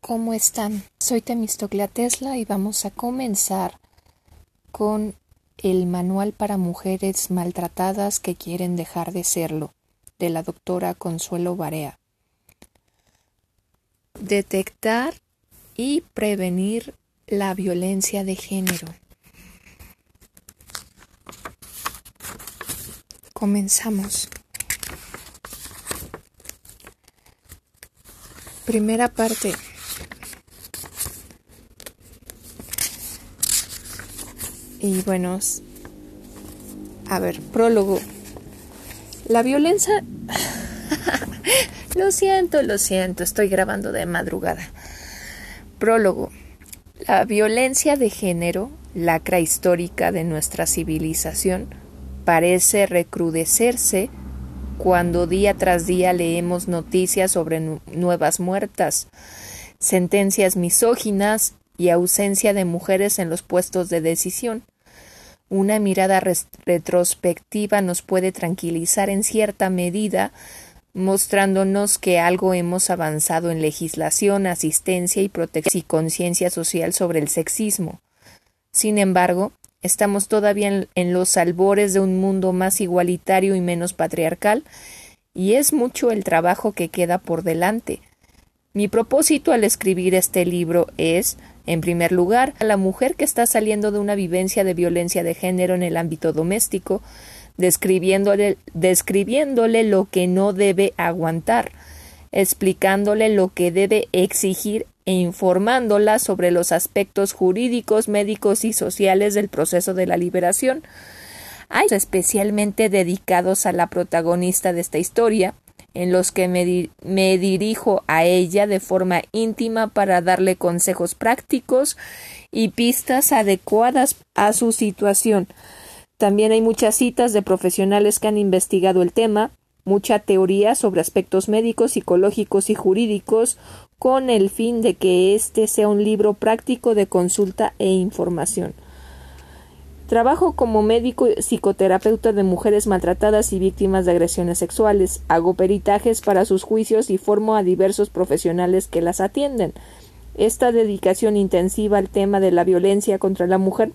¿Cómo están? Soy Temistoclea Tesla y vamos a comenzar con el manual para mujeres maltratadas que quieren dejar de serlo, de la doctora Consuelo Barea. Detectar y prevenir la violencia de género. Comenzamos. Primera parte. Y bueno, a ver, prólogo. La violencia... lo siento, lo siento, estoy grabando de madrugada. Prólogo. La violencia de género, lacra histórica de nuestra civilización, parece recrudecerse cuando día tras día leemos noticias sobre nuevas muertas, sentencias misóginas y ausencia de mujeres en los puestos de decisión. Una mirada retrospectiva nos puede tranquilizar en cierta medida, mostrándonos que algo hemos avanzado en legislación, asistencia y protección y conciencia social sobre el sexismo. Sin embargo, estamos todavía en los albores de un mundo más igualitario y menos patriarcal, y es mucho el trabajo que queda por delante. Mi propósito al escribir este libro es, en primer lugar, a la mujer que está saliendo de una vivencia de violencia de género en el ámbito doméstico, describiéndole, describiéndole lo que no debe aguantar, explicándole lo que debe exigir e informándola sobre los aspectos jurídicos, médicos y sociales del proceso de la liberación. Hay especialmente dedicados a la protagonista de esta historia, en los que me, dirijo a ella de forma íntima para darle consejos prácticos y pistas adecuadas a su situación. También hay muchas citas de profesionales que han investigado el tema, mucha teoría sobre aspectos médicos, psicológicos y jurídicos, con el fin de que éste sea un libro práctico de consulta e información. Trabajo como médico psicoterapeuta de mujeres maltratadas y víctimas de agresiones sexuales. Hago peritajes para sus juicios y formo a diversos profesionales que las atienden. Esta dedicación intensiva al tema de la violencia contra la mujer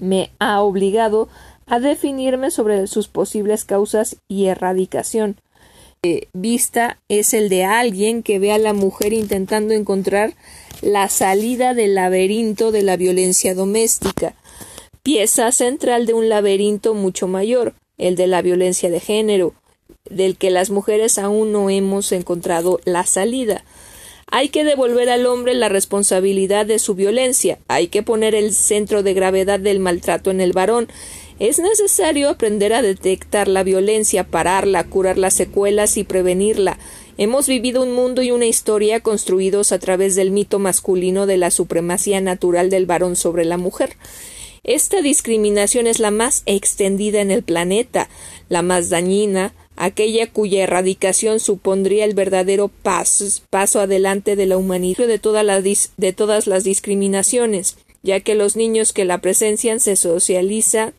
me ha obligado a definirme sobre sus posibles causas y erradicación. Eh, vista es el de alguien que ve a la mujer intentando encontrar la salida del laberinto de la violencia doméstica pieza central de un laberinto mucho mayor, el de la violencia de género, del que las mujeres aún no hemos encontrado la salida. Hay que devolver al hombre la responsabilidad de su violencia, hay que poner el centro de gravedad del maltrato en el varón. Es necesario aprender a detectar la violencia, pararla, curar las secuelas y prevenirla. Hemos vivido un mundo y una historia construidos a través del mito masculino de la supremacía natural del varón sobre la mujer. Esta discriminación es la más extendida en el planeta, la más dañina, aquella cuya erradicación supondría el verdadero paso, adelante de la humanidad de, de todas las discriminaciones, ya que los niños que la presencian se socializan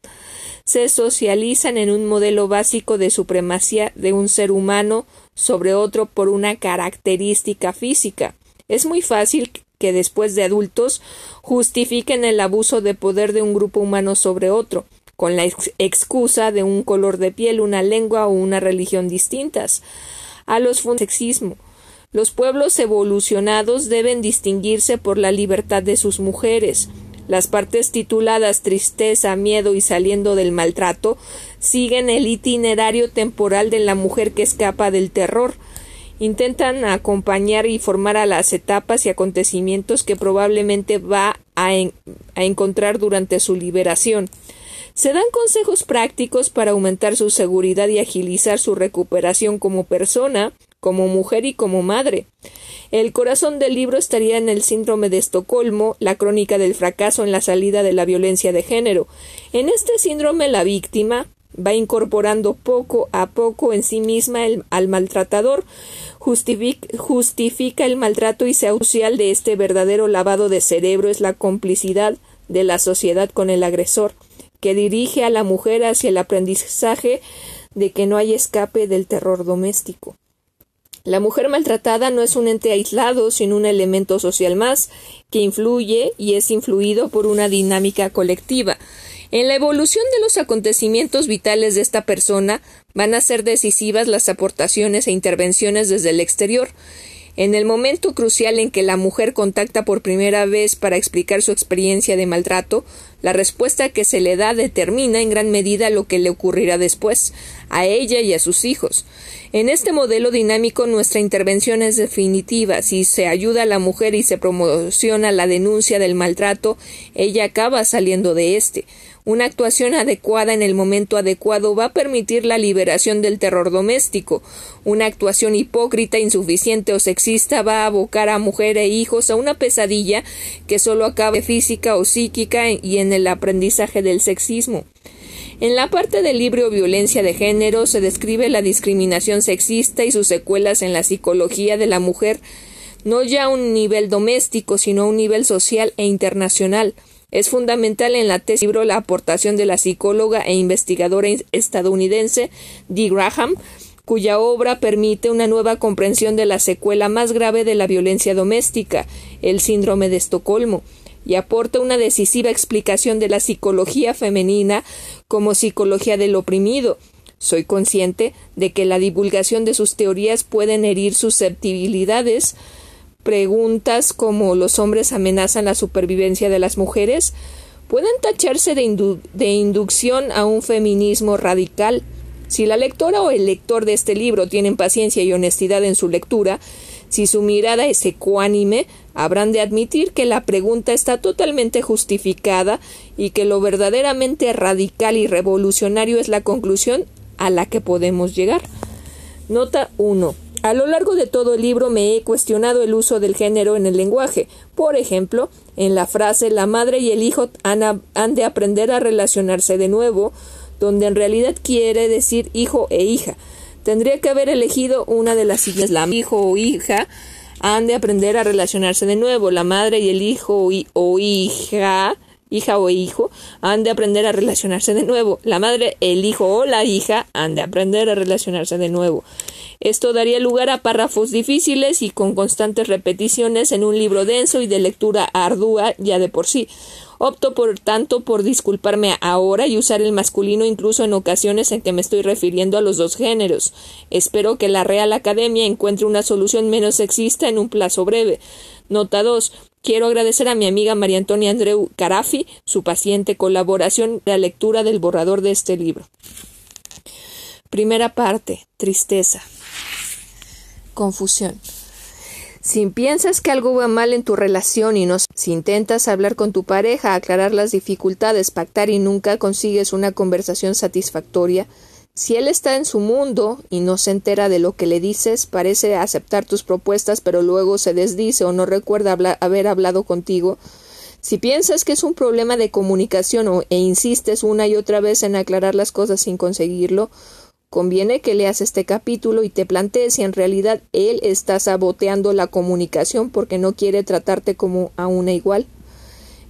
se socializan en un modelo básico de supremacía de un ser humano sobre otro por una característica física. Es muy fácil que después de adultos justifiquen el abuso de poder de un grupo humano sobre otro, con la excusa de un color de piel, una lengua o una religión distintas. A los sexismo. Los pueblos evolucionados deben distinguirse por la libertad de sus mujeres. Las partes tituladas tristeza, miedo y saliendo del maltrato siguen el itinerario temporal de la mujer que escapa del terror, intentan acompañar y formar a las etapas y acontecimientos que probablemente va a, a, encontrar durante su liberación. Se dan consejos prácticos para aumentar su seguridad y agilizar su recuperación como persona, como mujer y como madre. El corazón del libro estaría en el síndrome de Estocolmo, la crónica del fracaso en la salida de la violencia de género. En este síndrome la víctima, va incorporando poco a poco en sí misma al maltratador, justifica, el maltrato y social de este verdadero lavado de cerebro es la complicidad de la sociedad con el agresor, que dirige a la mujer hacia el aprendizaje de que no hay escape del terror doméstico. La mujer maltratada no es un ente aislado, sino un elemento social más, que influye y es influido por una dinámica colectiva. En la evolución de los acontecimientos vitales de esta persona van a ser decisivas las aportaciones e intervenciones desde el exterior. En el momento crucial en que la mujer contacta por primera vez para explicar su experiencia de maltrato, la respuesta que se le da determina en gran medida lo que le ocurrirá después, a ella y a sus hijos. En este modelo dinámico nuestra intervención es definitiva. Si se ayuda a la mujer y se promociona la denuncia del maltrato, ella acaba saliendo de éste. Una actuación adecuada en el momento adecuado va a permitir la liberación del terror doméstico. Una actuación hipócrita, insuficiente o sexista va a abocar a mujer e hijos a una pesadilla que solo acaba física o psíquica y en el aprendizaje del sexismo. En la parte del libro Violencia de Género se describe la discriminación sexista y sus secuelas en la psicología de la mujer, no ya a un nivel doméstico, sino a un nivel social e internacional. Es fundamental en la tesis libro la aportación de la psicóloga e investigadora estadounidense Dee Graham, cuya obra permite una nueva comprensión de la secuela más grave de la violencia doméstica, el síndrome de Estocolmo, y aporta una decisiva explicación de la psicología femenina como psicología del oprimido. Soy consciente de que la divulgación de sus teorías pueden herir susceptibilidades Preguntas como los hombres amenazan la supervivencia de las mujeres pueden tacharse de, inducción a un feminismo radical. Si la lectora o el lector de este libro tienen paciencia y honestidad en su lectura, si su mirada es ecuánime, habrán de admitir que la pregunta está totalmente justificada y que lo verdaderamente radical y revolucionario es la conclusión a la que podemos llegar. Nota 1. A lo largo de todo el libro me he cuestionado el uso del género en el lenguaje. Por ejemplo, en la frase la madre y el hijo han, de aprender a relacionarse de nuevo, donde en realidad quiere decir hijo e hija. Tendría que haber elegido una de las siguientes. La hijo o hija han de aprender a relacionarse de nuevo. La madre y el hijo o hija hija o hijo, han de aprender a relacionarse de nuevo. La madre, el hijo o la hija han de aprender a relacionarse de nuevo. Esto daría lugar a párrafos difíciles y con constantes repeticiones en un libro denso y de lectura ardua ya de por sí. Opto por tanto por disculparme ahora y usar el masculino incluso en ocasiones en que me estoy refiriendo a los dos géneros. Espero que la Real Academia encuentre una solución menos sexista en un plazo breve. Nota 2. Quiero agradecer a mi amiga María Antonia Andreu Carafi su paciente colaboración en la lectura del borrador de este libro. Primera parte. Tristeza. Confusión. Si piensas que algo va mal en tu relación y no si intentas hablar con tu pareja, aclarar las dificultades, pactar y nunca consigues una conversación satisfactoria, si él está en su mundo y no se entera de lo que le dices, parece aceptar tus propuestas, pero luego se desdice o no recuerda haber hablado contigo, si piensas que es un problema de comunicación o, e insistes una y otra vez en aclarar las cosas sin conseguirlo, conviene que leas este capítulo y te plantees si en realidad él está saboteando la comunicación porque no quiere tratarte como a una igual.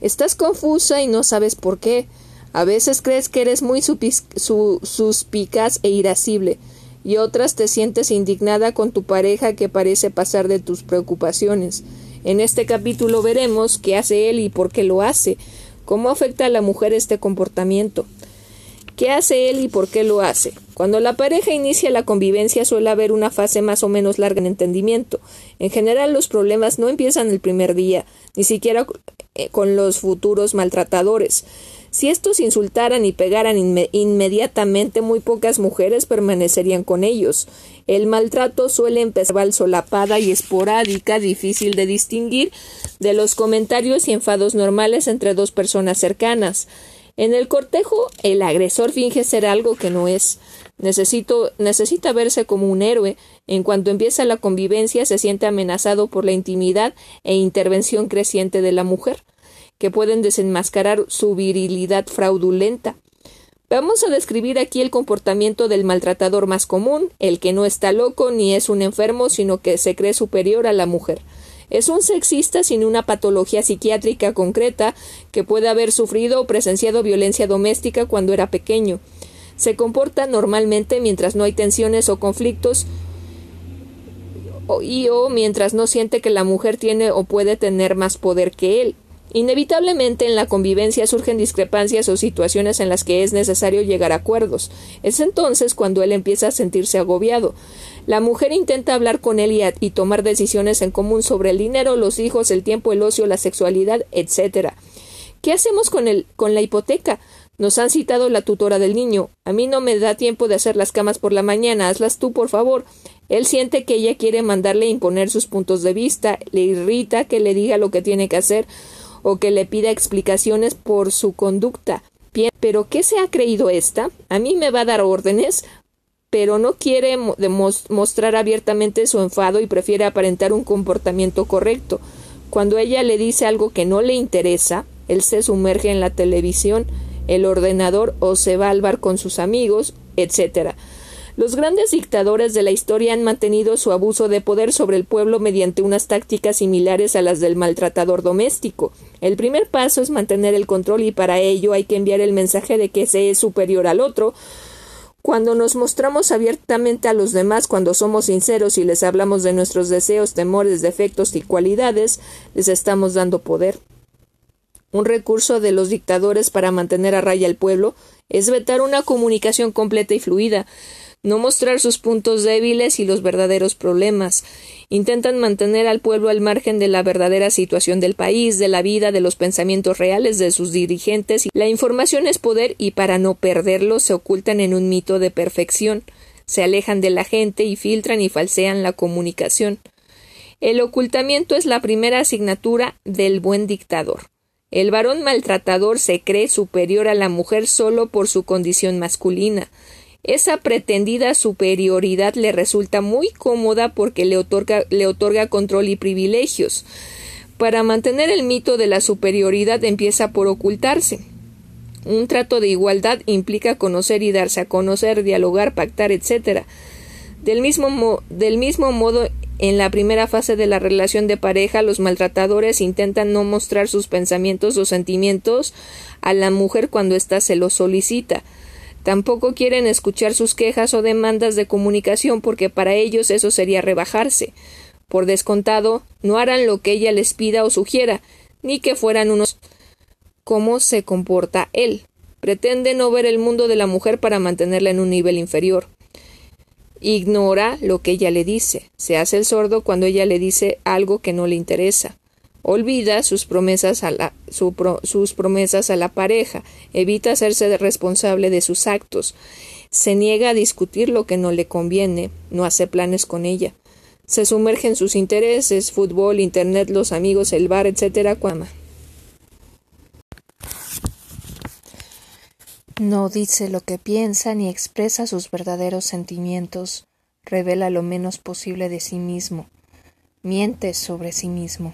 Estás confusa y no sabes por qué. A veces crees que eres muy suspicaz e irascible, y otras te sientes indignada con tu pareja que parece pasar de tus preocupaciones. En este capítulo veremos qué hace él y por qué lo hace, cómo afecta a la mujer este comportamiento. ¿Qué hace él y por qué lo hace? Cuando la pareja inicia la convivencia suele haber una fase más o menos larga en entendimiento. En general los problemas no empiezan el primer día, ni siquiera eh, con los futuros maltratadores. Si estos insultaran y pegaran inmediatamente, muy pocas mujeres permanecerían con ellos. El maltrato suele empezar solapada y esporádica, difícil de distinguir de los comentarios y enfados normales entre dos personas cercanas. En el cortejo, el agresor finge ser algo que no es. Necesito, necesita verse como un héroe. En cuanto empieza la convivencia, se siente amenazado por la intimidad e intervención creciente de la mujer que pueden desenmascarar su virilidad fraudulenta. Vamos a describir aquí el comportamiento del maltratador más común, el que no está loco ni es un enfermo, sino que se cree superior a la mujer. Es un sexista sin una patología psiquiátrica concreta que puede haber sufrido o presenciado violencia doméstica cuando era pequeño. Se comporta normalmente mientras no hay tensiones o conflictos y o mientras no siente que la mujer tiene o puede tener más poder que él. Inevitablemente en la convivencia surgen discrepancias o situaciones en las que es necesario llegar a acuerdos. Es entonces cuando él empieza a sentirse agobiado. La mujer intenta hablar con él y, tomar decisiones en común sobre el dinero, los hijos, el tiempo, el ocio, la sexualidad, etc. ¿Qué hacemos con, el, con la hipoteca? Nos han citado la tutora del niño. A mí no me da tiempo de hacer las camas por la mañana. Hazlas tú, por favor. Él siente que ella quiere mandarle imponer sus puntos de vista. Le irrita que le diga lo que tiene que hacer o que le pida explicaciones por su conducta. Pero ¿qué se ha creído esta? A mí me va a dar órdenes, pero no quiere mostrar abiertamente su enfado y prefiere aparentar un comportamiento correcto. Cuando ella le dice algo que no le interesa, él se sumerge en la televisión, el ordenador o se va al bar con sus amigos, etc. Los grandes dictadores de la historia han mantenido su abuso de poder sobre el pueblo mediante unas tácticas similares a las del maltratador doméstico. El primer paso es mantener el control y para ello hay que enviar el mensaje de que se es superior al otro. Cuando nos mostramos abiertamente a los demás, cuando somos sinceros y les hablamos de nuestros deseos, temores, defectos y cualidades, les estamos dando poder. Un recurso de los dictadores para mantener a raya al pueblo es vetar una comunicación completa y fluida no mostrar sus puntos débiles y los verdaderos problemas. Intentan mantener al pueblo al margen de la verdadera situación del país, de la vida, de los pensamientos reales de sus dirigentes. La información es poder y para no perderlo se ocultan en un mito de perfección. Se alejan de la gente y filtran y falsean la comunicación. El ocultamiento es la primera asignatura del buen dictador. El varón maltratador se cree superior a la mujer solo por su condición masculina. Esa pretendida superioridad le resulta muy cómoda porque le otorga, control y privilegios. Para mantener el mito de la superioridad empieza por ocultarse. Un trato de igualdad implica conocer y darse a conocer, dialogar, pactar, etc. Del mismo, del mismo modo, en la primera fase de la relación de pareja, los maltratadores intentan no mostrar sus pensamientos o sentimientos a la mujer cuando ésta se lo solicita. Tampoco quieren escuchar sus quejas o demandas de comunicación porque para ellos eso sería rebajarse. Por descontado, no harán lo que ella les pida o sugiera, ni que fueran unos cómo se comporta él. Pretende no ver el mundo de la mujer para mantenerla en un nivel inferior. Ignora lo que ella le dice. Se hace el sordo cuando ella le dice algo que no le interesa. Olvida sus promesas a la, sus promesas a la pareja, evita hacerse responsable de sus actos, se niega a discutir lo que no le conviene, no hace planes con ella, se sumerge en sus intereses, fútbol, internet, los amigos, el bar, etcétera. No dice lo que piensa ni expresa sus verdaderos sentimientos, revela lo menos posible de sí mismo, miente sobre sí mismo.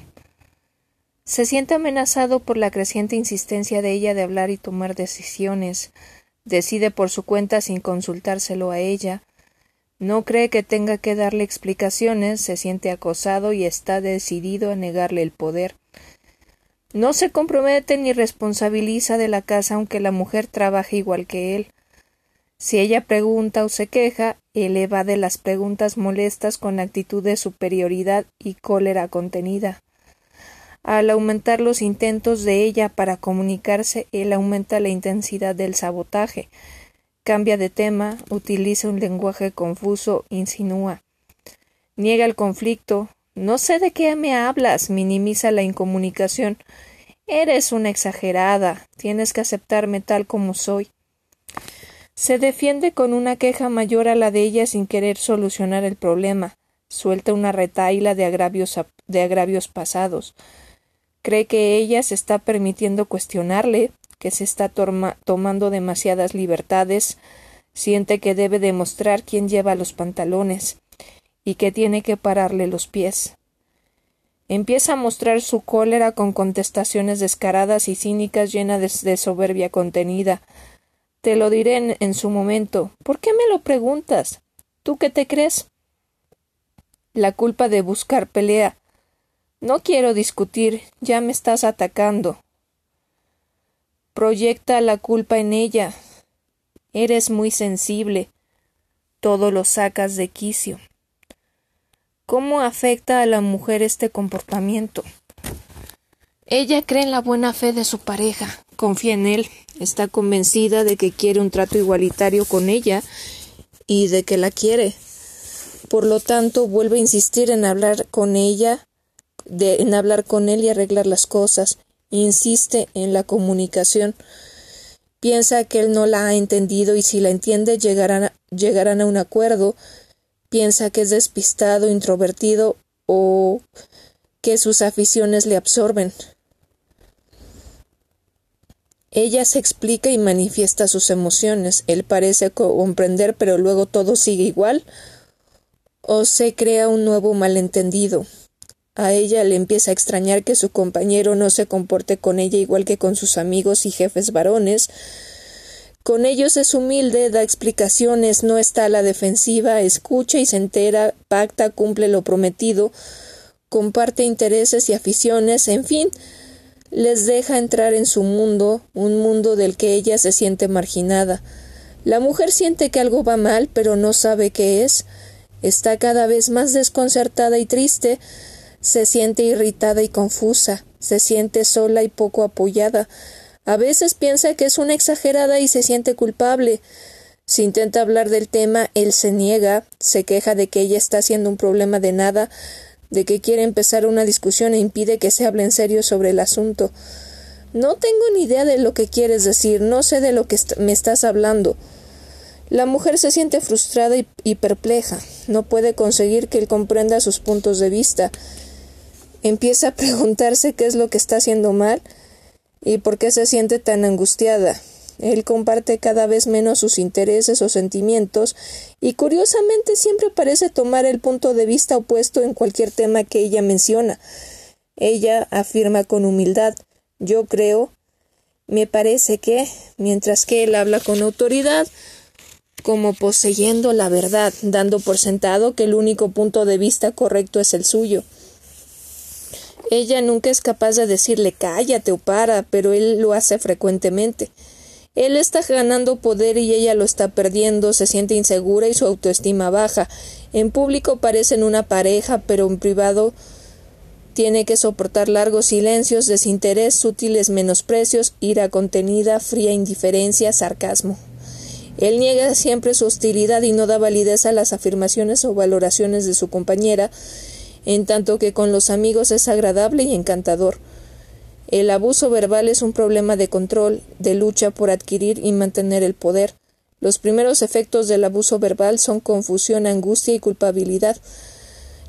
Se siente amenazado por la creciente insistencia de ella de hablar y tomar decisiones. Decide por su cuenta sin consultárselo a ella. No cree que tenga que darle explicaciones, se siente acosado y está decidido a negarle el poder. No se compromete ni responsabiliza de la casa aunque la mujer trabaje igual que él. Si ella pregunta o se queja, él evade las preguntas molestas con actitud de superioridad y cólera contenida. Al aumentar los intentos de ella para comunicarse, él aumenta la intensidad del sabotaje. Cambia de tema, utiliza un lenguaje confuso, insinúa. Niega el conflicto. No sé de qué me hablas, minimiza la incomunicación. Eres una exagerada. Tienes que aceptarme tal como soy. Se defiende con una queja mayor a la de ella sin querer solucionar el problema. Suelta una retaila de agravios, de agravios pasados. Cree que ella se está permitiendo cuestionarle, que se está tomando demasiadas libertades, siente que debe demostrar quién lleva los pantalones y que tiene que pararle los pies. Empieza a mostrar su cólera con contestaciones descaradas y cínicas llenas de, soberbia contenida. Te lo diré en, en su momento. ¿Por qué me lo preguntas? ¿Tú qué te crees? La culpa de buscar pelea no quiero discutir, ya me estás atacando. Proyecta la culpa en ella. Eres muy sensible. Todo lo sacas de quicio. ¿Cómo afecta a la mujer este comportamiento? Ella cree en la buena fe de su pareja, confía en él, está convencida de que quiere un trato igualitario con ella y de que la quiere. Por lo tanto, vuelve a insistir en hablar con ella, en hablar con él y arreglar las cosas. Insiste en la comunicación. Piensa que él no la ha entendido y si la entiende llegarán, llegarán a un acuerdo. Piensa que es despistado, introvertido o que sus aficiones le absorben. Ella se explica y manifiesta sus emociones. Él parece comprender, pero luego todo sigue igual. O se crea un nuevo malentendido. A ella le empieza a extrañar que su compañero no se comporte con ella igual que con sus amigos y jefes varones. Con ellos es humilde, da explicaciones, no está a la defensiva, escucha y se entera, pacta, cumple lo prometido, comparte intereses y aficiones, en fin, les deja entrar en su mundo, un mundo del que ella se siente marginada. La mujer siente que algo va mal, pero no sabe qué es. Está cada vez más desconcertada y triste, se siente irritada y confusa, se siente sola y poco apoyada. A veces piensa que es una exagerada y se siente culpable. Si intenta hablar del tema, él se niega, se queja de que ella está haciendo un problema de nada, de que quiere empezar una discusión e impide que se hable en serio sobre el asunto. No tengo ni idea de lo que quieres decir, no sé de lo que me estás hablando. La mujer se siente frustrada y, perpleja, no puede conseguir que él comprenda sus puntos de vista. Empieza a preguntarse qué es lo que está haciendo mal y por qué se siente tan angustiada. Él comparte cada vez menos sus intereses o sentimientos y curiosamente siempre parece tomar el punto de vista opuesto en cualquier tema que ella menciona. Ella afirma con humildad yo creo, me parece que, mientras que él habla con autoridad, como poseyendo la verdad, dando por sentado que el único punto de vista correcto es el suyo. Ella nunca es capaz de decirle cállate o para, pero él lo hace frecuentemente. Él está ganando poder y ella lo está perdiendo, se siente insegura y su autoestima baja. En público parecen una pareja, pero en privado tiene que soportar largos silencios, desinterés, sutiles menosprecios, ira contenida, fría indiferencia, sarcasmo. Él niega siempre su hostilidad y no da validez a las afirmaciones o valoraciones de su compañera, en tanto que con los amigos es agradable y encantador. El abuso verbal es un problema de control, de lucha por adquirir y mantener el poder. Los primeros efectos del abuso verbal son confusión, angustia y culpabilidad.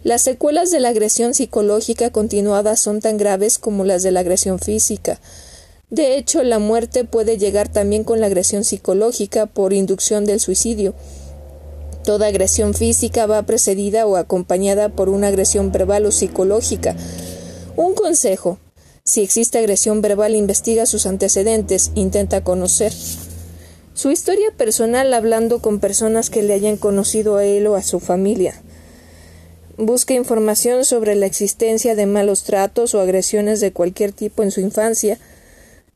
Las secuelas de la agresión psicológica continuada son tan graves como las de la agresión física. De hecho, la muerte puede llegar también con la agresión psicológica por inducción del suicidio. Toda agresión física va precedida o acompañada por una agresión verbal o psicológica. Un consejo si existe agresión verbal, investiga sus antecedentes, intenta conocer su historia personal hablando con personas que le hayan conocido a él o a su familia. Busca información sobre la existencia de malos tratos o agresiones de cualquier tipo en su infancia.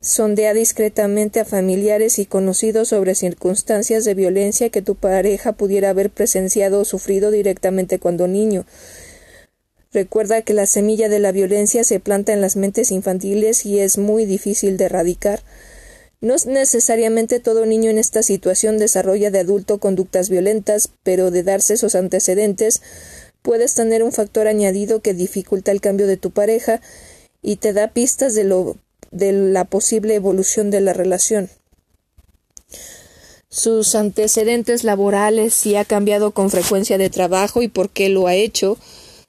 Sondea discretamente a familiares y conocidos sobre circunstancias de violencia que tu pareja pudiera haber presenciado o sufrido directamente cuando niño. Recuerda que la semilla de la violencia se planta en las mentes infantiles y es muy difícil de erradicar. No necesariamente todo niño en esta situación desarrolla de adulto conductas violentas, pero de darse esos antecedentes puedes tener un factor añadido que dificulta el cambio de tu pareja y te da pistas de lo de la posible evolución de la relación. Sus antecedentes laborales, si ha cambiado con frecuencia de trabajo y por qué lo ha hecho,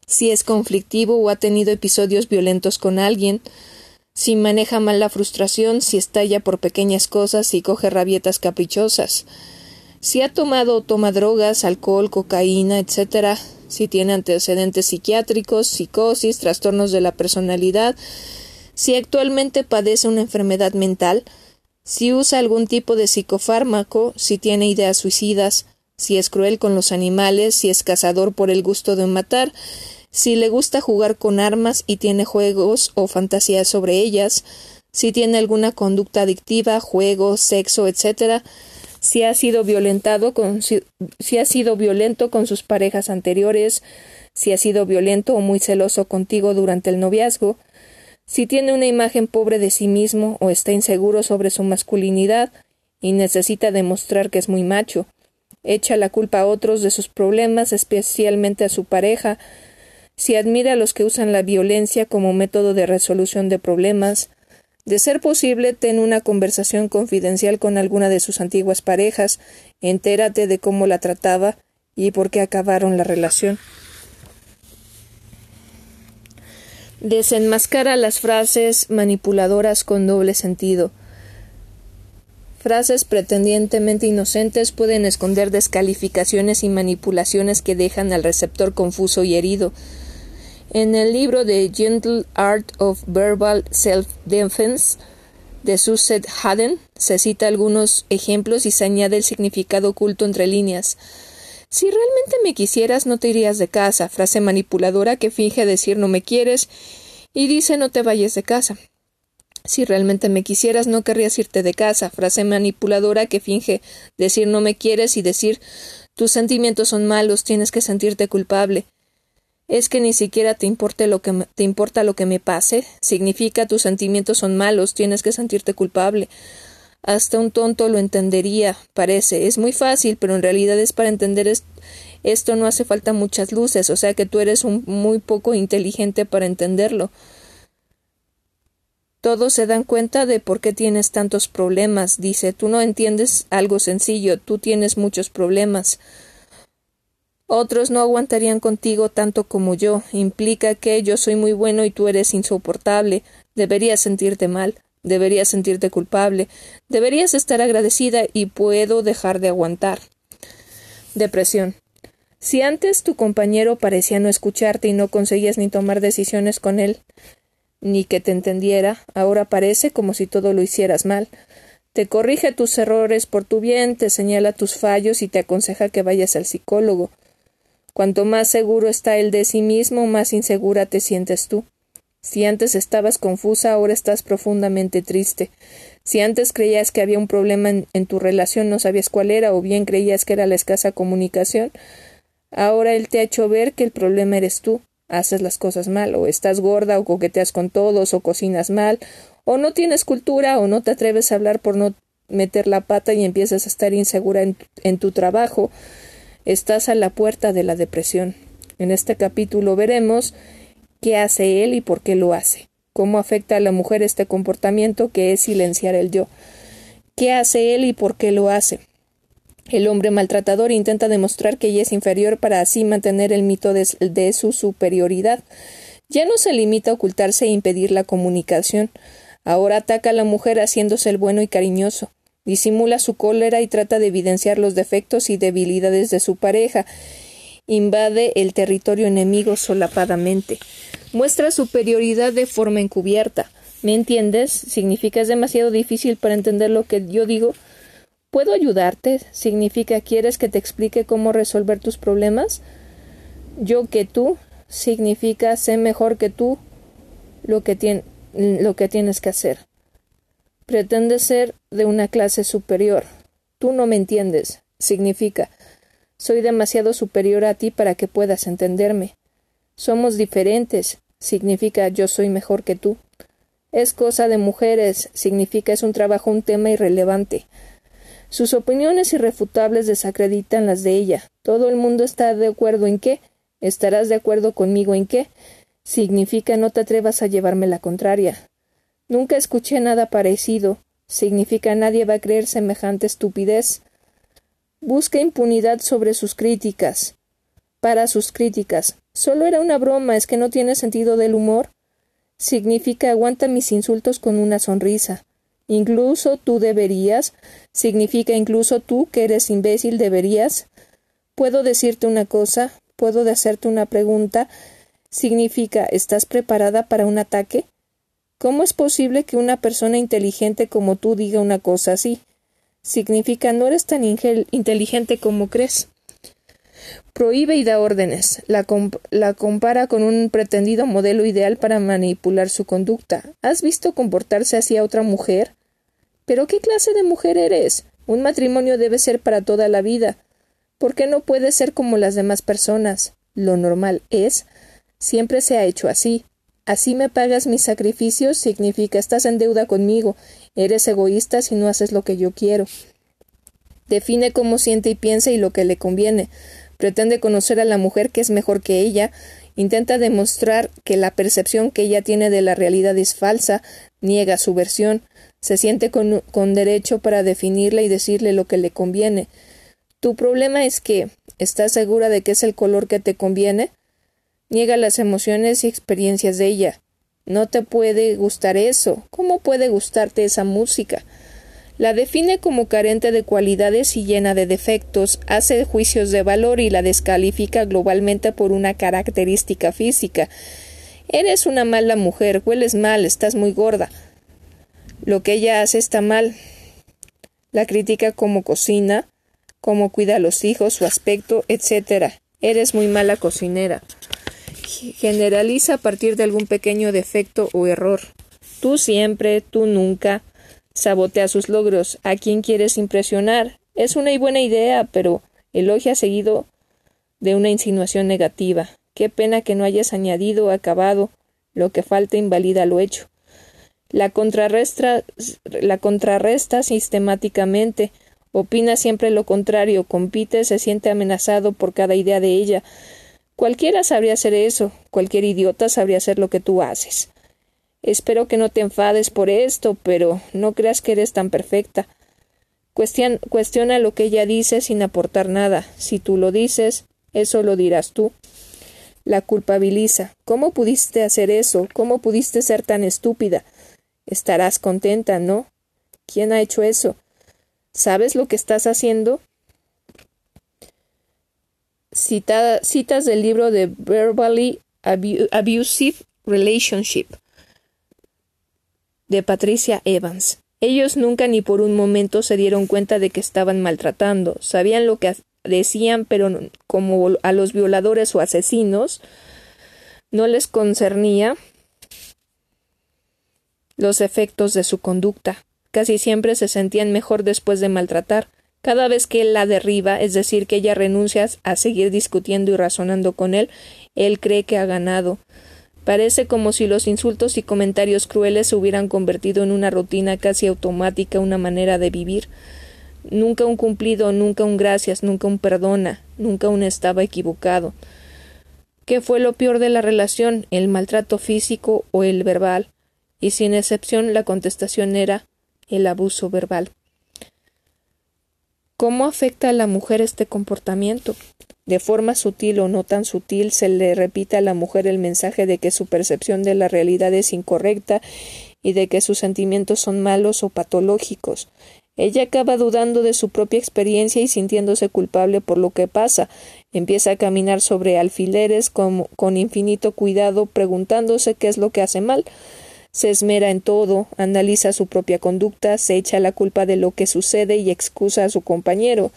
si es conflictivo o ha tenido episodios violentos con alguien, si maneja mal la frustración, si estalla por pequeñas cosas, si coge rabietas caprichosas, si ha tomado o toma drogas, alcohol, cocaína, etc., si tiene antecedentes psiquiátricos, psicosis, trastornos de la personalidad, si actualmente padece una enfermedad mental, si usa algún tipo de psicofármaco, si tiene ideas suicidas, si es cruel con los animales, si es cazador por el gusto de matar, si le gusta jugar con armas y tiene juegos o fantasías sobre ellas, si tiene alguna conducta adictiva, juego, sexo, etc., si ha sido violentado si, ha sido violento con sus parejas anteriores, si ha sido violento o muy celoso contigo durante el noviazgo, si tiene una imagen pobre de sí mismo o está inseguro sobre su masculinidad y necesita demostrar que es muy macho, echa la culpa a otros de sus problemas, especialmente a su pareja, si admira a los que usan la violencia como método de resolución de problemas, de ser posible, ten una conversación confidencial con alguna de sus antiguas parejas, entérate de cómo la trataba y por qué acabaron la relación. Desenmascara las frases manipuladoras con doble sentido. Frases pretendientemente inocentes pueden esconder descalificaciones y manipulaciones que dejan al receptor confuso y herido. En el libro The Gentle Art of Verbal Self-Defense de Suzette Haden se cita algunos ejemplos y se añade el significado oculto entre líneas. Si realmente me quisieras no te irías de casa, frase manipuladora que finge decir no me quieres y dice no te vayas de casa. Si realmente me quisieras no querrías irte de casa, frase manipuladora que finge decir no me quieres y decir tus sentimientos son malos, tienes que sentirte culpable. Es que ni siquiera te importa lo que te importa lo que me pase, significa tus sentimientos son malos, tienes que sentirte culpable. Hasta un tonto lo entendería, parece. Es muy fácil, pero en realidad es para entender esto no hace falta muchas luces, o sea que tú eres un muy poco inteligente para entenderlo. Todos se dan cuenta de por qué tienes tantos problemas, dice. Tú no entiendes algo sencillo, tú tienes muchos problemas. Otros no aguantarían contigo tanto como yo. Implica que yo soy muy bueno y tú eres insoportable. Deberías sentirte mal. Deberías sentirte culpable. Deberías estar agradecida y puedo dejar de aguantar. Depresión. Si antes tu compañero parecía no escucharte y no conseguías ni tomar decisiones con él, ni que te entendiera, ahora parece como si todo lo hicieras mal. Te corrige tus errores por tu bien, te señala tus fallos y te aconseja que vayas al psicólogo. Cuanto más seguro está él de sí mismo, más insegura te sientes tú. Si antes estabas confusa, ahora estás profundamente triste. Si antes creías que había un problema en, tu relación, no sabías cuál era, o bien creías que era la escasa comunicación, ahora él te ha hecho ver que el problema eres tú. Haces las cosas mal, o estás gorda, o coqueteas con todos, o cocinas mal, o no tienes cultura, o no te atreves a hablar por no meter la pata y empiezas a estar insegura en tu trabajo. Estás a la puerta de la depresión. En este capítulo veremos qué hace él y por qué lo hace, cómo afecta a la mujer este comportamiento que es silenciar el yo, qué hace él y por qué lo hace. El hombre maltratador intenta demostrar que ella es inferior para así mantener el mito de, su superioridad. Ya no se limita a ocultarse e impedir la comunicación. Ahora ataca a la mujer haciéndose el bueno y cariñoso. Disimula su cólera y trata de evidenciar los defectos y debilidades de su pareja. Invade el territorio enemigo solapadamente muestra superioridad de forma encubierta. ¿Me entiendes? Significa es demasiado difícil para entender lo que yo digo. ¿Puedo ayudarte? Significa ¿quieres que te explique cómo resolver tus problemas? Yo que tú significa sé mejor que tú lo que, lo que tienes que hacer. Pretende ser de una clase superior. Tú no me entiendes. Significa soy demasiado superior a ti para que puedas entenderme. Somos diferentes significa yo soy mejor que tú. Es cosa de mujeres, significa es un trabajo, un tema irrelevante. Sus opiniones irrefutables desacreditan las de ella. Todo el mundo está de acuerdo en qué. ¿Estarás de acuerdo conmigo en qué? Significa no te atrevas a llevarme la contraria. Nunca escuché nada parecido. Significa nadie va a creer semejante estupidez. Busca impunidad sobre sus críticas. Para sus críticas. Solo era una broma, es que no tiene sentido del humor. Significa aguanta mis insultos con una sonrisa. Incluso tú deberías. Significa incluso tú, que eres imbécil, deberías. Puedo decirte una cosa, puedo hacerte una pregunta. Significa ¿estás preparada para un ataque? ¿Cómo es posible que una persona inteligente como tú diga una cosa así? Significa no eres tan inteligente como crees. Prohíbe y da órdenes. La, compara con un pretendido modelo ideal para manipular su conducta. ¿Has visto comportarse así a otra mujer? ¿Pero qué clase de mujer eres? Un matrimonio debe ser para toda la vida. ¿Por qué no puedes ser como las demás personas? lo normal es, siempre se ha hecho así. Así me pagas mis sacrificios significa estás en deuda conmigo, eres egoísta si no haces lo que yo quiero. Define cómo siente y piensa y lo que le conviene. Pretende conocer a la mujer que es mejor que ella, intenta demostrar que la percepción que ella tiene de la realidad es falsa, niega su versión, se siente con, con derecho para definirla y decirle lo que le conviene. Tu problema es que ¿estás segura de que es el color que te conviene? Niega las emociones y experiencias de ella. No te puede gustar eso. ¿Cómo puede gustarte esa música? La define como carente de cualidades y llena de defectos, hace juicios de valor y la descalifica globalmente por una característica física. Eres una mala mujer, hueles mal, estás muy gorda. Lo que ella hace está mal. La critica como cocina, cómo cuida a los hijos, su aspecto, etc. Eres muy mala cocinera. Generaliza a partir de algún pequeño defecto o error. Tú siempre, tú nunca, Sabotea sus logros. ¿A quién quieres impresionar? Es una y buena idea, pero elogia seguido de una insinuación negativa. Qué pena que no hayas añadido acabado. Lo que falta invalida lo hecho. La contrarresta, la contrarresta sistemáticamente. Opina siempre lo contrario, compite, se siente amenazado por cada idea de ella. Cualquiera sabría hacer eso, cualquier idiota sabría hacer lo que tú haces. Espero que no te enfades por esto, pero no creas que eres tan perfecta. cuestiona lo que ella dice sin aportar nada. Si tú lo dices, eso lo dirás tú. La culpabiliza. ¿Cómo pudiste hacer eso? ¿Cómo pudiste ser tan estúpida? Estarás contenta, ¿no? ¿Quién ha hecho eso? ¿Sabes lo que estás haciendo? citas del libro de Verbally Abusive Relationship de Patricia Evans. Ellos nunca ni por un momento se dieron cuenta de que estaban maltratando. Sabían lo que decían, pero como a los violadores o asesinos no les concernía los efectos de su conducta. Casi siempre se sentían mejor después de maltratar. Cada vez que él la derriba, es decir, que ella renuncia a seguir discutiendo y razonando con él, él cree que ha ganado. Parece como si los insultos y comentarios crueles se hubieran convertido en una rutina casi automática, una manera de vivir. Nunca un cumplido, nunca un gracias, nunca un perdona, nunca un estaba equivocado. ¿Qué fue lo peor de la relación, el maltrato físico o el verbal? Y sin excepción la contestación era el abuso verbal. ¿Cómo afecta a la mujer este comportamiento? De forma sutil o no tan sutil se le repite a la mujer el mensaje de que su percepción de la realidad es incorrecta y de que sus sentimientos son malos o patológicos. Ella acaba dudando de su propia experiencia y sintiéndose culpable por lo que pasa. Empieza a caminar sobre alfileres con, con infinito cuidado, preguntándose qué es lo que hace mal. Se esmera en todo, analiza su propia conducta, se echa la culpa de lo que sucede y excusa a su compañero.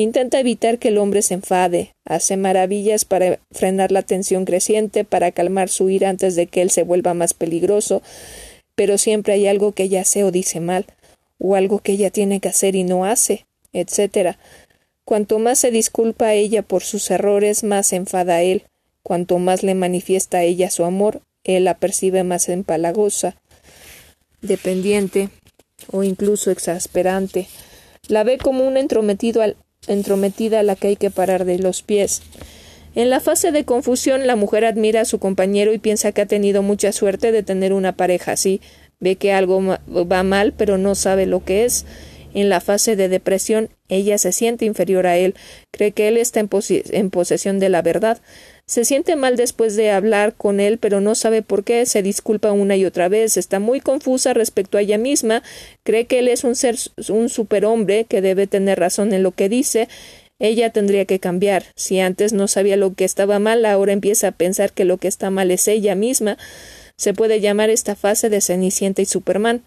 Intenta evitar que el hombre se enfade, hace maravillas para frenar la tensión creciente, para calmar su ira antes de que él se vuelva más peligroso, pero siempre hay algo que ella hace o dice mal, o algo que ella tiene que hacer y no hace, etc. Cuanto más se disculpa a ella por sus errores, más se enfada a él. Cuanto más le manifiesta a ella su amor, él la percibe más empalagosa, dependiente o incluso exasperante. La ve como un entrometido al, entrometida a la que hay que parar de los pies. En la fase de confusión, la mujer admira a su compañero y piensa que ha tenido mucha suerte de tener una pareja así. Ve que algo va mal, pero no sabe lo que es. En la fase de depresión, ella se siente inferior a él, cree que él está en, en posesión de la verdad. Se siente mal después de hablar con él, pero no sabe por qué, se disculpa una y otra vez, está muy confusa respecto a ella misma, cree que él es un ser un superhombre que debe tener razón en lo que dice, ella tendría que cambiar. Si antes no sabía lo que estaba mal, ahora empieza a pensar que lo que está mal es ella misma. Se puede llamar esta fase de Cenicienta y Superman.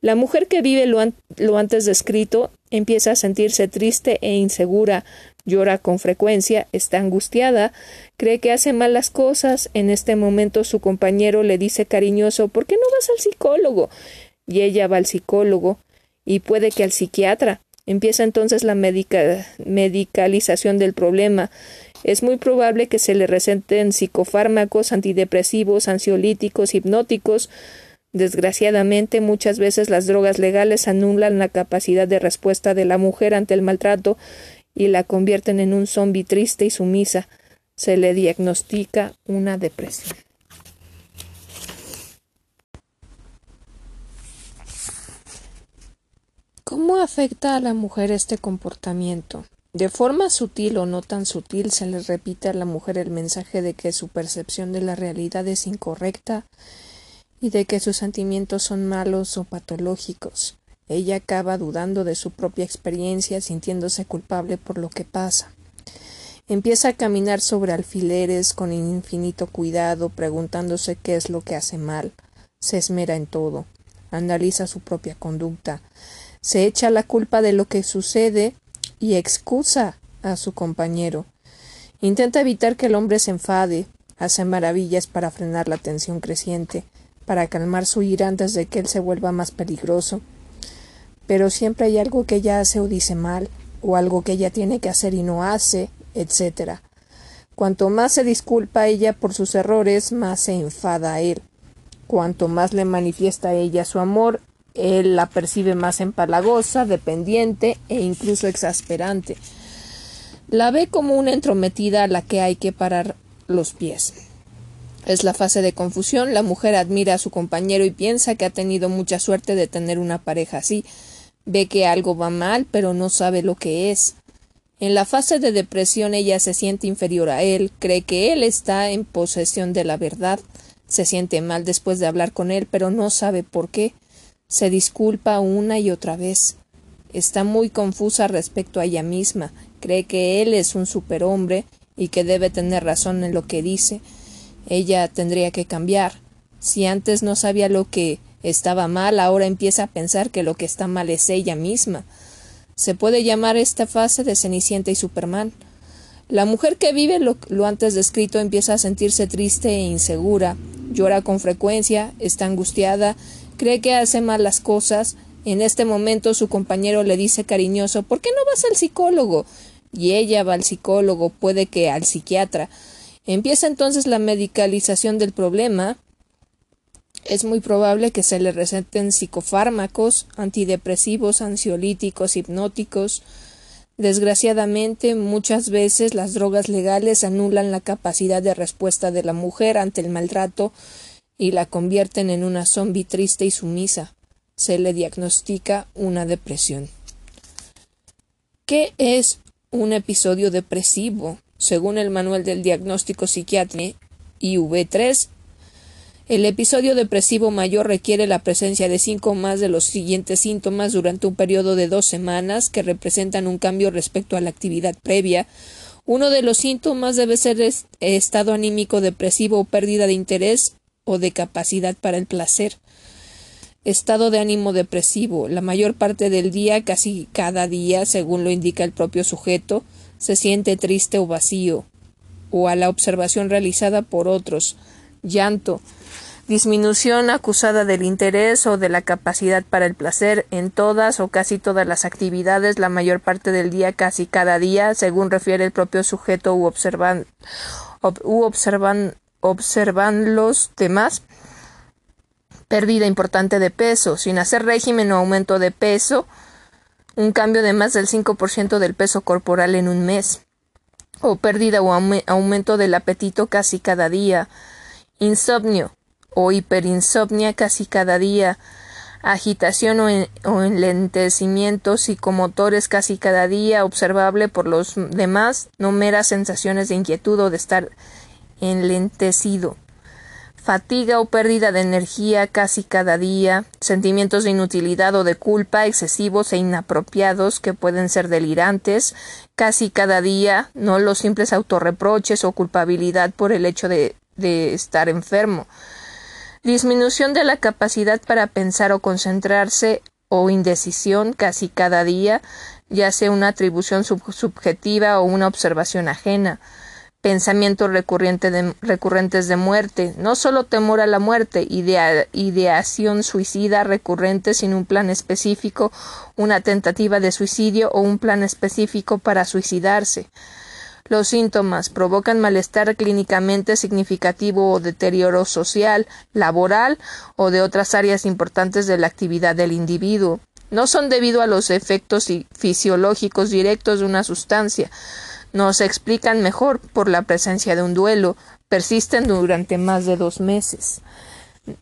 La mujer que vive lo, lo antes descrito empieza a sentirse triste e insegura, llora con frecuencia, está angustiada, cree que hace mal las cosas, en este momento su compañero le dice cariñoso ¿por qué no vas al psicólogo? y ella va al psicólogo y puede que al psiquiatra. Empieza entonces la medicalización del problema. Es muy probable que se le receten psicofármacos, antidepresivos, ansiolíticos, hipnóticos. Desgraciadamente, muchas veces las drogas legales anulan la capacidad de respuesta de la mujer ante el maltrato y la convierten en un zombi triste y sumisa. Se le diagnostica una depresión. ¿Cómo afecta a la mujer este comportamiento? De forma sutil o no tan sutil se le repite a la mujer el mensaje de que su percepción de la realidad es incorrecta y de que sus sentimientos son malos o patológicos. Ella acaba dudando de su propia experiencia, sintiéndose culpable por lo que pasa. Empieza a caminar sobre alfileres con infinito cuidado, preguntándose qué es lo que hace mal. Se esmera en todo. Analiza su propia conducta se echa la culpa de lo que sucede y excusa a su compañero. Intenta evitar que el hombre se enfade, hace maravillas para frenar la tensión creciente, para calmar su ira antes de que él se vuelva más peligroso. Pero siempre hay algo que ella hace o dice mal, o algo que ella tiene que hacer y no hace, etc. Cuanto más se disculpa ella por sus errores, más se enfada a él. Cuanto más le manifiesta a ella su amor, él la percibe más empalagosa, dependiente e incluso exasperante. La ve como una entrometida a la que hay que parar los pies. Es la fase de confusión. La mujer admira a su compañero y piensa que ha tenido mucha suerte de tener una pareja así. Ve que algo va mal, pero no sabe lo que es. En la fase de depresión ella se siente inferior a él, cree que él está en posesión de la verdad, se siente mal después de hablar con él, pero no sabe por qué. Se disculpa una y otra vez. Está muy confusa respecto a ella misma. Cree que él es un superhombre y que debe tener razón en lo que dice. Ella tendría que cambiar. Si antes no sabía lo que estaba mal, ahora empieza a pensar que lo que está mal es ella misma. Se puede llamar esta fase de Cenicienta y Superman. La mujer que vive lo, lo, antes descrito empieza a sentirse triste e insegura, llora con frecuencia, está angustiada cree que hace mal las cosas. En este momento su compañero le dice cariñoso ¿Por qué no vas al psicólogo? Y ella va al psicólogo, puede que al psiquiatra. Empieza entonces la medicalización del problema. Es muy probable que se le receten psicofármacos, antidepresivos, ansiolíticos, hipnóticos. Desgraciadamente, muchas veces las drogas legales anulan la capacidad de respuesta de la mujer ante el maltrato y la convierten en una zombi triste y sumisa. Se le diagnostica una depresión. ¿Qué es un episodio depresivo? Según el manual del diagnóstico psiquiátrico IV3, el episodio depresivo mayor requiere la presencia de cinco más de los siguientes síntomas durante un periodo de dos semanas que representan un cambio respecto a la actividad previa. Uno de los síntomas debe ser estado anímico depresivo o pérdida de interés o de capacidad para el placer. Estado de ánimo depresivo. La mayor parte del día, casi cada día, según lo indica el propio sujeto, se siente triste o vacío, o a la observación realizada por otros. Llanto. Disminución acusada del interés o de la capacidad para el placer en todas o casi todas las actividades, la mayor parte del día, casi cada día, según refiere el propio sujeto u observan, u observan observan los demás. Pérdida importante de peso, sin hacer régimen o aumento de peso, un cambio de más del 5% del peso corporal en un mes, o pérdida o aumento del apetito casi cada día, insomnio o hiperinsomnia casi cada día, agitación o, o enlentecimiento psicomotores casi cada día, observable por los demás, no meras sensaciones de inquietud o de estar enlentecido, fatiga o pérdida de energía casi cada día, sentimientos de inutilidad o de culpa excesivos e inapropiados que pueden ser delirantes casi cada día, no los simples autorreproches o culpabilidad por el hecho de, de estar enfermo. Disminución de la capacidad para pensar o concentrarse o indecisión casi cada día, ya sea una atribución subjetiva o una observación ajena pensamientos recurrentes de muerte, no solo temor a la muerte, ideación suicida recurrente sin un plan específico, una tentativa de suicidio o un plan específico para suicidarse. Los síntomas provocan malestar clínicamente significativo o deterioro social, laboral o de otras áreas importantes de la actividad del individuo. No son debido a los efectos fisiológicos directos de una sustancia. No se explican mejor por la presencia de un duelo. Persisten durante más de dos meses.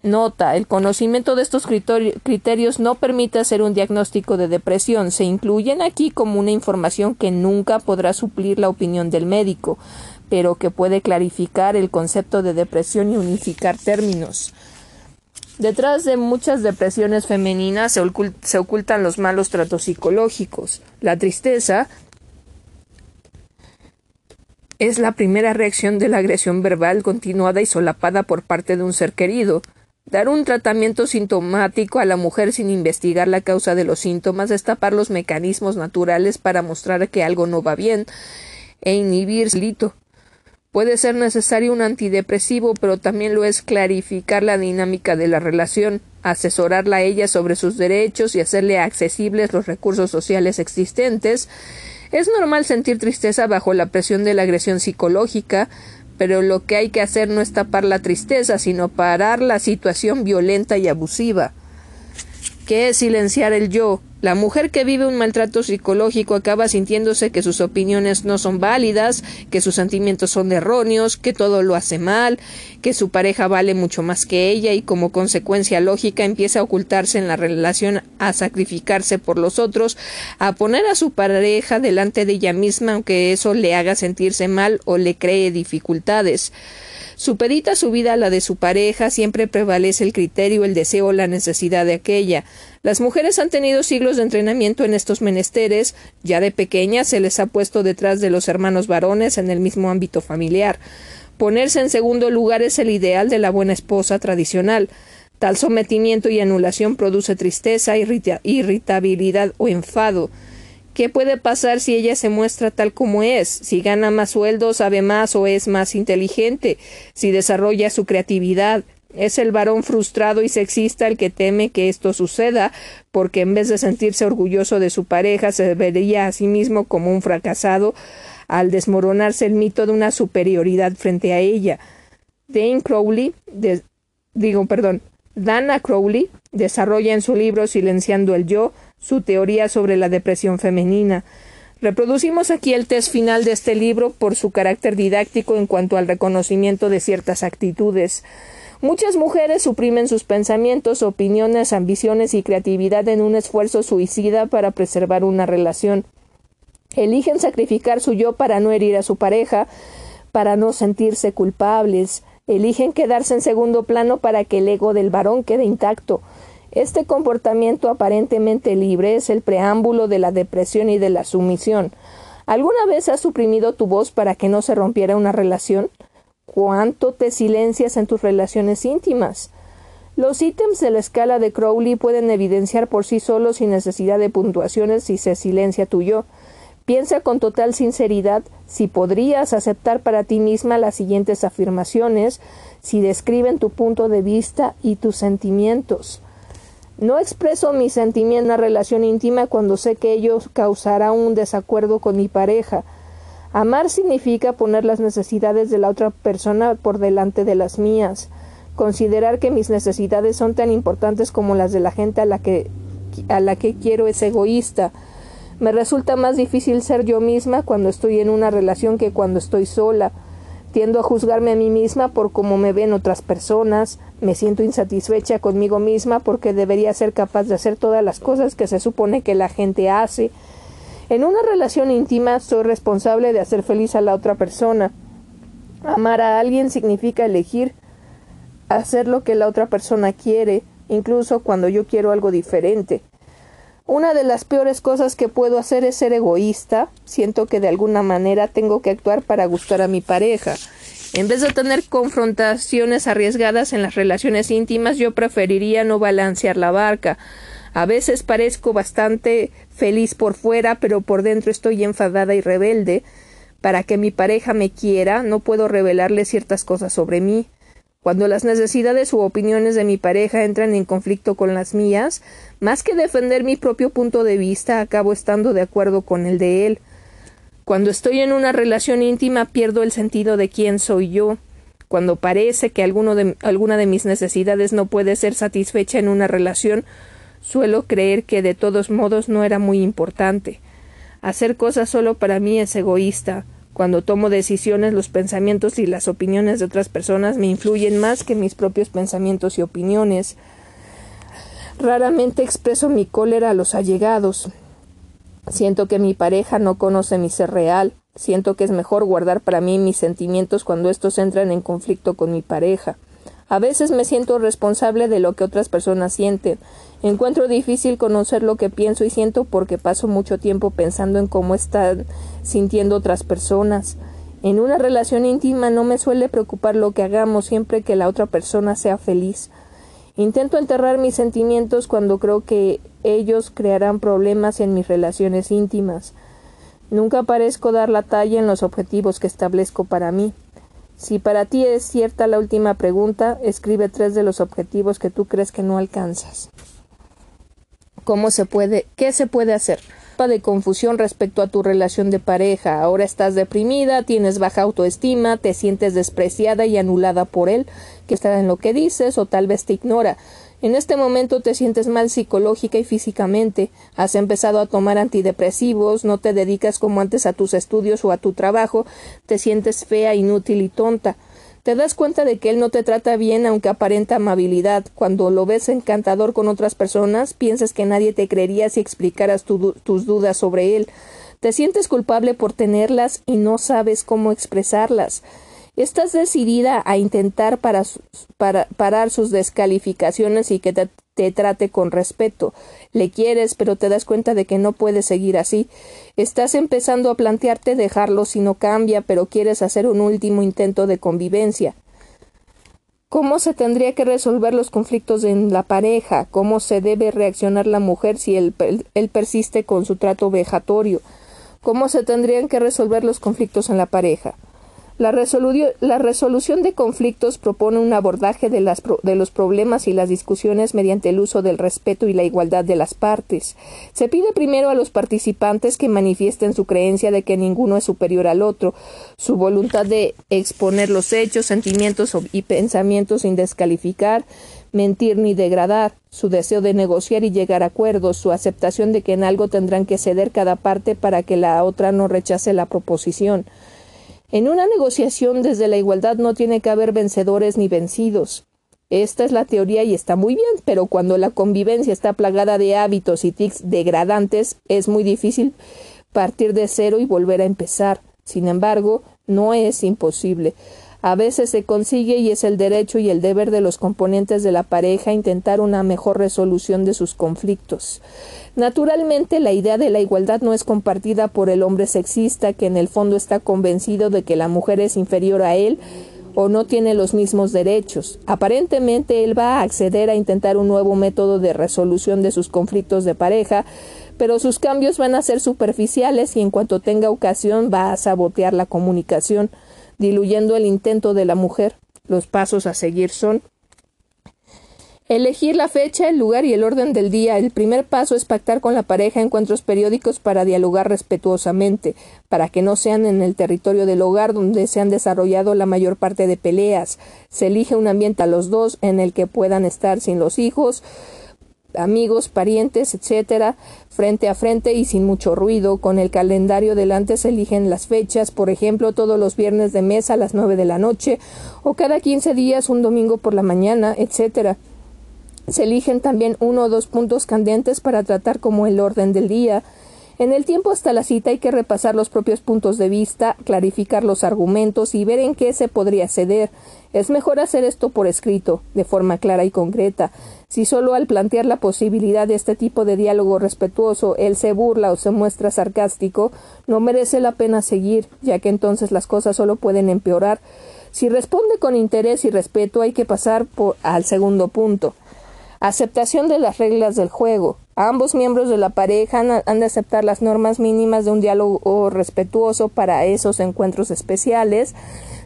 Nota, el conocimiento de estos criterios no permite hacer un diagnóstico de depresión. Se incluyen aquí como una información que nunca podrá suplir la opinión del médico, pero que puede clarificar el concepto de depresión y unificar términos. Detrás de muchas depresiones femeninas se, ocultan los malos tratos psicológicos. La tristeza es la primera reacción de la agresión verbal continuada y solapada por parte de un ser querido. Dar un tratamiento sintomático a la mujer sin investigar la causa de los síntomas es tapar los mecanismos naturales para mostrar que algo no va bien e inhibir lito. Puede ser necesario un antidepresivo, pero también lo es clarificar la dinámica de la relación, asesorarla a ella sobre sus derechos y hacerle accesibles los recursos sociales existentes, es normal sentir tristeza bajo la presión de la agresión psicológica, pero lo que hay que hacer no es tapar la tristeza, sino parar la situación violenta y abusiva. ¿Qué es silenciar el yo? La mujer que vive un maltrato psicológico acaba sintiéndose que sus opiniones no son válidas, que sus sentimientos son erróneos, que todo lo hace mal, que su pareja vale mucho más que ella y como consecuencia lógica empieza a ocultarse en la relación, a sacrificarse por los otros, a poner a su pareja delante de ella misma aunque eso le haga sentirse mal o le cree dificultades. Supedita su vida a la de su pareja, siempre prevalece el criterio, el deseo la necesidad de aquella. Las mujeres han tenido siglos de entrenamiento en estos menesteres, ya de pequeñas se les ha puesto detrás de los hermanos varones en el mismo ámbito familiar. Ponerse en segundo lugar es el ideal de la buena esposa tradicional. Tal sometimiento y anulación produce tristeza, irritabilidad o enfado. ¿Qué puede pasar si ella se muestra tal como es? Si gana más sueldo, sabe más o es más inteligente, si desarrolla su creatividad. Es el varón frustrado y sexista el que teme que esto suceda, porque en vez de sentirse orgulloso de su pareja, se vería a sí mismo como un fracasado al desmoronarse el mito de una superioridad frente a ella. Dane Crowley, digo, perdón, Dana Crowley desarrolla en su libro Silenciando el Yo su teoría sobre la depresión femenina. Reproducimos aquí el test final de este libro por su carácter didáctico en cuanto al reconocimiento de ciertas actitudes. Muchas mujeres suprimen sus pensamientos, opiniones, ambiciones y creatividad en un esfuerzo suicida para preservar una relación. Eligen sacrificar su yo para no herir a su pareja, para no sentirse culpables. Eligen quedarse en segundo plano para que el ego del varón quede intacto. Este comportamiento aparentemente libre es el preámbulo de la depresión y de la sumisión. ¿Alguna vez has suprimido tu voz para que no se rompiera una relación? ¿Cuánto te silencias en tus relaciones íntimas? Los ítems de la escala de Crowley pueden evidenciar por sí solos sin necesidad de puntuaciones si se silencia tu yo. Piensa con total sinceridad si podrías aceptar para ti misma las siguientes afirmaciones, si describen tu punto de vista y tus sentimientos. No expreso mi sentimiento en una relación íntima cuando sé que ello causará un desacuerdo con mi pareja. Amar significa poner las necesidades de la otra persona por delante de las mías, considerar que mis necesidades son tan importantes como las de la gente a la que a la que quiero es egoísta. Me resulta más difícil ser yo misma cuando estoy en una relación que cuando estoy sola. Tiendo a juzgarme a mí misma por cómo me ven otras personas, me siento insatisfecha conmigo misma porque debería ser capaz de hacer todas las cosas que se supone que la gente hace. En una relación íntima soy responsable de hacer feliz a la otra persona. Amar a alguien significa elegir hacer lo que la otra persona quiere, incluso cuando yo quiero algo diferente. Una de las peores cosas que puedo hacer es ser egoísta. Siento que de alguna manera tengo que actuar para gustar a mi pareja. En vez de tener confrontaciones arriesgadas en las relaciones íntimas, yo preferiría no balancear la barca. A veces parezco bastante feliz por fuera, pero por dentro estoy enfadada y rebelde. Para que mi pareja me quiera, no puedo revelarle ciertas cosas sobre mí. Cuando las necesidades u opiniones de mi pareja entran en conflicto con las mías, más que defender mi propio punto de vista, acabo estando de acuerdo con el de él. Cuando estoy en una relación íntima pierdo el sentido de quién soy yo. Cuando parece que alguna de mis necesidades no puede ser satisfecha en una relación, suelo creer que de todos modos no era muy importante. Hacer cosas solo para mí es egoísta. Cuando tomo decisiones, los pensamientos y las opiniones de otras personas me influyen más que mis propios pensamientos y opiniones. Raramente expreso mi cólera a los allegados. Siento que mi pareja no conoce mi ser real. Siento que es mejor guardar para mí mis sentimientos cuando estos entran en conflicto con mi pareja. A veces me siento responsable de lo que otras personas sienten. Encuentro difícil conocer lo que pienso y siento porque paso mucho tiempo pensando en cómo están sintiendo otras personas. En una relación íntima no me suele preocupar lo que hagamos siempre que la otra persona sea feliz. Intento enterrar mis sentimientos cuando creo que ellos crearán problemas en mis relaciones íntimas. Nunca parezco dar la talla en los objetivos que establezco para mí. Si para ti es cierta la última pregunta, escribe tres de los objetivos que tú crees que no alcanzas. ¿Cómo se puede? ¿Qué se puede hacer? de confusión respecto a tu relación de pareja. Ahora estás deprimida, tienes baja autoestima, te sientes despreciada y anulada por él, que está en lo que dices o tal vez te ignora. En este momento te sientes mal psicológica y físicamente, has empezado a tomar antidepresivos, no te dedicas como antes a tus estudios o a tu trabajo, te sientes fea, inútil y tonta. Te das cuenta de que él no te trata bien aunque aparenta amabilidad. Cuando lo ves encantador con otras personas, piensas que nadie te creería si explicaras tus dudas sobre él. Te sientes culpable por tenerlas y no sabes cómo expresarlas. Estás decidida a intentar para, parar sus descalificaciones y que te, te trate con respeto. Le quieres, pero te das cuenta de que no puedes seguir así. Estás empezando a plantearte dejarlo si no cambia, pero quieres hacer un último intento de convivencia. ¿Cómo se tendría que resolver los conflictos en la pareja? ¿Cómo se debe reaccionar la mujer si él persiste con su trato vejatorio? ¿Cómo se tendrían que resolver los conflictos en la pareja? La, resolución de conflictos propone un abordaje de, los problemas y las discusiones mediante el uso del respeto y la igualdad de las partes. Se pide primero a los participantes que manifiesten su creencia de que ninguno es superior al otro, su voluntad de exponer los hechos, sentimientos y pensamientos sin descalificar, mentir ni degradar, su deseo de negociar y llegar a acuerdos, su aceptación de que en algo tendrán que ceder cada parte para que la otra no rechace la proposición. En una negociación desde la igualdad no tiene que haber vencedores ni vencidos. Esta es la teoría y está muy bien, pero cuando la convivencia está plagada de hábitos y tics degradantes, es muy difícil partir de cero y volver a empezar. Sin embargo, no es imposible. A veces se consigue y es el derecho y el deber de los componentes de la pareja intentar una mejor resolución de sus conflictos. Naturalmente, la idea de la igualdad no es compartida por el hombre sexista que en el fondo está convencido de que la mujer es inferior a él o no tiene los mismos derechos. Aparentemente él va a acceder a intentar un nuevo método de resolución de sus conflictos de pareja, pero sus cambios van a ser superficiales y en cuanto tenga ocasión va a sabotear la comunicación diluyendo el intento de la mujer. Los pasos a seguir son Elegir la fecha, el lugar y el orden del día. El primer paso es pactar con la pareja encuentros periódicos para dialogar respetuosamente, para que no sean en el territorio del hogar donde se han desarrollado la mayor parte de peleas. Se elige un ambiente a los dos en el que puedan estar sin los hijos, amigos, parientes, etcétera, frente a frente y sin mucho ruido. Con el calendario delante se eligen las fechas, por ejemplo, todos los viernes de mes a las nueve de la noche, o cada quince días un domingo por la mañana, etcétera. Se eligen también uno o dos puntos candentes para tratar como el orden del día, en el tiempo hasta la cita hay que repasar los propios puntos de vista, clarificar los argumentos y ver en qué se podría ceder. Es mejor hacer esto por escrito, de forma clara y concreta. Si solo al plantear la posibilidad de este tipo de diálogo respetuoso él se burla o se muestra sarcástico, no merece la pena seguir, ya que entonces las cosas solo pueden empeorar. Si responde con interés y respeto hay que pasar por, al segundo punto. Aceptación de las reglas del juego. Ambos miembros de la pareja han, de aceptar las normas mínimas de un diálogo respetuoso para esos encuentros especiales.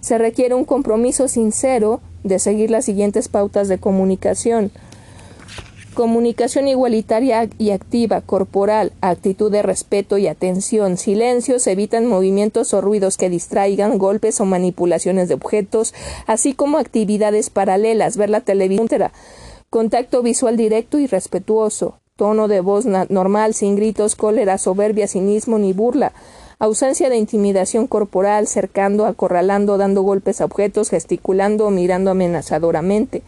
Se requiere un compromiso sincero de seguir las siguientes pautas de comunicación. Comunicación igualitaria y activa, corporal, actitud de respeto y atención, silencios, evitan movimientos o ruidos que distraigan, golpes o manipulaciones de objetos, así como actividades paralelas, ver la televisión, contacto visual directo y respetuoso, tono de voz normal, sin gritos, cólera, soberbia, cinismo ni burla, ausencia de intimidación corporal, cercando, acorralando, dando golpes a objetos, gesticulando o mirando amenazadoramente.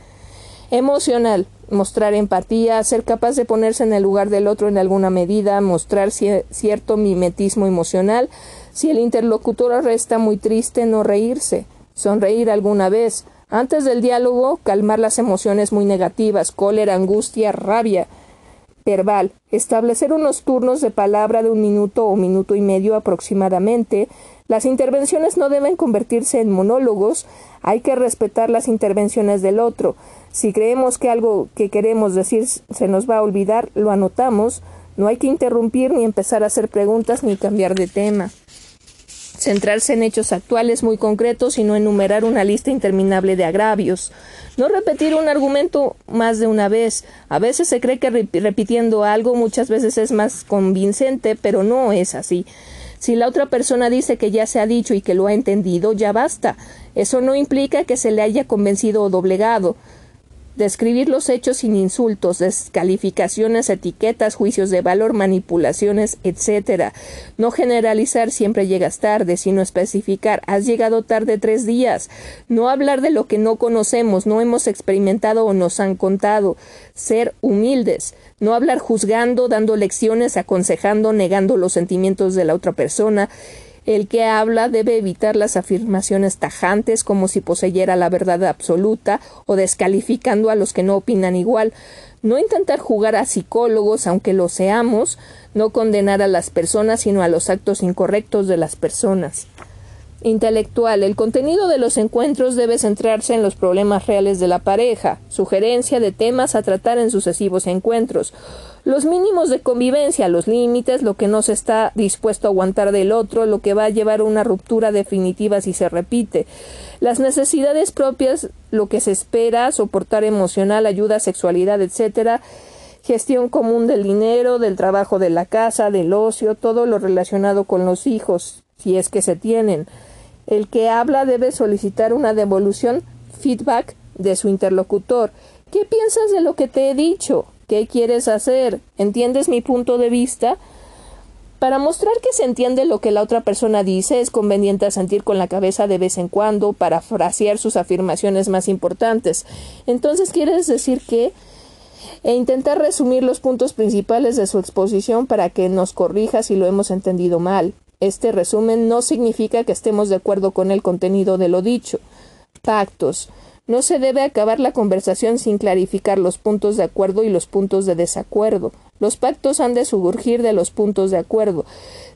Emocional, mostrar empatía, ser capaz de ponerse en el lugar del otro en alguna medida, mostrar cierto mimetismo emocional. Si el interlocutor resta muy triste, no reírse, sonreír alguna vez. Antes del diálogo, calmar las emociones muy negativas, cólera, angustia, rabia, verbal, establecer unos turnos de palabra de un minuto o minuto y medio aproximadamente. Las intervenciones no deben convertirse en monólogos, hay que respetar las intervenciones del otro. Si creemos que algo que queremos decir se nos va a olvidar, lo anotamos. No hay que interrumpir ni empezar a hacer preguntas ni cambiar de tema centrarse en hechos actuales muy concretos y no enumerar una lista interminable de agravios. No repetir un argumento más de una vez. A veces se cree que repitiendo algo muchas veces es más convincente, pero no es así. Si la otra persona dice que ya se ha dicho y que lo ha entendido, ya basta. Eso no implica que se le haya convencido o doblegado describir los hechos sin insultos, descalificaciones, etiquetas, juicios de valor, manipulaciones, etc. No generalizar siempre llegas tarde, sino especificar has llegado tarde tres días. No hablar de lo que no conocemos, no hemos experimentado o nos han contado. Ser humildes. No hablar juzgando, dando lecciones, aconsejando, negando los sentimientos de la otra persona el que habla debe evitar las afirmaciones tajantes como si poseyera la verdad absoluta o descalificando a los que no opinan igual. No intentar jugar a psicólogos aunque lo seamos, no condenar a las personas sino a los actos incorrectos de las personas. Intelectual. El contenido de los encuentros debe centrarse en los problemas reales de la pareja, sugerencia de temas a tratar en sucesivos encuentros, los mínimos de convivencia, los límites, lo que no se está dispuesto a aguantar del otro, lo que va a llevar a una ruptura definitiva si se repite, las necesidades propias, lo que se espera, soportar emocional, ayuda, sexualidad, etcétera, gestión común del dinero, del trabajo de la casa, del ocio, todo lo relacionado con los hijos, si es que se tienen. El que habla debe solicitar una devolución, feedback de su interlocutor. ¿Qué piensas de lo que te he dicho? ¿Qué quieres hacer? ¿Entiendes mi punto de vista? Para mostrar que se entiende lo que la otra persona dice, es conveniente asentir con la cabeza de vez en cuando para frasear sus afirmaciones más importantes. Entonces, ¿quieres decir que e intentar resumir los puntos principales de su exposición para que nos corrija si lo hemos entendido mal. Este resumen no significa que estemos de acuerdo con el contenido de lo dicho. Pactos. No se debe acabar la conversación sin clarificar los puntos de acuerdo y los puntos de desacuerdo. Los pactos han de surgir de los puntos de acuerdo.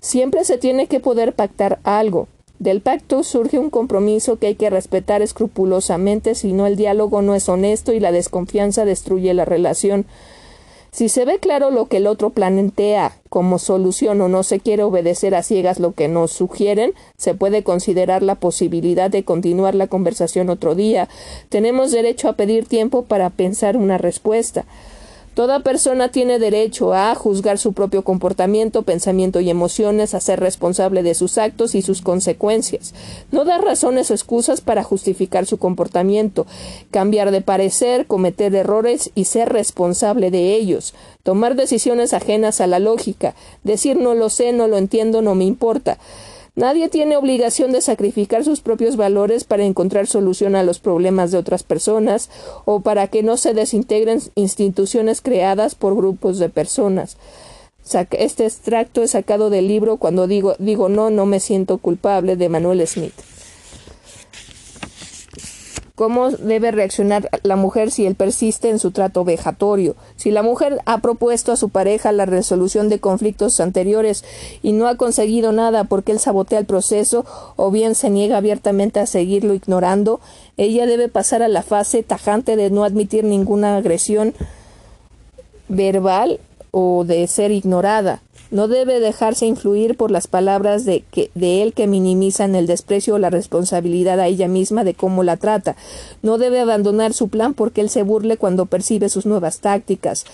Siempre se tiene que poder pactar algo. Del pacto surge un compromiso que hay que respetar escrupulosamente, si no el diálogo no es honesto y la desconfianza destruye la relación. Si se ve claro lo que el otro plantea como solución o no se quiere obedecer a ciegas lo que nos sugieren, se puede considerar la posibilidad de continuar la conversación otro día. Tenemos derecho a pedir tiempo para pensar una respuesta. Toda persona tiene derecho a juzgar su propio comportamiento, pensamiento y emociones, a ser responsable de sus actos y sus consecuencias. No dar razones o excusas para justificar su comportamiento, cambiar de parecer, cometer errores y ser responsable de ellos, tomar decisiones ajenas a la lógica, decir no lo sé, no lo entiendo, no me importa. Nadie tiene obligación de sacrificar sus propios valores para encontrar solución a los problemas de otras personas o para que no se desintegren instituciones creadas por grupos de personas. Este extracto es sacado del libro Cuando digo, digo no, no me siento culpable de Manuel Smith cómo debe reaccionar la mujer si él persiste en su trato vejatorio. Si la mujer ha propuesto a su pareja la resolución de conflictos anteriores y no ha conseguido nada porque él sabotea el proceso o bien se niega abiertamente a seguirlo ignorando, ella debe pasar a la fase tajante de no admitir ninguna agresión verbal o de ser ignorada. No debe dejarse influir por las palabras de, él que minimizan el desprecio o la responsabilidad a ella misma de cómo la trata. No debe abandonar su plan porque él se burle cuando percibe sus nuevas tácticas.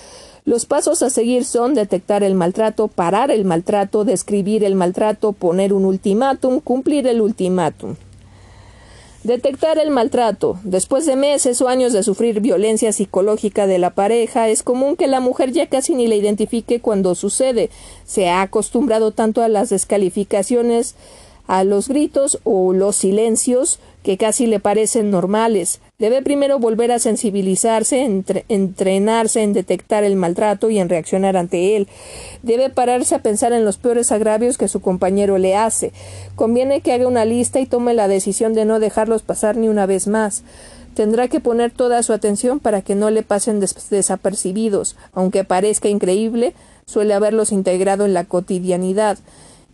Los pasos a seguir son detectar el maltrato, parar el maltrato, describir el maltrato, poner un ultimátum, cumplir el ultimátum. Detectar el maltrato. Después de meses o años de sufrir violencia psicológica de la pareja, es común que la mujer ya casi ni la identifique cuando sucede. Se ha acostumbrado tanto a las descalificaciones, a los gritos o los silencios que casi le parecen normales. Debe primero volver a sensibilizarse, entrenarse en detectar el maltrato y en reaccionar ante él. Debe pararse a pensar en los peores agravios que su compañero le hace. Conviene que haga una lista y tome la decisión de no dejarlos pasar ni una vez más. Tendrá que poner toda su atención para que no le pasen desapercibidos. Aunque parezca increíble, suele haberlos integrado en la cotidianidad.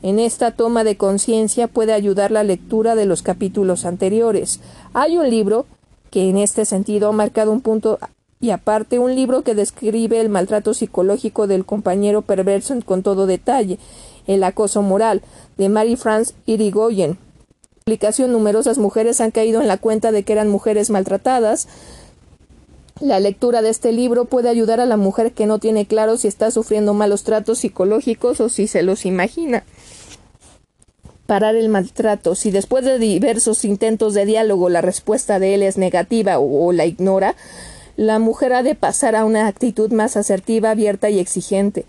En esta toma de conciencia puede ayudar la lectura de los capítulos anteriores. Hay un libro que en este sentido ha marcado un punto y aparte un libro que describe el maltrato psicológico del compañero perverso con todo detalle, El acoso moral, de Mary France Irigoyen. En numerosas mujeres han caído en la cuenta de que eran mujeres maltratadas. La lectura de este libro puede ayudar a la mujer que no tiene claro si está sufriendo malos tratos psicológicos o si se los imagina parar el maltrato. Si después de diversos intentos de diálogo la respuesta de él es negativa o, la ignora, la mujer ha de pasar a una actitud más asertiva, abierta y exigente.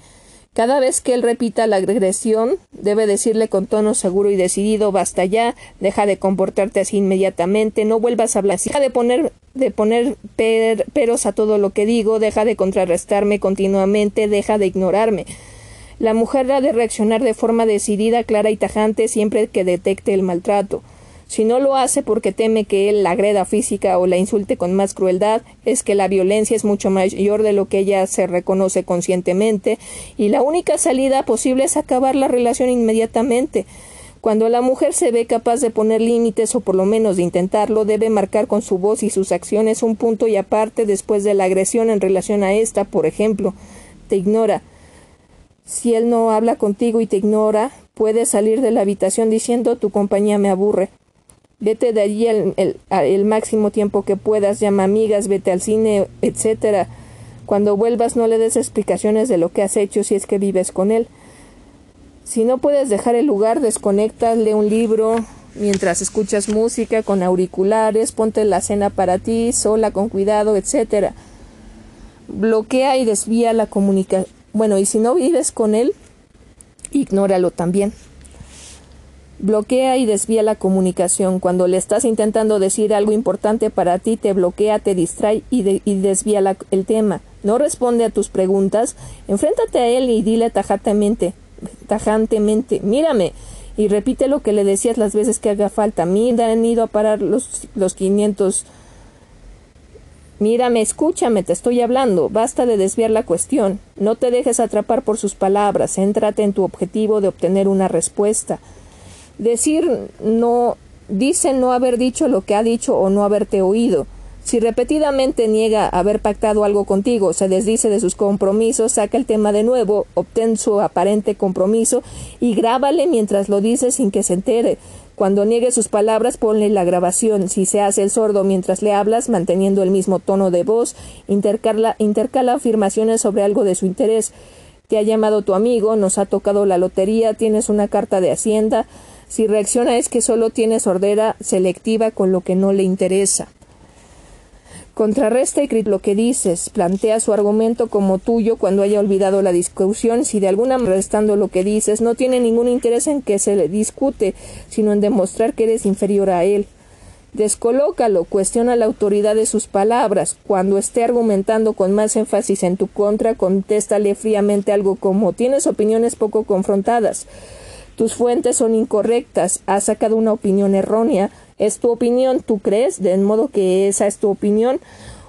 Cada vez que él repita la agresión, debe decirle con tono seguro y decidido basta ya, deja de comportarte así inmediatamente, no vuelvas a hablar deja de poner, de poner peros a todo lo que digo, deja de contrarrestarme continuamente, deja de ignorarme. La mujer ha de reaccionar de forma decidida, clara y tajante siempre que detecte el maltrato. Si no lo hace porque teme que él la agreda física o la insulte con más crueldad, es que la violencia es mucho mayor de lo que ella se reconoce conscientemente, y la única salida posible es acabar la relación inmediatamente. Cuando la mujer se ve capaz de poner límites o por lo menos de intentarlo, debe marcar con su voz y sus acciones un punto y aparte después de la agresión en relación a esta, por ejemplo, te ignora, si él no habla contigo y te ignora, puedes salir de la habitación diciendo tu compañía me aburre. Vete de allí el, máximo tiempo que puedas, llama amigas, vete al cine, etcétera. Cuando vuelvas no le des explicaciones de lo que has hecho si es que vives con él. Si no puedes dejar el lugar, desconecta, lee un libro mientras escuchas música con auriculares, ponte la cena para ti, sola, con cuidado, etcétera. Bloquea y desvía la comunicación bueno, y si no vives con él, ignóralo también. Bloquea y desvía la comunicación. Cuando le estás intentando decir algo importante para ti, te bloquea, te distrae y, desvía el tema. No responde a tus preguntas. Enfréntate a él y dile tajantemente, tajantemente, mírame, y repite lo que le decías las veces que haga falta. Mira, han ido a parar los, los 500 Mírame, escúchame, te estoy hablando. Basta de desviar la cuestión. No te dejes atrapar por sus palabras. Céntrate en tu objetivo de obtener una respuesta. Decir no dice no haber dicho lo que ha dicho o no haberte oído. Si repetidamente niega haber pactado algo contigo, se desdice de sus compromisos, saca el tema de nuevo, obtén su aparente compromiso y grábale mientras lo dice sin que se entere. Cuando niegue sus palabras, ponle la grabación. Si se hace el sordo mientras le hablas, manteniendo el mismo tono de voz, intercala, afirmaciones sobre algo de su interés. Te ha llamado tu amigo, nos ha tocado la lotería, tienes una carta de Hacienda. Si reacciona es que solo tiene sordera selectiva con lo que no le interesa. Contrarresta y lo que dices, plantea su argumento como tuyo cuando haya olvidado la discusión, si de alguna manera restando lo que dices, no tiene ningún interés en que se le discute, sino en demostrar que eres inferior a él. Descolócalo, cuestiona la autoridad de sus palabras. Cuando esté argumentando con más énfasis en tu contra, contéstale fríamente algo como tienes opiniones poco confrontadas. Tus fuentes son incorrectas, has sacado una opinión errónea, es tu opinión, tú crees, de modo que esa es tu opinión.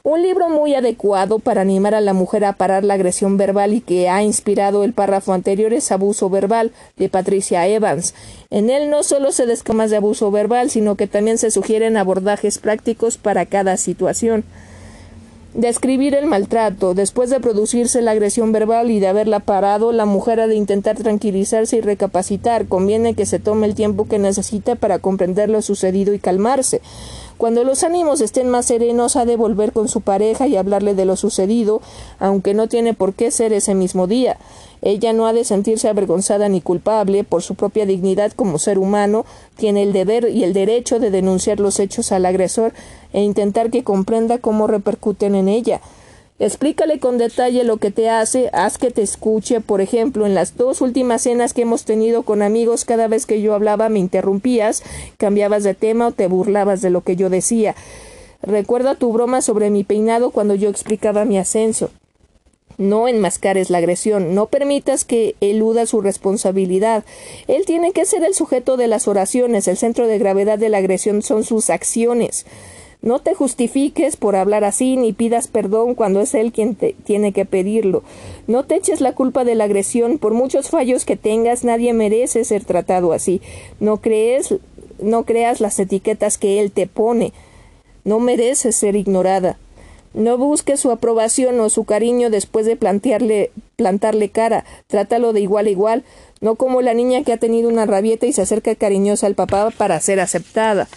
Un libro muy adecuado para animar a la mujer a parar la agresión verbal y que ha inspirado el párrafo anterior es Abuso Verbal de Patricia Evans. En él no solo se descamas de abuso verbal, sino que también se sugieren abordajes prácticos para cada situación. Describir el maltrato. Después de producirse la agresión verbal y de haberla parado, la mujer ha de intentar tranquilizarse y recapacitar. Conviene que se tome el tiempo que necesita para comprender lo sucedido y calmarse. Cuando los ánimos estén más serenos, ha de volver con su pareja y hablarle de lo sucedido, aunque no tiene por qué ser ese mismo día. Ella no ha de sentirse avergonzada ni culpable por su propia dignidad como ser humano, tiene el deber y el derecho de denunciar los hechos al agresor e intentar que comprenda cómo repercuten en ella. Explícale con detalle lo que te hace, haz que te escuche. Por ejemplo, en las dos últimas cenas que hemos tenido con amigos, cada vez que yo hablaba me interrumpías, cambiabas de tema o te burlabas de lo que yo decía. Recuerda tu broma sobre mi peinado cuando yo explicaba mi ascenso. No enmascares la agresión, no permitas que eluda su responsabilidad. Él tiene que ser el sujeto de las oraciones, el centro de gravedad de la agresión son sus acciones. No te justifiques por hablar así ni pidas perdón cuando es él quien te tiene que pedirlo. No te eches la culpa de la agresión. Por muchos fallos que tengas, nadie merece ser tratado así. No crees, no creas las etiquetas que él te pone. No mereces ser ignorada. No busques su aprobación o su cariño después de plantearle, plantarle cara. Trátalo de igual a igual, no como la niña que ha tenido una rabieta y se acerca cariñosa al papá para ser aceptada.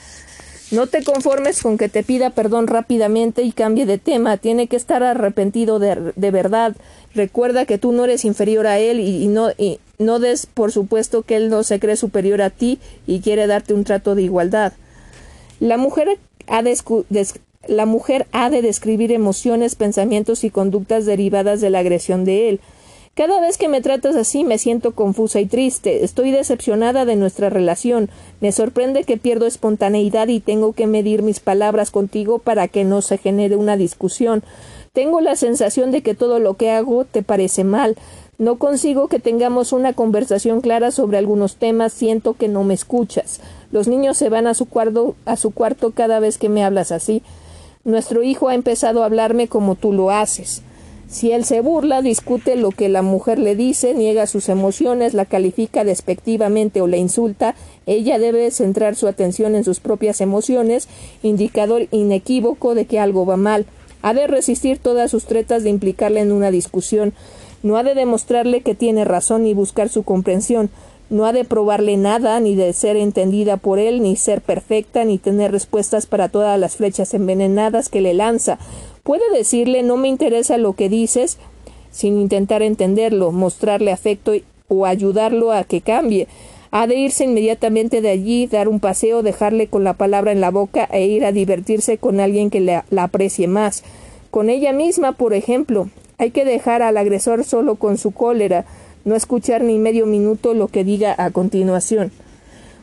No te conformes con que te pida perdón rápidamente y cambie de tema. Tiene que estar arrepentido de, de verdad. Recuerda que tú no eres inferior a él y, no, y no des por supuesto que él no se cree superior a ti y quiere darte un trato de igualdad. La mujer ha de, la mujer ha de describir emociones, pensamientos y conductas derivadas de la agresión de él. Cada vez que me tratas así me siento confusa y triste. Estoy decepcionada de nuestra relación. Me sorprende que pierdo espontaneidad y tengo que medir mis palabras contigo para que no se genere una discusión. Tengo la sensación de que todo lo que hago te parece mal. No consigo que tengamos una conversación clara sobre algunos temas, siento que no me escuchas. Los niños se van a su cuarto, a su cuarto cada vez que me hablas así. Nuestro hijo ha empezado a hablarme como tú lo haces. Si él se burla, discute lo que la mujer le dice, niega sus emociones, la califica despectivamente o la insulta, ella debe centrar su atención en sus propias emociones, indicador inequívoco de que algo va mal. Ha de resistir todas sus tretas de implicarle en una discusión. No ha de demostrarle que tiene razón ni buscar su comprensión. No ha de probarle nada, ni de ser entendida por él, ni ser perfecta, ni tener respuestas para todas las flechas envenenadas que le lanza. Puede decirle no me interesa lo que dices sin intentar entenderlo, mostrarle afecto o ayudarlo a que cambie. Ha de irse inmediatamente de allí, dar un paseo, dejarle con la palabra en la boca e ir a divertirse con alguien que la, la aprecie más. Con ella misma, por ejemplo. Hay que dejar al agresor solo con su cólera, no escuchar ni medio minuto lo que diga a continuación.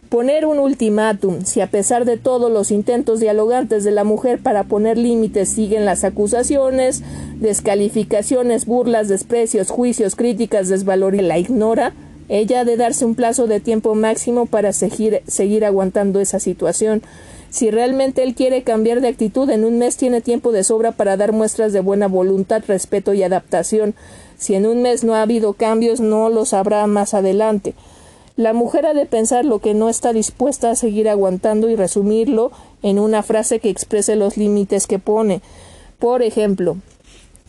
Poner un ultimátum. Si a pesar de todos los intentos dialogantes de la mujer para poner límites siguen las acusaciones, descalificaciones, burlas, desprecios, juicios, críticas, desvalor y la ignora, ella ha de darse un plazo de tiempo máximo para seguir, seguir aguantando esa situación. Si realmente él quiere cambiar de actitud, en un mes tiene tiempo de sobra para dar muestras de buena voluntad, respeto y adaptación. Si en un mes no ha habido cambios, no los habrá más adelante. La mujer ha de pensar lo que no está dispuesta a seguir aguantando y resumirlo en una frase que exprese los límites que pone. Por ejemplo,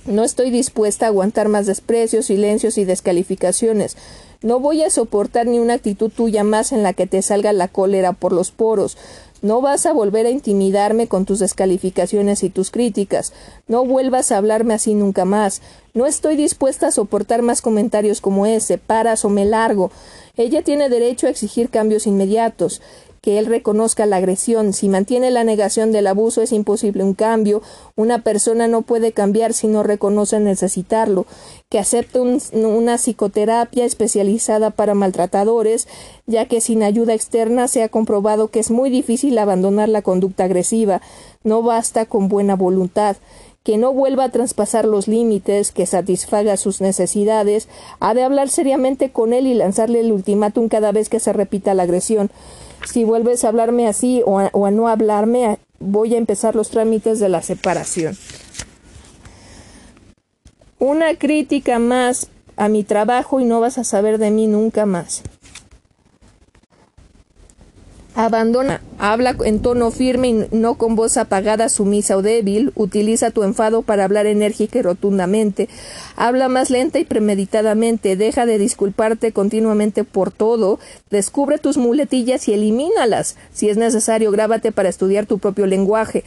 no estoy dispuesta a aguantar más desprecios, silencios y descalificaciones. No voy a soportar ni una actitud tuya más en la que te salga la cólera por los poros. No vas a volver a intimidarme con tus descalificaciones y tus críticas. No vuelvas a hablarme así nunca más. No estoy dispuesta a soportar más comentarios como ese. Paras o me largo. Ella tiene derecho a exigir cambios inmediatos, que él reconozca la agresión. Si mantiene la negación del abuso es imposible un cambio. Una persona no puede cambiar si no reconoce necesitarlo. Que acepte una psicoterapia especializada para maltratadores, ya que sin ayuda externa se ha comprobado que es muy difícil abandonar la conducta agresiva. No basta con buena voluntad que no vuelva a traspasar los límites, que satisfaga sus necesidades, ha de hablar seriamente con él y lanzarle el ultimátum cada vez que se repita la agresión. Si vuelves a hablarme así o a, o a no hablarme, voy a empezar los trámites de la separación. Una crítica más a mi trabajo y no vas a saber de mí nunca más. Abandona, habla en tono firme y no con voz apagada, sumisa o débil. Utiliza tu enfado para hablar enérgica y rotundamente. Habla más lenta y premeditadamente. Deja de disculparte continuamente por todo. Descubre tus muletillas y elimínalas. Si es necesario, grábate para estudiar tu propio lenguaje.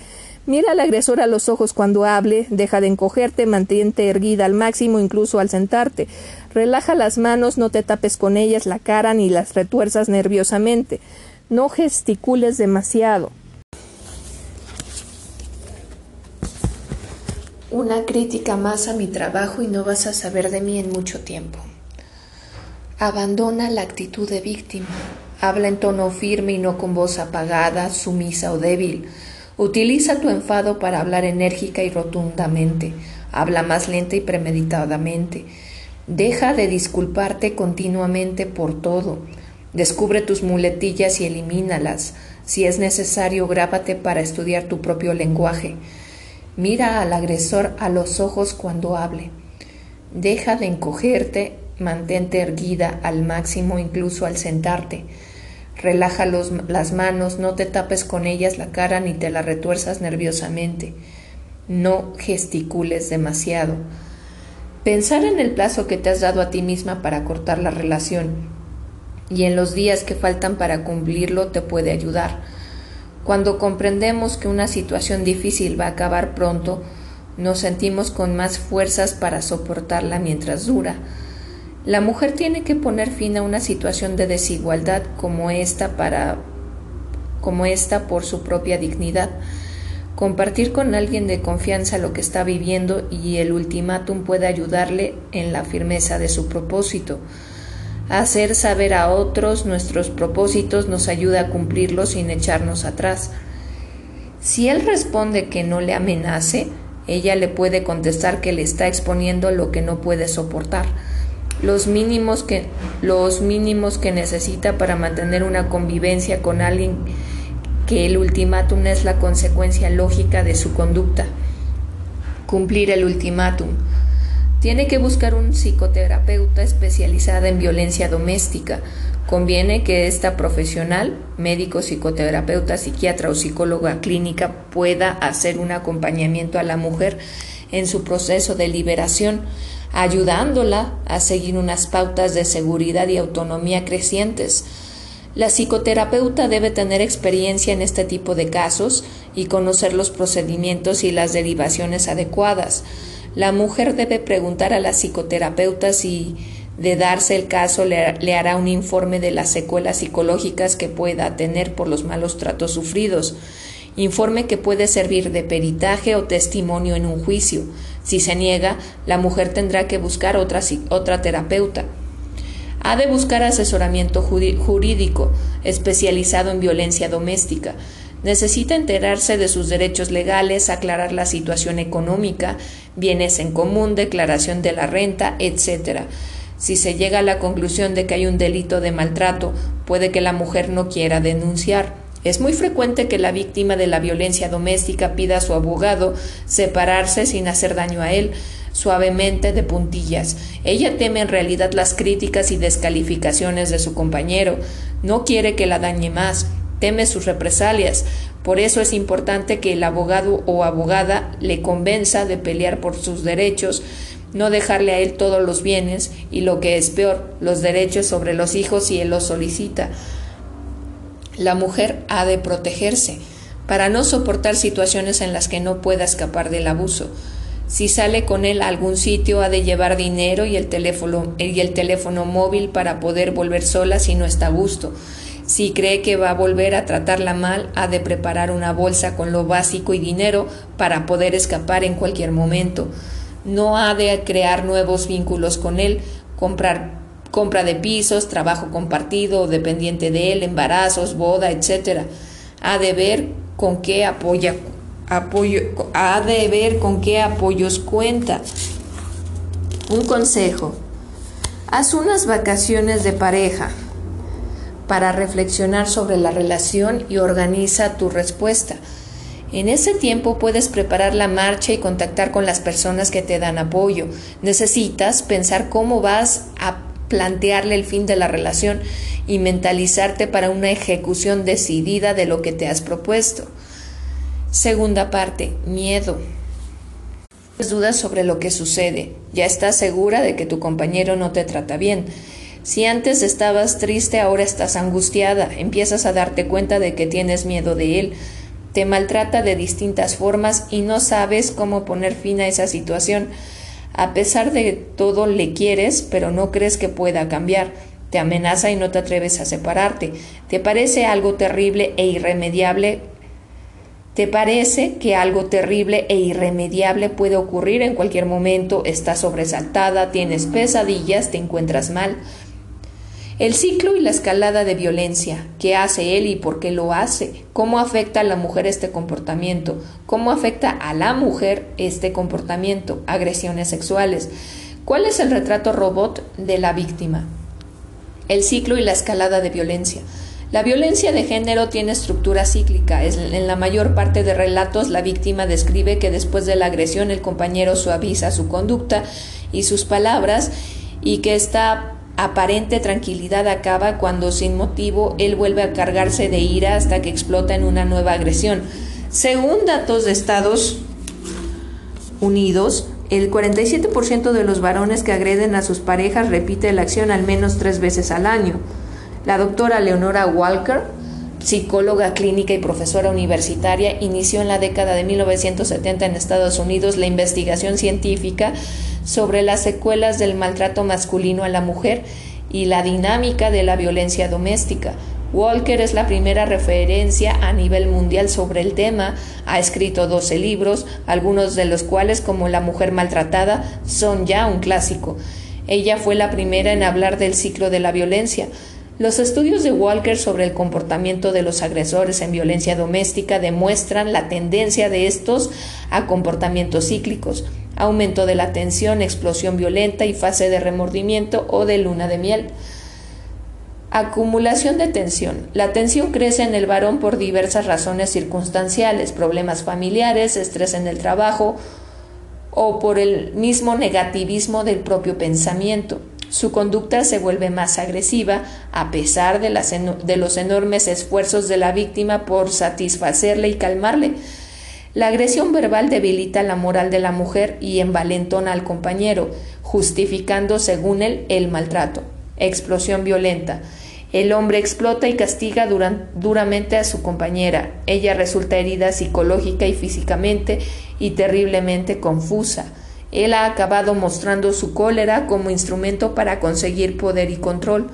Mira al agresor a los ojos cuando hable, deja de encogerte, mantente erguida al máximo incluso al sentarte. Relaja las manos, no te tapes con ellas la cara ni las retuerzas nerviosamente. No gesticules demasiado. Una crítica más a mi trabajo y no vas a saber de mí en mucho tiempo. Abandona la actitud de víctima. Habla en tono firme y no con voz apagada, sumisa o débil. Utiliza tu enfado para hablar enérgica y rotundamente. Habla más lenta y premeditadamente. Deja de disculparte continuamente por todo. Descubre tus muletillas y elimínalas. Si es necesario, grábate para estudiar tu propio lenguaje. Mira al agresor a los ojos cuando hable. Deja de encogerte, mantente erguida al máximo incluso al sentarte. Relaja las manos, no te tapes con ellas la cara ni te la retuerzas nerviosamente. No gesticules demasiado. Pensar en el plazo que te has dado a ti misma para cortar la relación y en los días que faltan para cumplirlo te puede ayudar. Cuando comprendemos que una situación difícil va a acabar pronto, nos sentimos con más fuerzas para soportarla mientras dura. La mujer tiene que poner fin a una situación de desigualdad como esta para como esta por su propia dignidad. Compartir con alguien de confianza lo que está viviendo y el ultimátum puede ayudarle en la firmeza de su propósito. Hacer saber a otros nuestros propósitos nos ayuda a cumplirlos sin echarnos atrás. Si él responde que no le amenace, ella le puede contestar que le está exponiendo lo que no puede soportar, los mínimos que, los mínimos que necesita para mantener una convivencia con alguien que el ultimátum es la consecuencia lógica de su conducta. Cumplir el ultimátum tiene que buscar un psicoterapeuta especializada en violencia doméstica. Conviene que esta profesional, médico, psicoterapeuta, psiquiatra o psicóloga clínica, pueda hacer un acompañamiento a la mujer en su proceso de liberación, ayudándola a seguir unas pautas de seguridad y autonomía crecientes. La psicoterapeuta debe tener experiencia en este tipo de casos y conocer los procedimientos y las derivaciones adecuadas. La mujer debe preguntar a la psicoterapeuta si, de darse el caso, le, hará un informe de las secuelas psicológicas que pueda tener por los malos tratos sufridos, informe que puede servir de peritaje o testimonio en un juicio. Si se niega, la mujer tendrá que buscar otra, otra terapeuta. Ha de buscar asesoramiento jurídico especializado en violencia doméstica Necesita enterarse de sus derechos legales, aclarar la situación económica, bienes en común, declaración de la renta, etc. Si se llega a la conclusión de que hay un delito de maltrato, puede que la mujer no quiera denunciar. Es muy frecuente que la víctima de la violencia doméstica pida a su abogado separarse sin hacer daño a él, suavemente de puntillas. Ella teme en realidad las críticas y descalificaciones de su compañero, no quiere que la dañe más teme sus represalias. Por eso es importante que el abogado o abogada le convenza de pelear por sus derechos, no dejarle a él todos los bienes y lo que es peor, los derechos sobre los hijos si él los solicita. La mujer ha de protegerse para no soportar situaciones en las que no pueda escapar del abuso. Si sale con él a algún sitio ha de llevar dinero y el teléfono, y el teléfono móvil para poder volver sola si no está a gusto. Si cree que va a volver a tratarla mal, ha de preparar una bolsa con lo básico y dinero para poder escapar en cualquier momento. No ha de crear nuevos vínculos con él, comprar compra de pisos, trabajo compartido, dependiente de él, embarazos, boda, etc. Ha de ver con qué apoya, apoyo, ha de ver con qué apoyos cuenta. Un consejo. Haz unas vacaciones de pareja para reflexionar sobre la relación y organiza tu respuesta. En ese tiempo puedes preparar la marcha y contactar con las personas que te dan apoyo. Necesitas pensar cómo vas a plantearle el fin de la relación y mentalizarte para una ejecución decidida de lo que te has propuesto. Segunda parte, miedo. Dudas sobre lo que sucede. Ya estás segura de que tu compañero no te trata bien. Si antes estabas triste, ahora estás angustiada. Empiezas a darte cuenta de que tienes miedo de él. Te maltrata de distintas formas y no sabes cómo poner fin a esa situación. A pesar de todo le quieres, pero no crees que pueda cambiar. Te amenaza y no te atreves a separarte. Te parece algo terrible e irremediable. Te parece que algo terrible e irremediable puede ocurrir en cualquier momento. Estás sobresaltada, tienes pesadillas, te encuentras mal. El ciclo y la escalada de violencia, qué hace él y por qué lo hace, cómo afecta a la mujer este comportamiento, cómo afecta a la mujer este comportamiento, agresiones sexuales, cuál es el retrato robot de la víctima, el ciclo y la escalada de violencia. La violencia de género tiene estructura cíclica. En la mayor parte de relatos la víctima describe que después de la agresión el compañero suaviza su conducta y sus palabras y que está aparente tranquilidad acaba cuando sin motivo él vuelve a cargarse de ira hasta que explota en una nueva agresión. Según datos de Estados Unidos, el 47% de los varones que agreden a sus parejas repite la acción al menos tres veces al año. La doctora Leonora Walker, psicóloga clínica y profesora universitaria, inició en la década de 1970 en Estados Unidos la investigación científica sobre las secuelas del maltrato masculino a la mujer y la dinámica de la violencia doméstica. Walker es la primera referencia a nivel mundial sobre el tema, ha escrito 12 libros, algunos de los cuales, como La mujer maltratada, son ya un clásico. Ella fue la primera en hablar del ciclo de la violencia. Los estudios de Walker sobre el comportamiento de los agresores en violencia doméstica demuestran la tendencia de estos a comportamientos cíclicos aumento de la tensión, explosión violenta y fase de remordimiento o de luna de miel. Acumulación de tensión. La tensión crece en el varón por diversas razones circunstanciales, problemas familiares, estrés en el trabajo o por el mismo negativismo del propio pensamiento. Su conducta se vuelve más agresiva a pesar de, los enormes esfuerzos de la víctima por satisfacerle y calmarle. La agresión verbal debilita la moral de la mujer y envalentona al compañero, justificando, según él, el maltrato. Explosión violenta. El hombre explota y castiga duramente a su compañera. Ella resulta herida psicológica y físicamente y terriblemente confusa. Él ha acabado mostrando su cólera como instrumento para conseguir poder y control.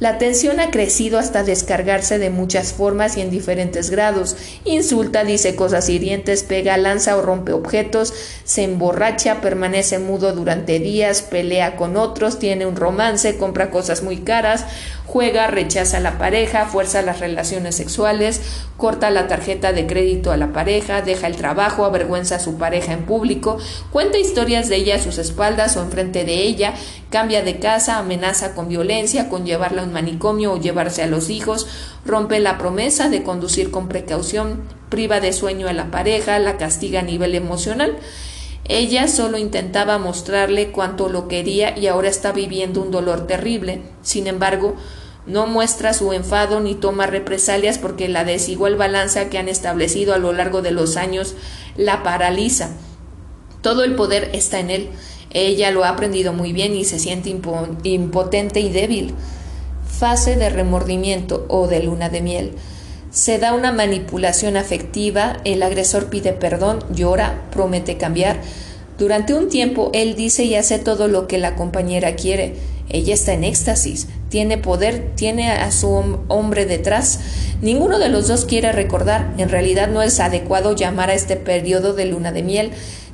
La tensión ha crecido hasta descargarse de muchas formas y en diferentes grados. Insulta, dice cosas hirientes, pega, lanza o rompe objetos, se emborracha, permanece mudo durante días, pelea con otros, tiene un romance, compra cosas muy caras, juega, rechaza a la pareja, fuerza las relaciones sexuales, corta la tarjeta de crédito a la pareja, deja el trabajo, avergüenza a su pareja en público, cuenta historias de ella a sus espaldas o enfrente de ella, cambia de casa, amenaza con violencia, con llevarla a un manicomio o llevarse a los hijos, rompe la promesa de conducir con precaución, priva de sueño a la pareja, la castiga a nivel emocional. Ella solo intentaba mostrarle cuánto lo quería y ahora está viviendo un dolor terrible. Sin embargo, no muestra su enfado ni toma represalias porque la desigual balanza que han establecido a lo largo de los años la paraliza. Todo el poder está en él. Ella lo ha aprendido muy bien y se siente impotente y débil. Fase de remordimiento o de luna de miel. Se da una manipulación afectiva, el agresor pide perdón, llora, promete cambiar. Durante un tiempo él dice y hace todo lo que la compañera quiere. Ella está en éxtasis, tiene poder, tiene a su hombre detrás. Ninguno de los dos quiere recordar. En realidad no es adecuado llamar a este periodo de luna de miel,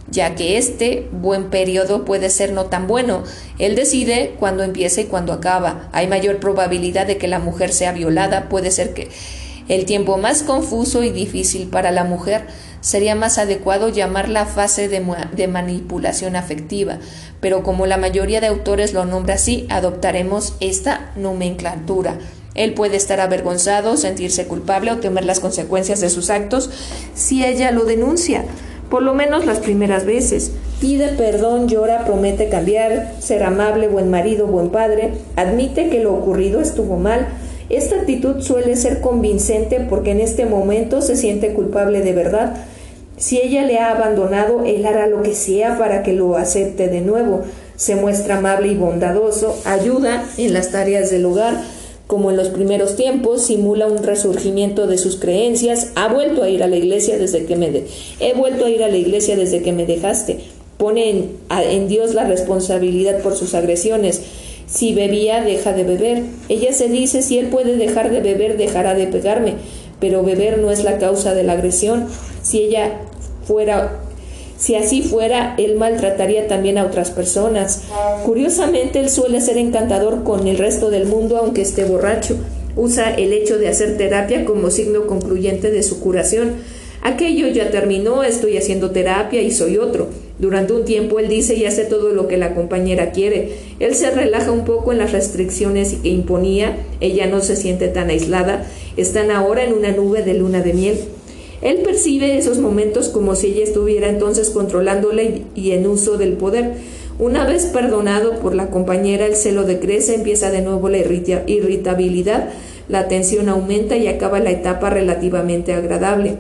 ya que este buen periodo puede ser no tan bueno. Él decide cuándo empieza y cuándo acaba. Hay mayor probabilidad de que la mujer sea violada, puede ser que el tiempo más confuso y difícil para la mujer sería más adecuado llamar la fase de, manipulación afectiva, pero como la mayoría de autores lo nombra así, adoptaremos esta nomenclatura. Él puede estar avergonzado, sentirse culpable o temer las consecuencias de sus actos si ella lo denuncia. por lo menos las primeras veces. Pide perdón, llora, promete cambiar, ser amable, buen marido, buen padre, admite que lo ocurrido estuvo mal. Esta actitud suele ser convincente porque en este momento se siente culpable de verdad. Si ella le ha abandonado, él hará lo que sea para que lo acepte de nuevo. Se muestra amable y bondadoso, ayuda en las tareas del hogar, como en los primeros tiempos, simula un resurgimiento de sus creencias, ha vuelto a ir a la iglesia desde que me he vuelto a ir a la iglesia desde que me dejaste. Pone en, en Dios la responsabilidad por sus agresiones. Si bebía, deja de beber. Ella se dice, si él puede dejar de beber, dejará de pegarme. Pero beber no es la causa de la agresión. Si ella fuera si así fuera, él maltrataría también a otras personas. Curiosamente, él suele ser encantador con el resto del mundo aunque esté borracho. Usa el hecho de hacer terapia como signo concluyente de su curación. Aquello ya terminó, estoy haciendo terapia y soy otro. Durante un tiempo él dice y hace todo lo que la compañera quiere. Él se relaja un poco en las restricciones que imponía, ella no se siente tan aislada, están ahora en una nube de luna de miel. Él percibe esos momentos como si ella estuviera entonces controlándole y en uso del poder. Una vez perdonado por la compañera, el celo decrece, empieza de nuevo la irritabilidad, la tensión aumenta y acaba la etapa relativamente agradable.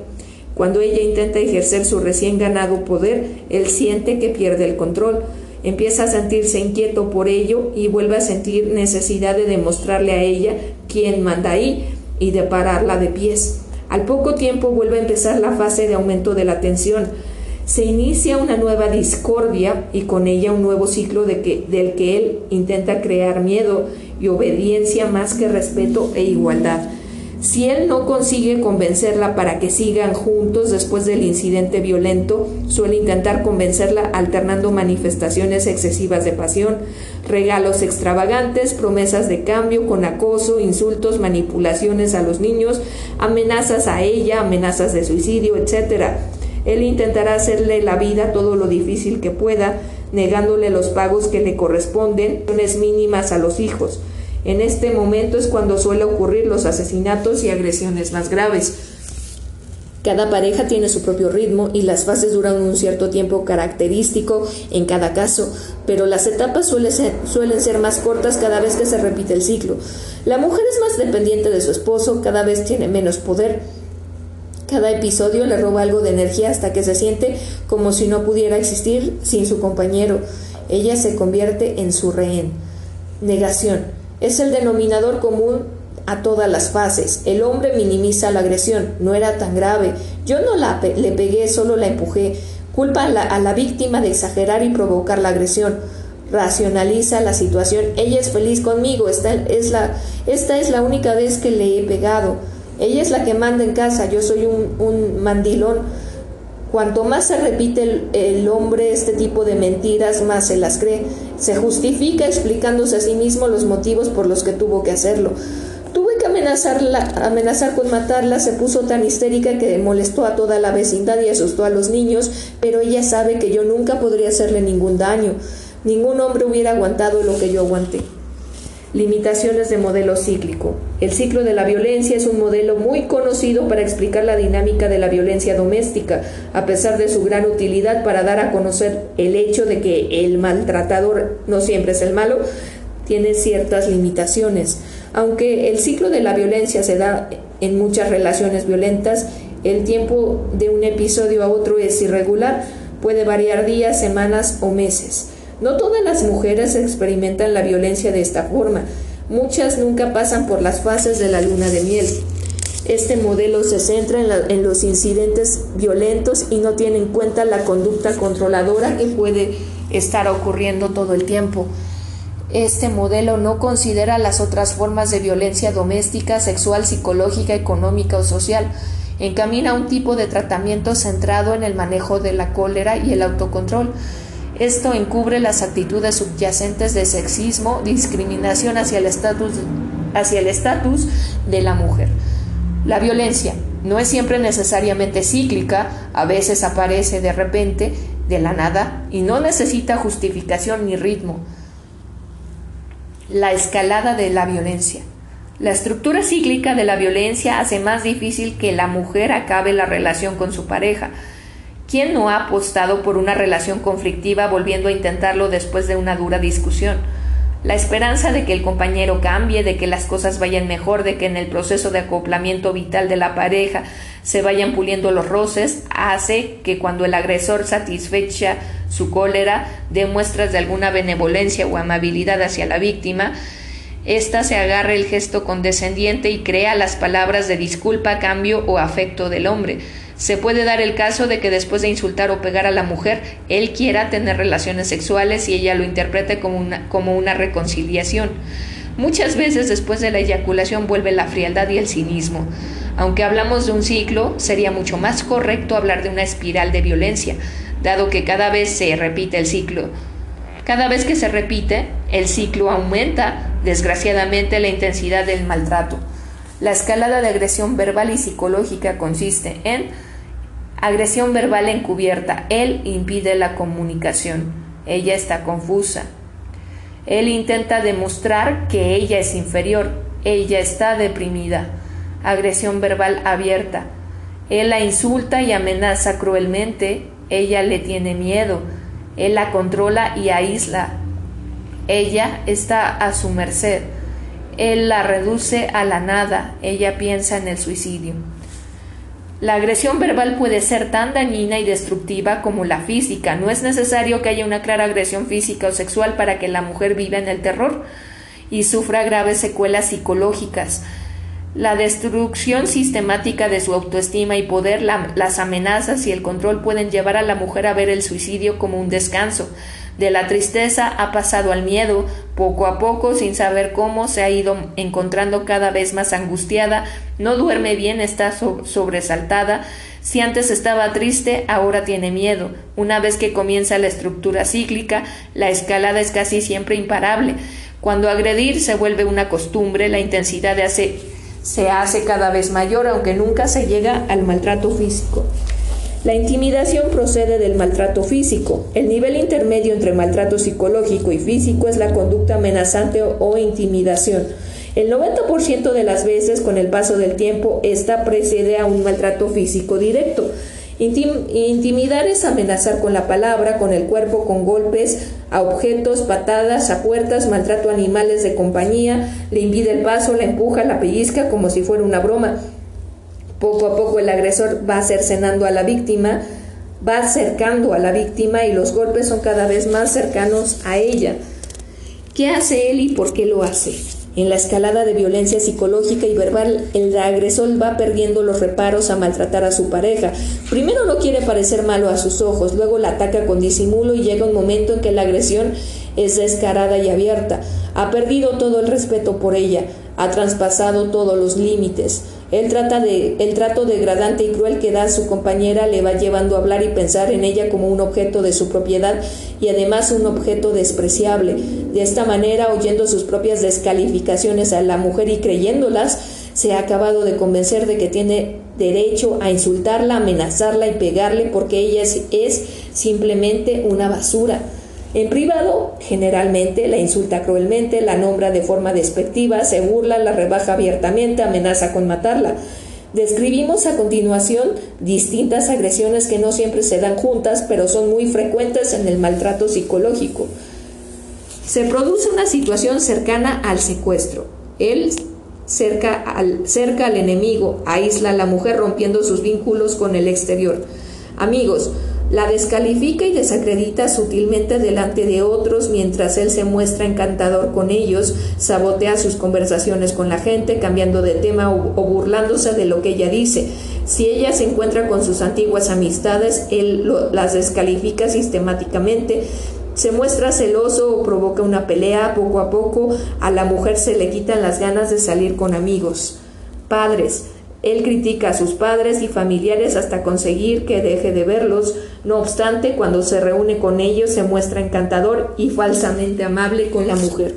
Cuando ella intenta ejercer su recién ganado poder, él siente que pierde el control. Empieza a sentirse inquieto por ello y vuelve a sentir necesidad de demostrarle a ella quién manda ahí y de pararla de pies. Al poco tiempo vuelve a empezar la fase de aumento de la tensión. Se inicia una nueva discordia y con ella un nuevo ciclo del que él intenta crear miedo y obediencia más que respeto e igualdad. Si él no consigue convencerla para que sigan juntos después del incidente violento, suele intentar convencerla alternando manifestaciones excesivas de pasión, regalos extravagantes, promesas de cambio con acoso, insultos, manipulaciones a los niños, amenazas a ella, amenazas de suicidio, etc. Él intentará hacerle la vida todo lo difícil que pueda, negándole los pagos que le corresponden, mínimas a los hijos. En este momento es cuando suele ocurrir los asesinatos y agresiones más graves. Cada pareja tiene su propio ritmo y las fases duran un cierto tiempo característico en cada caso, pero las etapas suelen ser, suelen ser, más cortas cada vez que se repite el ciclo. La mujer es más dependiente de su esposo, cada vez tiene menos poder. Cada episodio le roba algo de energía hasta que se siente como si no pudiera existir sin su compañero. Ella se convierte en su rehén. Negación. Es el denominador común a todas las fases. El hombre minimiza la agresión, no era tan grave. Yo no la le pegué, solo la empujé. Culpa a la, víctima de exagerar y provocar la agresión. Racionaliza la situación. Ella es feliz conmigo. Esta es la, única vez que le he pegado. Ella es la que manda en casa. Yo soy un mandilón. Cuanto más se repite el, hombre este tipo de mentiras, más se las cree. Se justifica explicándose a sí mismo los motivos por los que tuvo que hacerlo. Tuve que amenazarla, amenazar con matarla, se puso tan histérica que molestó a toda la vecindad y asustó a los niños, pero ella sabe que yo nunca podría hacerle ningún daño. Ningún hombre hubiera aguantado lo que yo aguanté. Limitaciones de modelo cíclico. El ciclo de la violencia es un modelo muy conocido para explicar la dinámica de la violencia doméstica, a pesar de su gran utilidad para dar a conocer el hecho de que el maltratador no siempre es el malo, tiene ciertas limitaciones. Aunque el ciclo de la violencia se da en muchas relaciones violentas, el tiempo de un episodio a otro es irregular, puede variar días, semanas o meses. No todas las mujeres experimentan la violencia de esta forma. Muchas nunca pasan por las fases de la luna de miel. Este modelo se centra en, los incidentes violentos y no tiene en cuenta la conducta controladora que puede estar ocurriendo todo el tiempo. Este modelo no considera las otras formas de violencia doméstica, sexual, psicológica, económica o social. Encamina un tipo de tratamiento centrado en el manejo de la cólera y el autocontrol. Esto encubre las actitudes subyacentes de sexismo, discriminación hacia el estatus de la mujer. La violencia no es siempre necesariamente cíclica, a veces aparece de repente, de la nada, y no necesita justificación ni ritmo. La escalada de la violencia. La estructura cíclica de la violencia hace más difícil que la mujer acabe la relación con su pareja ¿Quién no ha apostado por una relación conflictiva volviendo a intentarlo después de una dura discusión? La esperanza de que el compañero cambie, de que las cosas vayan mejor, de que en el proceso de acoplamiento vital de la pareja se vayan puliendo los roces, hace que cuando el agresor satisfecha su cólera dé muestras de alguna benevolencia o amabilidad hacia la víctima, ésta se agarre el gesto condescendiente y crea las palabras de disculpa, cambio o afecto del hombre. Se puede dar el caso de que después de insultar o pegar a la mujer, él quiera tener relaciones sexuales y ella lo interprete como una, como una reconciliación. Muchas veces después de la eyaculación vuelve la frialdad y el cinismo. Aunque hablamos de un ciclo, sería mucho más correcto hablar de una espiral de violencia, dado que cada vez se repite el ciclo. Cada vez que se repite, el ciclo aumenta, desgraciadamente, la intensidad del maltrato. La escalada de agresión verbal y psicológica consiste en Agresión verbal encubierta. Él impide la comunicación. Ella está confusa. Él intenta demostrar que ella es inferior. Ella está deprimida. Agresión verbal abierta. Él la insulta y amenaza cruelmente. Ella le tiene miedo. Él la controla y aísla. Ella está a su merced. Él la reduce a la nada. Ella piensa en el suicidio. La agresión verbal puede ser tan dañina y destructiva como la física. No es necesario que haya una clara agresión física o sexual para que la mujer viva en el terror y sufra graves secuelas psicológicas. La destrucción sistemática de su autoestima y poder, las amenazas y el control pueden llevar a la mujer a ver el suicidio como un descanso, de la tristeza ha pasado al miedo, poco a poco, sin saber cómo, se ha ido encontrando cada vez más angustiada, no duerme bien, está sobresaltada, si antes estaba triste, ahora tiene miedo. Una vez que comienza la estructura cíclica, la escalada es casi siempre imparable. Cuando agredir se vuelve una costumbre, la intensidad se hace cada vez mayor, aunque nunca se llega al maltrato físico. La intimidación procede del maltrato físico. El nivel intermedio entre maltrato psicológico y físico es la conducta amenazante o intimidación. El 90% de las veces con el paso del tiempo esta precede a un maltrato físico directo. intimidar es amenazar con la palabra, con el cuerpo, con golpes a objetos, patadas, a puertas, maltrato a animales de compañía, le impide el paso, la empuja, la pellizca como si fuera una broma. Poco a poco el agresor va cercenando a la víctima, va acercando a la víctima y los golpes son cada vez más cercanos a ella. ¿Qué hace él y por qué lo hace? En la escalada de violencia psicológica y verbal, el agresor va perdiendo los reparos a maltratar a su pareja. Primero no quiere parecer malo a sus ojos, luego la ataca con disimulo y llega un momento en que la agresión es descarada y abierta. Ha perdido todo el respeto por ella, ha traspasado todos los límites. El, trata de, el trato degradante y cruel que da a su compañera le va llevando a hablar y pensar en ella como un objeto de su propiedad y además un objeto despreciable. De esta manera, oyendo sus propias descalificaciones a la mujer y creyéndolas, se ha acabado de convencer de que tiene derecho a insultarla, amenazarla y pegarle porque ella es simplemente una basura. En privado, generalmente la insulta cruelmente, la nombra de forma despectiva, se burla, la rebaja abiertamente, amenaza con matarla. Describimos a continuación distintas agresiones que no siempre se dan juntas, pero son muy frecuentes en el maltrato psicológico. Se produce una situación cercana al secuestro. Él cerca al, cerca al enemigo, aísla a la mujer rompiendo sus vínculos con el exterior. Amigos, la descalifica y desacredita sutilmente delante de otros mientras él se muestra encantador con ellos, sabotea sus conversaciones con la gente, cambiando de tema o, burlándose de lo que ella dice. Si ella se encuentra con sus antiguas amistades, él las descalifica sistemáticamente, se muestra celoso o provoca una pelea, poco a poco a la mujer se le quitan las ganas de salir con amigos. Padres, él critica a sus padres y familiares hasta conseguir que deje de verlos. No obstante, cuando se reúne con ellos se muestra encantador y falsamente amable con la mujer.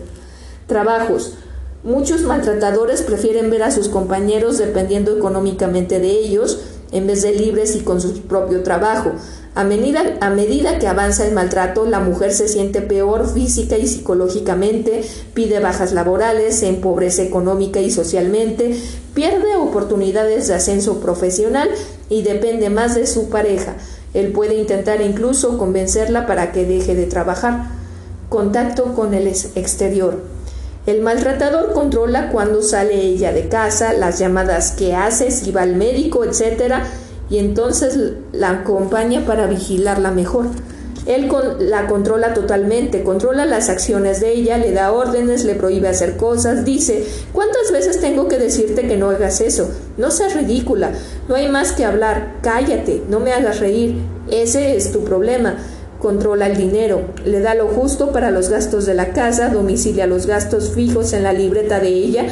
Trabajos. Muchos maltratadores prefieren ver a sus compañeros dependiendo económicamente de ellos en vez de libres y con su propio trabajo. A medida, que avanza el maltrato, la mujer se siente peor física y psicológicamente, pide bajas laborales, se empobrece económica y socialmente, pierde oportunidades de ascenso profesional y depende más de su pareja. Él puede intentar incluso convencerla para que deje de trabajar. Contacto con el exterior. El maltratador controla cuando sale ella de casa, las llamadas que hace, si va al médico, etc. Y entonces la acompaña para vigilarla mejor. Él la controla totalmente, controla las acciones de ella, le da órdenes, le prohíbe hacer cosas, dice, ¿cuántas veces tengo que decirte que no hagas eso? No seas ridícula, no hay más que hablar, cállate, no me hagas reír, ese es tu problema. Controla el dinero, le da lo justo para los gastos de la casa, domicilia los gastos fijos en la libreta de ella,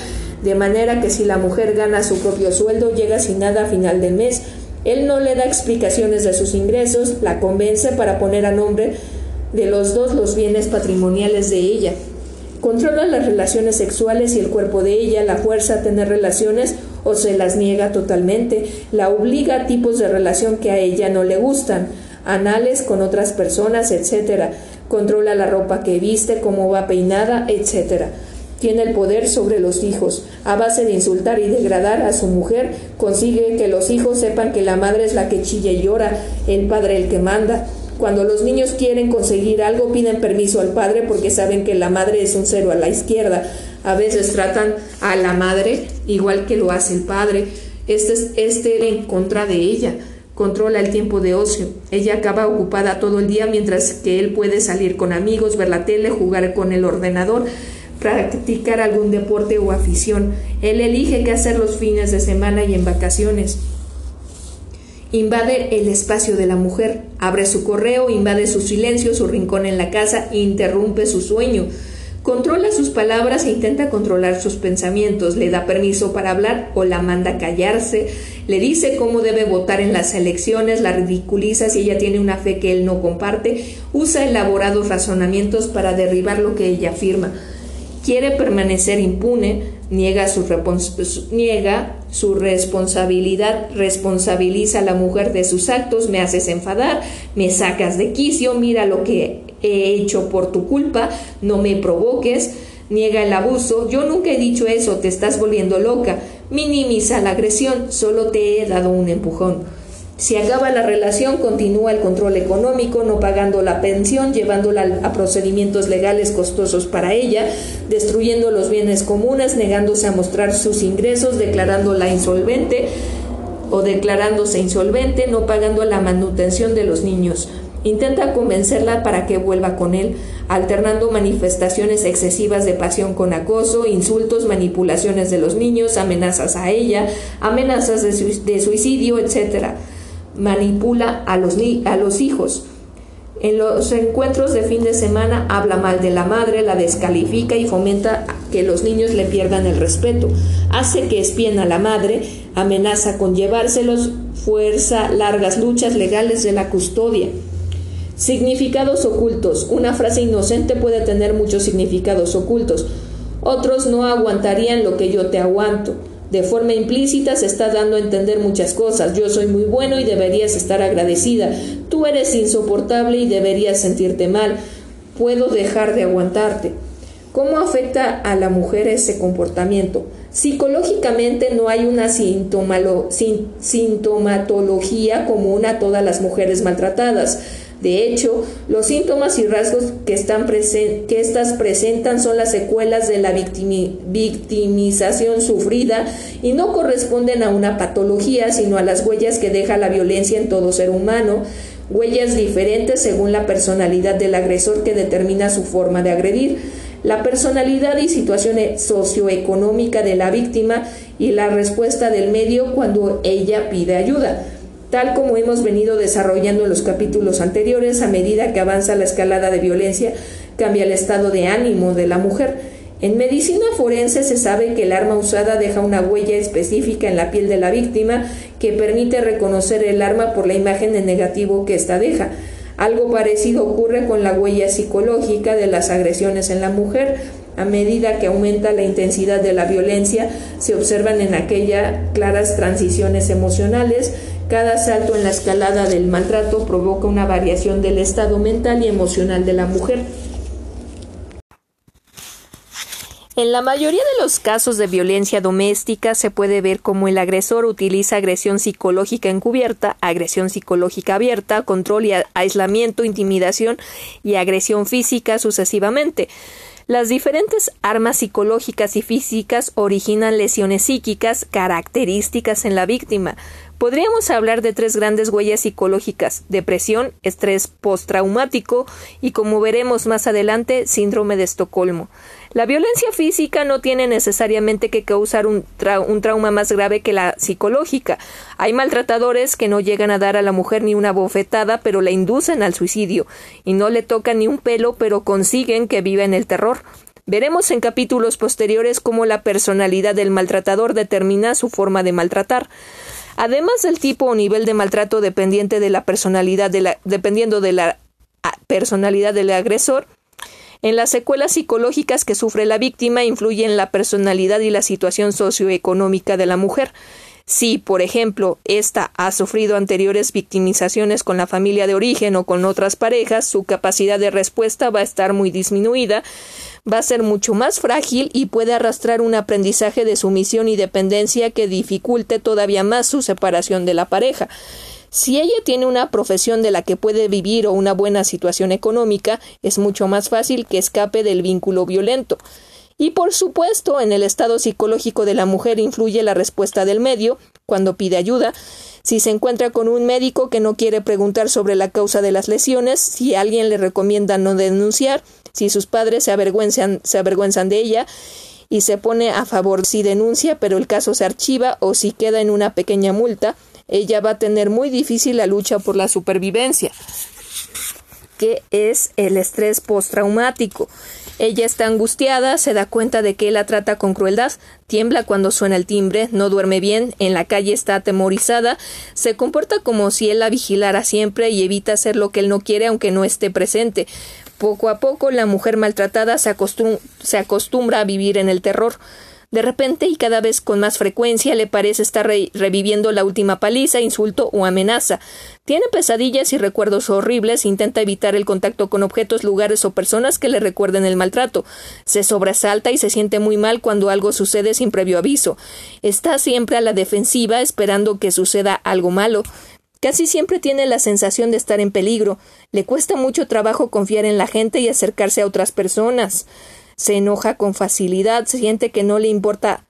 de manera que si la mujer gana su propio sueldo, llega sin nada a final del mes, él no le da explicaciones de sus ingresos, la convence para poner a nombre de los dos los bienes patrimoniales de ella. Controla las relaciones sexuales y el cuerpo de ella, la fuerza a tener relaciones o se las niega totalmente, la obliga a tipos de relación que a ella no le gustan, anales con otras personas, etc. Controla la ropa que viste, cómo va peinada, etc. Tiene el poder sobre los hijos. A base de insultar y degradar a su mujer, consigue que los hijos sepan que la madre es la que chilla y llora, el padre el que manda. Cuando los niños quieren conseguir algo, piden permiso al padre porque saben que la madre es un cero a la izquierda. A veces tratan a la madre igual que lo hace el padre. Este es este en contra de ella. Controla el tiempo de ocio. Ella acaba ocupada todo el día mientras que él puede salir con amigos, ver la tele, jugar con el ordenador practicar algún deporte o afición. Él elige qué hacer los fines de semana y en vacaciones. Invade el espacio de la mujer, abre su correo, invade su silencio, su rincón en la casa, interrumpe su sueño. Controla sus palabras e intenta controlar sus pensamientos, le da permiso para hablar o la manda a callarse, le dice cómo debe votar en las elecciones, la ridiculiza si ella tiene una fe que él no comparte, usa elaborados razonamientos para derribar lo que ella afirma quiere permanecer impune, niega su, niega su responsabilidad, responsabiliza a la mujer de sus actos, me haces enfadar, me sacas de quicio, mira lo que he hecho por tu culpa, no me provoques, niega el abuso, yo nunca he dicho eso, te estás volviendo loca, minimiza la agresión, solo te he dado un empujón. Si acaba la relación, continúa el control económico, no pagando la pensión, llevándola a procedimientos legales costosos para ella, destruyendo los bienes comunes, negándose a mostrar sus ingresos, declarándola insolvente o declarándose insolvente, no pagando la manutención de los niños. Intenta convencerla para que vuelva con él, alternando manifestaciones excesivas de pasión con acoso, insultos, manipulaciones de los niños, amenazas a ella, amenazas de, suicidio, etc manipula a los, a los hijos. En los encuentros de fin de semana habla mal de la madre, la descalifica y fomenta que los niños le pierdan el respeto. Hace que espien a la madre, amenaza con llevárselos, fuerza largas luchas legales de la custodia. Significados ocultos. Una frase inocente puede tener muchos significados ocultos. Otros no aguantarían lo que yo te aguanto. De forma implícita se está dando a entender muchas cosas. Yo soy muy bueno y deberías estar agradecida. Tú eres insoportable y deberías sentirte mal. Puedo dejar de aguantarte. ¿Cómo afecta a la mujer ese comportamiento? Psicológicamente no hay una sintomatología común a todas las mujeres maltratadas. De hecho, los síntomas y rasgos que, estas presentan son las secuelas de la victimización sufrida y no corresponden a una patología, sino a las huellas que deja la violencia en todo ser humano, huellas diferentes según la personalidad del agresor que determina su forma de agredir, la personalidad y situación socioeconómica de la víctima y la respuesta del medio cuando ella pide ayuda tal como hemos venido desarrollando en los capítulos anteriores, a medida que avanza la escalada de violencia, cambia el estado de ánimo de la mujer. En medicina forense se sabe que el arma usada deja una huella específica en la piel de la víctima que permite reconocer el arma por la imagen de negativo que ésta deja. Algo parecido ocurre con la huella psicológica de las agresiones en la mujer. A medida que aumenta la intensidad de la violencia, se observan en aquella claras transiciones emocionales cada salto en la escalada del maltrato provoca una variación del estado mental y emocional de la mujer. En la mayoría de los casos de violencia doméstica se puede ver cómo el agresor utiliza agresión psicológica encubierta, agresión psicológica abierta, control y aislamiento, intimidación y agresión física sucesivamente. Las diferentes armas psicológicas y físicas originan lesiones psíquicas características en la víctima, Podríamos hablar de tres grandes huellas psicológicas, depresión, estrés postraumático y, como veremos más adelante, síndrome de Estocolmo. La violencia física no tiene necesariamente que causar un, trauma más grave que la psicológica. Hay maltratadores que no llegan a dar a la mujer ni una bofetada, pero la inducen al suicidio, y no le tocan ni un pelo, pero consiguen que viva en el terror. Veremos en capítulos posteriores cómo la personalidad del maltratador determina su forma de maltratar. Además del tipo o nivel de maltrato dependiente de la personalidad de la, dependiendo de la ah, personalidad del agresor, en las secuelas psicológicas que sufre la víctima influyen la personalidad y la situación socioeconómica de la mujer. Si, por ejemplo, ésta ha sufrido anteriores victimizaciones con la familia de origen o con otras parejas, su capacidad de respuesta va a estar muy disminuida, va a ser mucho más frágil y puede arrastrar un aprendizaje de sumisión y dependencia que dificulte todavía más su separación de la pareja. Si ella tiene una profesión de la que puede vivir o una buena situación económica, es mucho más fácil que escape del vínculo violento. Y por supuesto, en el estado psicológico de la mujer influye la respuesta del medio cuando pide ayuda, si se encuentra con un médico que no quiere preguntar sobre la causa de las lesiones, si alguien le recomienda no denunciar, si sus padres se avergüenzan, se avergüenzan de ella y se pone a favor si denuncia pero el caso se archiva o si queda en una pequeña multa, ella va a tener muy difícil la lucha por la supervivencia, que es el estrés postraumático. Ella está angustiada, se da cuenta de que la trata con crueldad, tiembla cuando suena el timbre, no duerme bien, en la calle está atemorizada, se comporta como si él la vigilara siempre y evita hacer lo que él no quiere aunque no esté presente. Poco a poco la mujer maltratada se, acostumbra a vivir en el terror. De repente y cada vez con más frecuencia le parece estar reviviendo la última paliza, insulto o amenaza. Tiene pesadillas y recuerdos horribles, intenta evitar el contacto con objetos, lugares o personas que le recuerden el maltrato. Se sobresalta y se siente muy mal cuando algo sucede sin previo aviso. Está siempre a la defensiva esperando que suceda algo malo. Casi siempre tiene la sensación de estar en peligro. Le cuesta mucho trabajo confiar en la gente y acercarse a otras personas. Se enoja con facilidad, siente que no le importa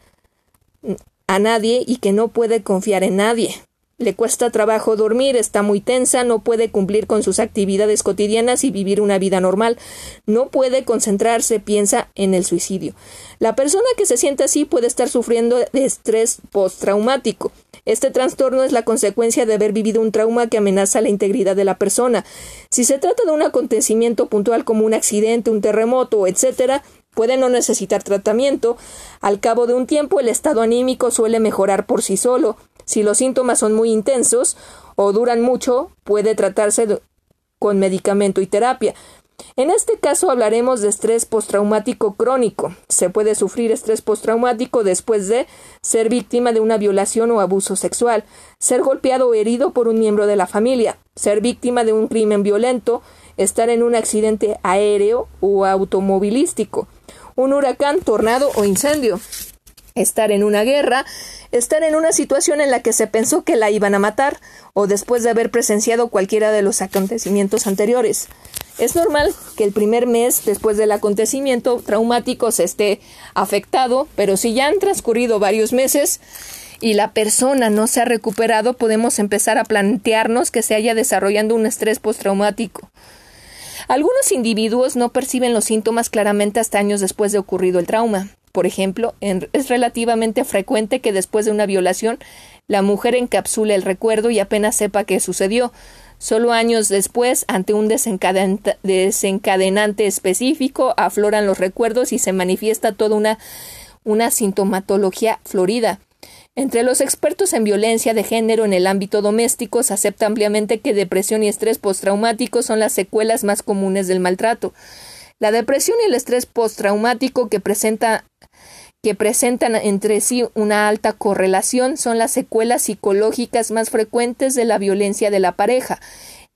a nadie y que no puede confiar en nadie. Le cuesta trabajo dormir, está muy tensa, no puede cumplir con sus actividades cotidianas y vivir una vida normal. No puede concentrarse, piensa en el suicidio. La persona que se siente así puede estar sufriendo de estrés postraumático. Este trastorno es la consecuencia de haber vivido un trauma que amenaza la integridad de la persona. Si se trata de un acontecimiento puntual como un accidente, un terremoto, etc., puede no necesitar tratamiento. Al cabo de un tiempo el estado anímico suele mejorar por sí solo. Si los síntomas son muy intensos o duran mucho, puede tratarse con medicamento y terapia. En este caso hablaremos de estrés postraumático crónico. Se puede sufrir estrés postraumático después de ser víctima de una violación o abuso sexual, ser golpeado o herido por un miembro de la familia, ser víctima de un crimen violento, estar en un accidente aéreo o automovilístico, un huracán, tornado o incendio, estar en una guerra, estar en una situación en la que se pensó que la iban a matar, o después de haber presenciado cualquiera de los acontecimientos anteriores. Es normal que el primer mes después del acontecimiento traumático se esté afectado, pero si ya han transcurrido varios meses y la persona no se ha recuperado, podemos empezar a plantearnos que se haya desarrollando un estrés postraumático. Algunos individuos no perciben los síntomas claramente hasta años después de ocurrido el trauma. Por ejemplo, es relativamente frecuente que después de una violación la mujer encapsule el recuerdo y apenas sepa qué sucedió. Solo años después, ante un desencadenante específico, afloran los recuerdos y se manifiesta toda una, una sintomatología florida. Entre los expertos en violencia de género en el ámbito doméstico se acepta ampliamente que depresión y estrés postraumático son las secuelas más comunes del maltrato. La depresión y el estrés postraumático que presenta que presentan entre sí una alta correlación son las secuelas psicológicas más frecuentes de la violencia de la pareja.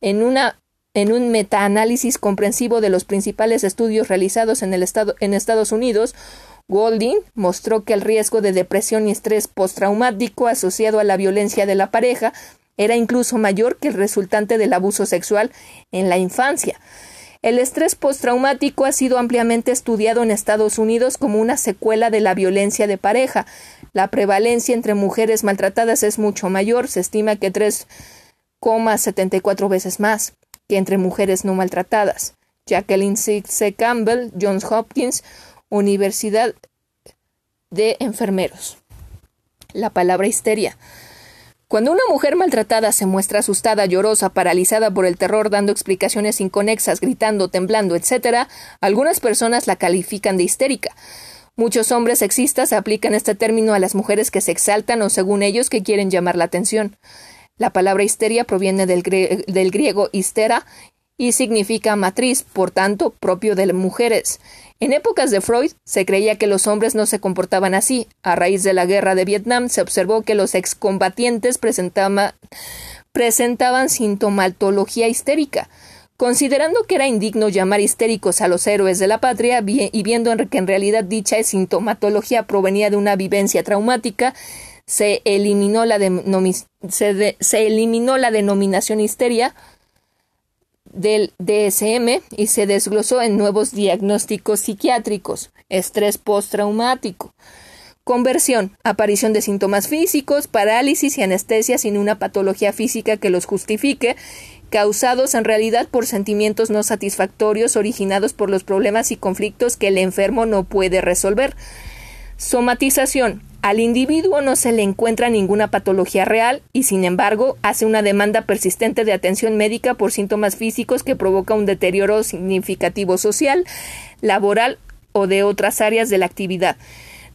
En, un metaanálisis comprensivo de los principales estudios realizados en, en Estados Unidos, Golding mostró que el riesgo de depresión y estrés postraumático asociado a la violencia de la pareja era incluso mayor que el resultante del abuso sexual en la infancia. El estrés postraumático ha sido ampliamente estudiado en Estados Unidos como una secuela de la violencia de pareja. La prevalencia entre mujeres maltratadas es mucho mayor, se estima que 3,74 veces más que entre mujeres no maltratadas. Jacqueline C. Campbell, Johns Hopkins, Universidad de Enfermeros. La palabra histeria. Cuando una mujer maltratada se muestra asustada, llorosa, paralizada por el terror, dando explicaciones inconexas, gritando, temblando, etc., algunas personas la califican de histérica. Muchos hombres sexistas aplican este término a las mujeres que se exaltan o, según ellos, que quieren llamar la atención. La palabra histeria proviene del, griego histera y significa matriz, por tanto, propio de mujeres. En épocas de Freud se creía que los hombres no se comportaban así. A raíz de la guerra de Vietnam se observó que los excombatientes presentaban, sintomatología histérica. Considerando que era indigno llamar histéricos a los héroes de la patria y viendo que en realidad dicha sintomatología provenía de una vivencia traumática, se eliminó la denominación histeria del DSM y se desglosó en nuevos diagnósticos psiquiátricos, estrés postraumático, conversión, aparición de síntomas físicos, parálisis y anestesia sin una patología física que los justifique, causados en realidad por sentimientos no satisfactorios originados por los problemas y conflictos que el enfermo no puede resolver. Somatización, al individuo no se le encuentra ninguna patología real y, sin embargo, hace una demanda persistente de atención médica por síntomas físicos que provoca un deterioro significativo social, laboral o de otras áreas de la actividad.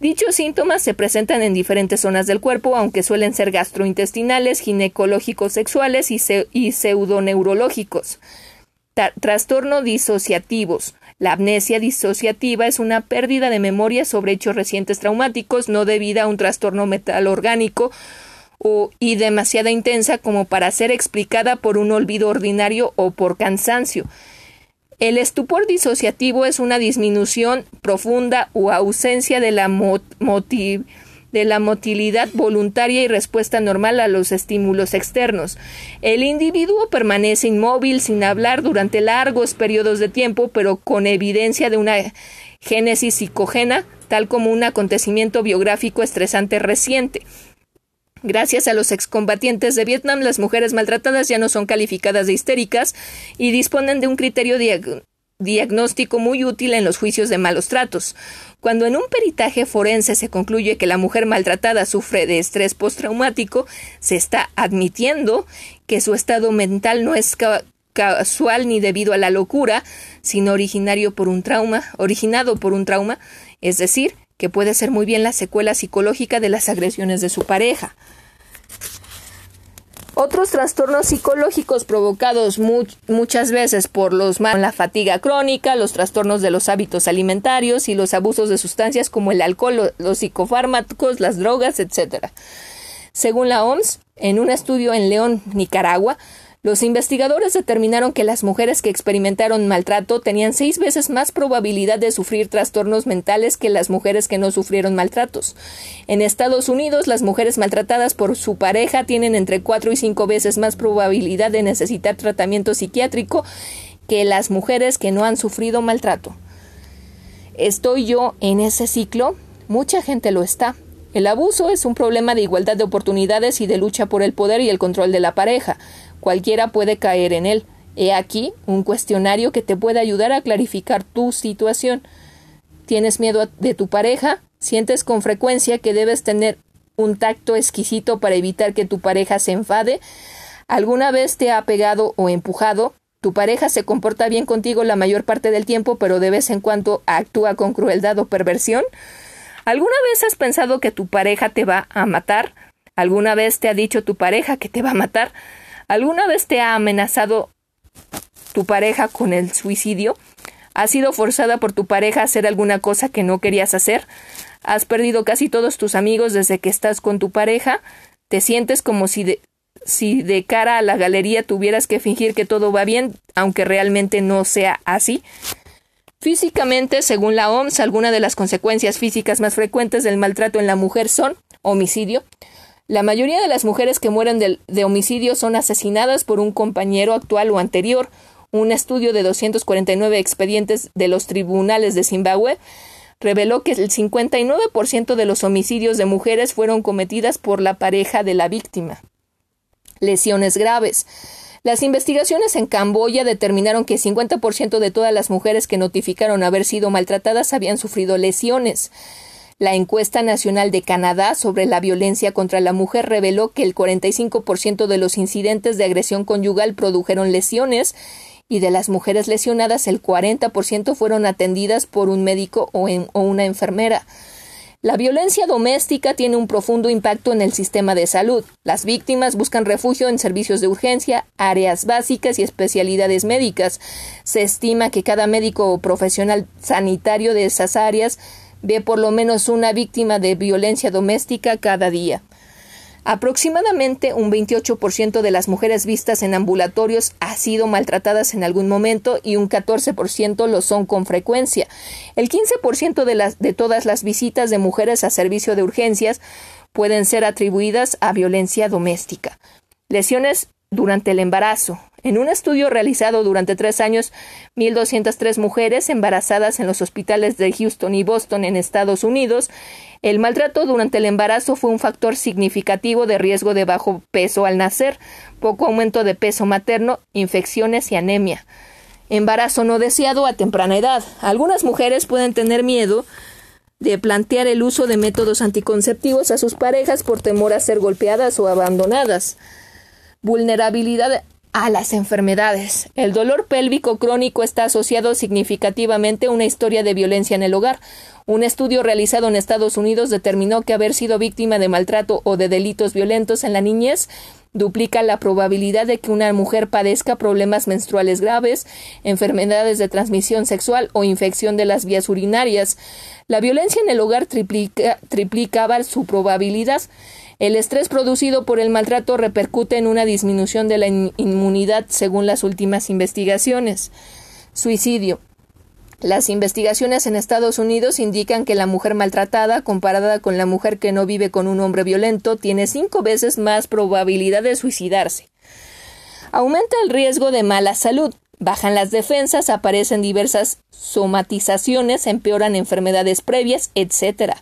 Dichos síntomas se presentan en diferentes zonas del cuerpo, aunque suelen ser gastrointestinales, ginecológicos sexuales y, y pseudoneurológicos. trastorno disociativos. La amnesia disociativa es una pérdida de memoria sobre hechos recientes traumáticos no debida a un trastorno metal orgánico o, y demasiada intensa como para ser explicada por un olvido ordinario o por cansancio. El estupor disociativo es una disminución profunda o ausencia de la motivación de la motilidad voluntaria y respuesta normal a los estímulos externos. El individuo permanece inmóvil sin hablar durante largos periodos de tiempo, pero con evidencia de una génesis psicogena, tal como un acontecimiento biográfico estresante reciente. Gracias a los excombatientes de Vietnam, las mujeres maltratadas ya no son calificadas de histéricas y disponen de un criterio diagnóstico muy útil en los juicios de malos tratos. Cuando en un peritaje forense se concluye que la mujer maltratada sufre de estrés postraumático, se está admitiendo que su estado mental no es casual ni debido a la locura, sino originario por un trauma, originado por un trauma, es decir, que puede ser muy bien la secuela psicológica de las agresiones de su pareja. Otros trastornos psicológicos provocados muchas veces por los la fatiga crónica, los trastornos de los hábitos alimentarios y los abusos de sustancias como el alcohol, los psicofármacos, las drogas, etc. Según la OMS, en un estudio en León, Nicaragua, los investigadores determinaron que las mujeres que experimentaron maltrato tenían seis veces más probabilidad de sufrir trastornos mentales que las mujeres que no sufrieron maltratos. En Estados Unidos, las mujeres maltratadas por su pareja tienen entre cuatro y cinco veces más probabilidad de necesitar tratamiento psiquiátrico que las mujeres que no han sufrido maltrato. ¿Estoy yo en ese ciclo? Mucha gente lo está. El abuso es un problema de igualdad de oportunidades y de lucha por el poder y el control de la pareja. Cualquiera puede caer en él. He aquí un cuestionario que te puede ayudar a clarificar tu situación. ¿Tienes miedo de tu pareja? ¿Sientes con frecuencia que debes tener un tacto exquisito para evitar que tu pareja se enfade? ¿Alguna vez te ha pegado o empujado? Tu pareja se comporta bien contigo la mayor parte del tiempo, pero de vez en cuando actúa con crueldad o perversión. ¿Alguna vez has pensado que tu pareja te va a matar? ¿Alguna vez te ha dicho tu pareja que te va a matar? ¿Alguna vez te ha amenazado tu pareja con el suicidio? ¿Has sido forzada por tu pareja a hacer alguna cosa que no querías hacer? ¿Has perdido casi todos tus amigos desde que estás con tu pareja? ¿Te sientes como si de, si de cara a la galería tuvieras que fingir que todo va bien, aunque realmente no sea así? Físicamente, según la OMS, algunas de las consecuencias físicas más frecuentes del maltrato en la mujer son homicidio. La mayoría de las mujeres que mueren de, homicidio son asesinadas por un compañero actual o anterior. Un estudio de 249 expedientes de los tribunales de Zimbabue reveló que el 59% de los homicidios de mujeres fueron cometidas por la pareja de la víctima. Lesiones graves. Las investigaciones en Camboya determinaron que 50% de todas las mujeres que notificaron haber sido maltratadas habían sufrido lesiones. La encuesta nacional de Canadá sobre la violencia contra la mujer reveló que el 45% de los incidentes de agresión conyugal produjeron lesiones y de las mujeres lesionadas el 40% fueron atendidas por un médico o, o, una enfermera. La violencia doméstica tiene un profundo impacto en el sistema de salud. Las víctimas buscan refugio en servicios de urgencia, áreas básicas y especialidades médicas. Se estima que cada médico o profesional sanitario de esas áreas ve por lo menos una víctima de violencia doméstica cada día. Aproximadamente un 28% de las mujeres vistas en ambulatorios ha sido maltratadas en algún momento y un 14% lo son con frecuencia. El 15% de, las, de todas las visitas de mujeres a servicio de urgencias pueden ser atribuidas a violencia doméstica. Lesiones durante el embarazo. En un estudio realizado durante tres años, 1.203 mujeres embarazadas en los hospitales de Houston y Boston en Estados Unidos el maltrato durante el embarazo fue un factor significativo de riesgo de bajo peso al nacer, poco aumento de peso materno, infecciones y anemia. Embarazo no deseado a temprana edad. Algunas mujeres pueden tener miedo de plantear el uso de métodos anticonceptivos a sus parejas por temor a ser golpeadas o abandonadas. Vulnerabilidad a las enfermedades. El dolor pélvico crónico está asociado significativamente a una historia de violencia en el hogar. Un estudio realizado en Estados Unidos determinó que haber sido víctima de maltrato o de delitos violentos en la niñez duplica la probabilidad de que una mujer padezca problemas menstruales graves, enfermedades de transmisión sexual o infección de las vías urinarias. La violencia en el hogar triplica, triplicaba su probabilidad. El estrés producido por el maltrato repercute en una disminución de la inmunidad según las últimas investigaciones. Suicidio. Las investigaciones en Estados Unidos indican que la mujer maltratada, comparada con la mujer que no vive con un hombre violento, tiene cinco veces más probabilidad de suicidarse. Aumenta el riesgo de mala salud. Bajan las defensas, aparecen diversas somatizaciones, empeoran enfermedades previas, etc.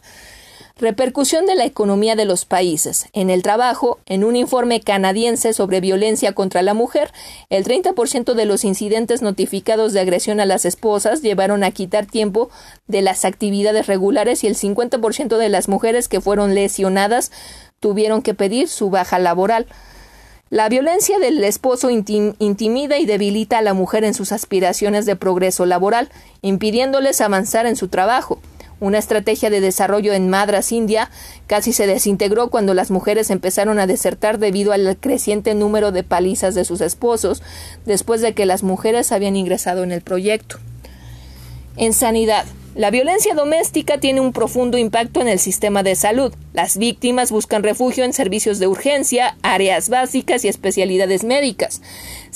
Repercusión de la economía de los países. En el trabajo, en un informe canadiense sobre violencia contra la mujer, el 30% de los incidentes notificados de agresión a las esposas llevaron a quitar tiempo de las actividades regulares y el 50% de las mujeres que fueron lesionadas tuvieron que pedir su baja laboral. La violencia del esposo intimida y debilita a la mujer en sus aspiraciones de progreso laboral, impidiéndoles avanzar en su trabajo. Una estrategia de desarrollo en Madras, India, casi se desintegró cuando las mujeres empezaron a desertar debido al creciente número de palizas de sus esposos, después de que las mujeres habían ingresado en el proyecto. En sanidad. La violencia doméstica tiene un profundo impacto en el sistema de salud. Las víctimas buscan refugio en servicios de urgencia, áreas básicas y especialidades médicas.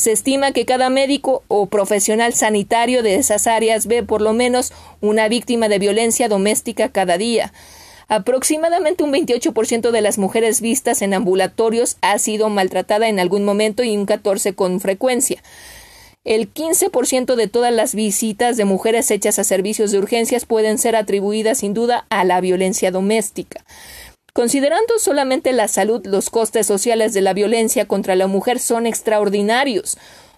Se estima que cada médico o profesional sanitario de esas áreas ve por lo menos una víctima de violencia doméstica cada día. Aproximadamente un 28% de las mujeres vistas en ambulatorios ha sido maltratada en algún momento y un 14% con frecuencia. El 15% de todas las visitas de mujeres hechas a servicios de urgencias pueden ser atribuidas sin duda a la violencia doméstica. Considerando solamente la salud, los costes sociales de la violencia contra la mujer son extraordinarios.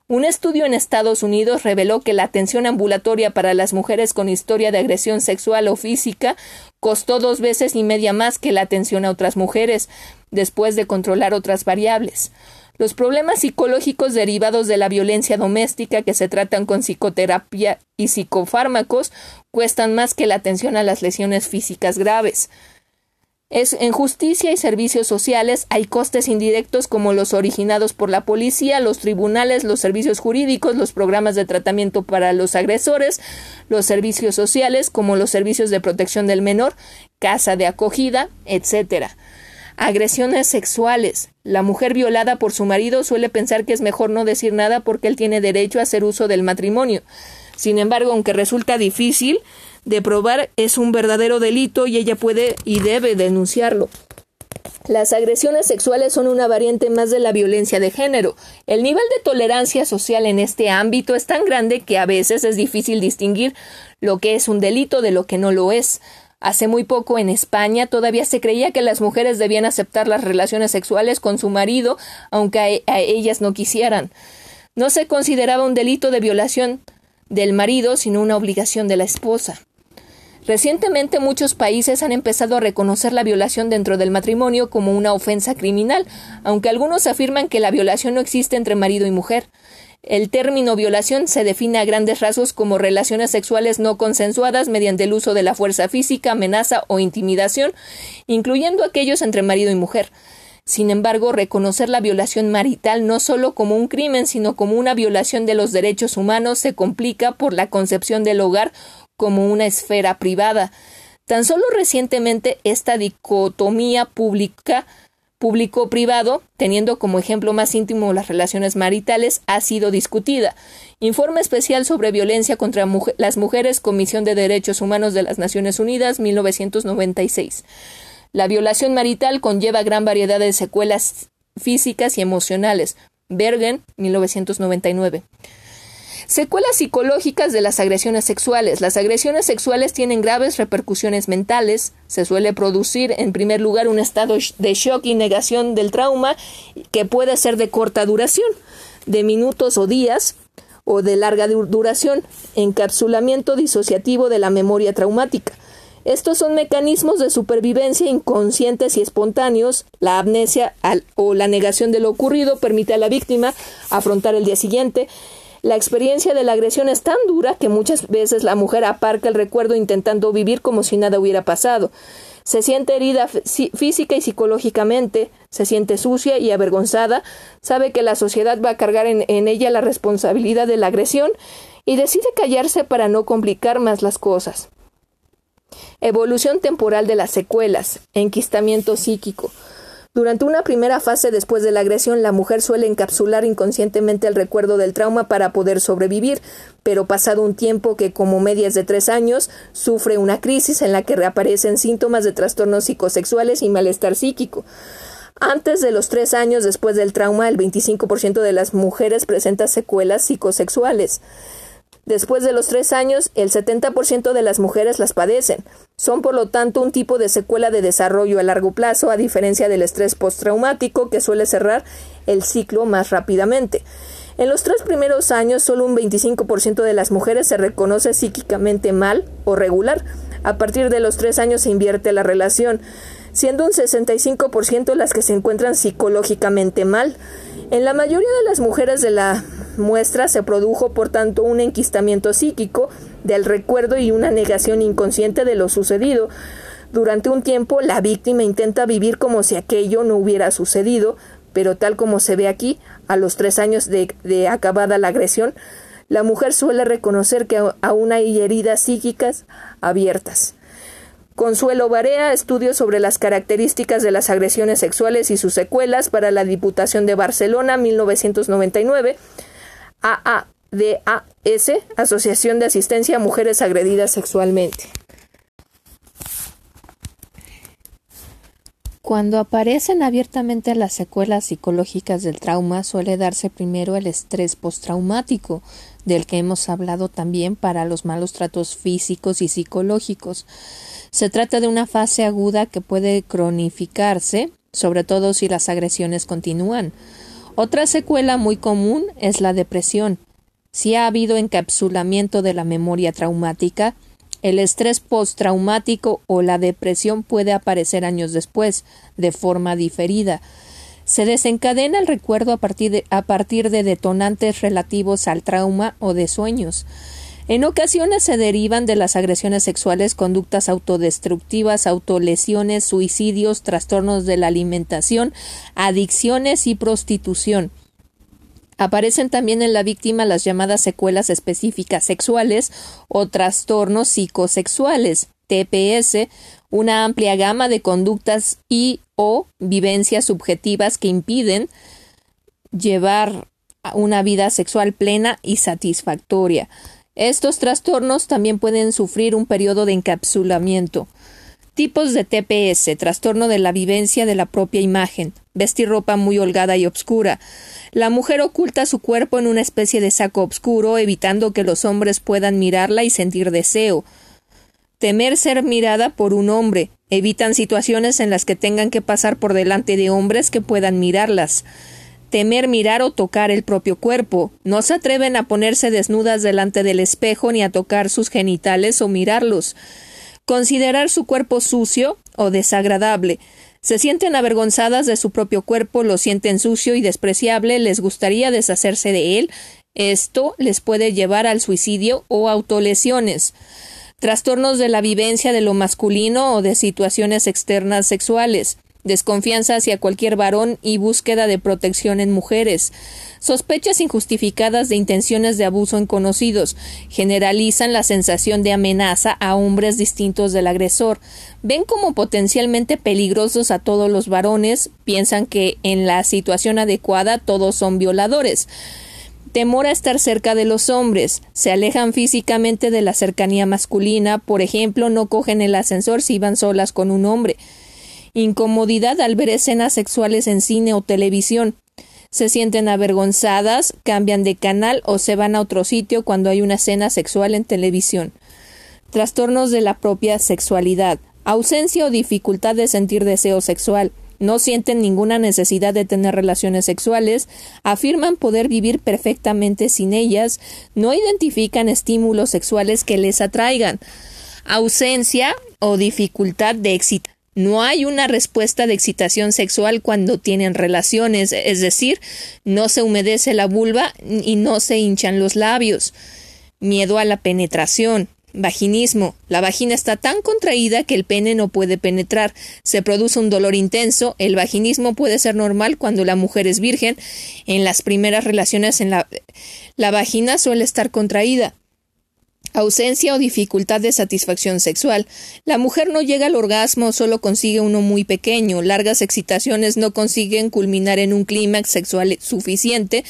Un estudio en Estados Unidos reveló que la atención ambulatoria para las mujeres con historia de agresión sexual o física costó dos veces y media más que la atención a otras mujeres, después de controlar otras variables. Los problemas psicológicos derivados de la violencia doméstica que se tratan con psicoterapia y psicofármacos cuestan más que la atención a las lesiones físicas graves. Es, en justicia y servicios sociales hay costes indirectos como los originados por la policía, los tribunales, los servicios jurídicos, los programas de tratamiento para los agresores, los servicios sociales como los servicios de protección del menor, casa de acogida, etcétera. Agresiones sexuales. La mujer violada por su marido suele pensar que es mejor no decir nada porque él tiene derecho a hacer uso del matrimonio. Sin embargo, aunque resulta difícil de probar, es un verdadero delito y ella puede y debe denunciarlo. Las agresiones sexuales son una variante más de la violencia de género. El nivel de tolerancia social en este ámbito es tan grande que a veces es difícil distinguir lo que es un delito de lo que no lo es. Hace muy poco en España todavía se creía que las mujeres debían aceptar las relaciones sexuales con su marido aunque a, ellas no quisieran. No se consideraba un delito de violación del marido, sino una obligación de la esposa. Recientemente muchos países han empezado a reconocer la violación dentro del matrimonio como una ofensa criminal, aunque algunos afirman que la violación no existe entre marido y mujer. El término violación se define a grandes rasgos como relaciones sexuales no consensuadas mediante el uso de la fuerza física, amenaza o intimidación, incluyendo aquellos entre marido y mujer. Sin embargo, reconocer la violación marital no solo como un crimen, sino como una violación de los derechos humanos se complica por la concepción del hogar como una esfera privada. Tan solo recientemente esta dicotomía pública público-privado, teniendo como ejemplo más íntimo las relaciones maritales, ha sido discutida. Informe especial sobre violencia contra las mujeres, Comisión de Derechos Humanos de las Naciones Unidas, 1996. La violación marital conlleva gran variedad de secuelas físicas y emocionales. Bergen, 1999. Secuelas psicológicas de las agresiones sexuales. Las agresiones sexuales tienen graves repercusiones mentales. Se suele producir, en primer lugar, un estado de shock y negación del trauma que puede ser de corta duración, de minutos o días, o de larga duración, encapsulamiento disociativo de la memoria traumática. Estos son mecanismos de supervivencia inconscientes y espontáneos. La amnesia o la negación de lo ocurrido permite a la víctima afrontar el día siguiente la experiencia de la agresión es tan dura que muchas veces la mujer aparca el recuerdo intentando vivir como si nada hubiera pasado. Se siente herida física y psicológicamente, se siente sucia y avergonzada, sabe que la sociedad va a cargar en, en ella la responsabilidad de la agresión y decide callarse para no complicar más las cosas. Evolución temporal de las secuelas, enquistamiento psíquico. Durante una primera fase después de la agresión, la mujer suele encapsular inconscientemente el recuerdo del trauma para poder sobrevivir, pero pasado un tiempo que, como medias de tres años, sufre una crisis en la que reaparecen síntomas de trastornos psicosexuales y malestar psíquico. Antes de los tres años después del trauma, el 25% de las mujeres presenta secuelas psicosexuales. Después de los tres años, el 70% de las mujeres las padecen. Son, por lo tanto, un tipo de secuela de desarrollo a largo plazo, a diferencia del estrés postraumático, que suele cerrar el ciclo más rápidamente. En los tres primeros años, solo un 25% de las mujeres se reconoce psíquicamente mal o regular. A partir de los tres años se invierte la relación, siendo un 65% las que se encuentran psicológicamente mal. En la mayoría de las mujeres de la muestra se produjo, por tanto, un enquistamiento psíquico del recuerdo y una negación inconsciente de lo sucedido. Durante un tiempo, la víctima intenta vivir como si aquello no hubiera sucedido, pero tal como se ve aquí, a los tres años de, acabada la agresión, la mujer suele reconocer que aún hay heridas psíquicas abiertas. Consuelo Barea, estudio sobre las características de las agresiones sexuales y sus secuelas para la Diputación de Barcelona, 1999. AADAS, Asociación de Asistencia a Mujeres Agredidas Sexualmente. Cuando aparecen abiertamente las secuelas psicológicas del trauma, suele darse primero el estrés postraumático, del que hemos hablado también para los malos tratos físicos y psicológicos. Se trata de una fase aguda que puede cronificarse, sobre todo si las agresiones continúan. Otra secuela muy común es la depresión. Si ha habido encapsulamiento de la memoria traumática, el estrés postraumático o la depresión puede aparecer años después, de forma diferida. Se desencadena el recuerdo a partir de, a partir de detonantes relativos al trauma o de sueños. En ocasiones se derivan de las agresiones sexuales conductas autodestructivas, autolesiones, suicidios, trastornos de la alimentación, adicciones y prostitución. Aparecen también en la víctima las llamadas secuelas específicas sexuales o trastornos psicosexuales, TPS, una amplia gama de conductas y o vivencias subjetivas que impiden llevar una vida sexual plena y satisfactoria. Estos trastornos también pueden sufrir un periodo de encapsulamiento. Tipos de TPS, trastorno de la vivencia de la propia imagen, vestir ropa muy holgada y obscura. La mujer oculta su cuerpo en una especie de saco oscuro, evitando que los hombres puedan mirarla y sentir deseo. Temer ser mirada por un hombre. Evitan situaciones en las que tengan que pasar por delante de hombres que puedan mirarlas temer mirar o tocar el propio cuerpo. No se atreven a ponerse desnudas delante del espejo ni a tocar sus genitales o mirarlos. Considerar su cuerpo sucio o desagradable. Se sienten avergonzadas de su propio cuerpo, lo sienten sucio y despreciable, les gustaría deshacerse de él. Esto les puede llevar al suicidio o autolesiones. Trastornos de la vivencia de lo masculino o de situaciones externas sexuales desconfianza hacia cualquier varón y búsqueda de protección en mujeres, sospechas injustificadas de intenciones de abuso en conocidos, generalizan la sensación de amenaza a hombres distintos del agresor, ven como potencialmente peligrosos a todos los varones, piensan que en la situación adecuada todos son violadores, temor a estar cerca de los hombres, se alejan físicamente de la cercanía masculina, por ejemplo, no cogen el ascensor si van solas con un hombre, incomodidad al ver escenas sexuales en cine o televisión. Se sienten avergonzadas, cambian de canal o se van a otro sitio cuando hay una escena sexual en televisión. Trastornos de la propia sexualidad. Ausencia o dificultad de sentir deseo sexual. No sienten ninguna necesidad de tener relaciones sexuales, afirman poder vivir perfectamente sin ellas, no identifican estímulos sexuales que les atraigan. Ausencia o dificultad de excitación no hay una respuesta de excitación sexual cuando tienen relaciones, es decir, no se humedece la vulva y no se hinchan los labios. Miedo a la penetración. Vaginismo. La vagina está tan contraída que el pene no puede penetrar. Se produce un dolor intenso. El vaginismo puede ser normal cuando la mujer es virgen. En las primeras relaciones la vagina suele estar contraída ausencia o dificultad de satisfacción sexual. La mujer no llega al orgasmo, solo consigue uno muy pequeño. Largas excitaciones no consiguen culminar en un clímax sexual suficiente,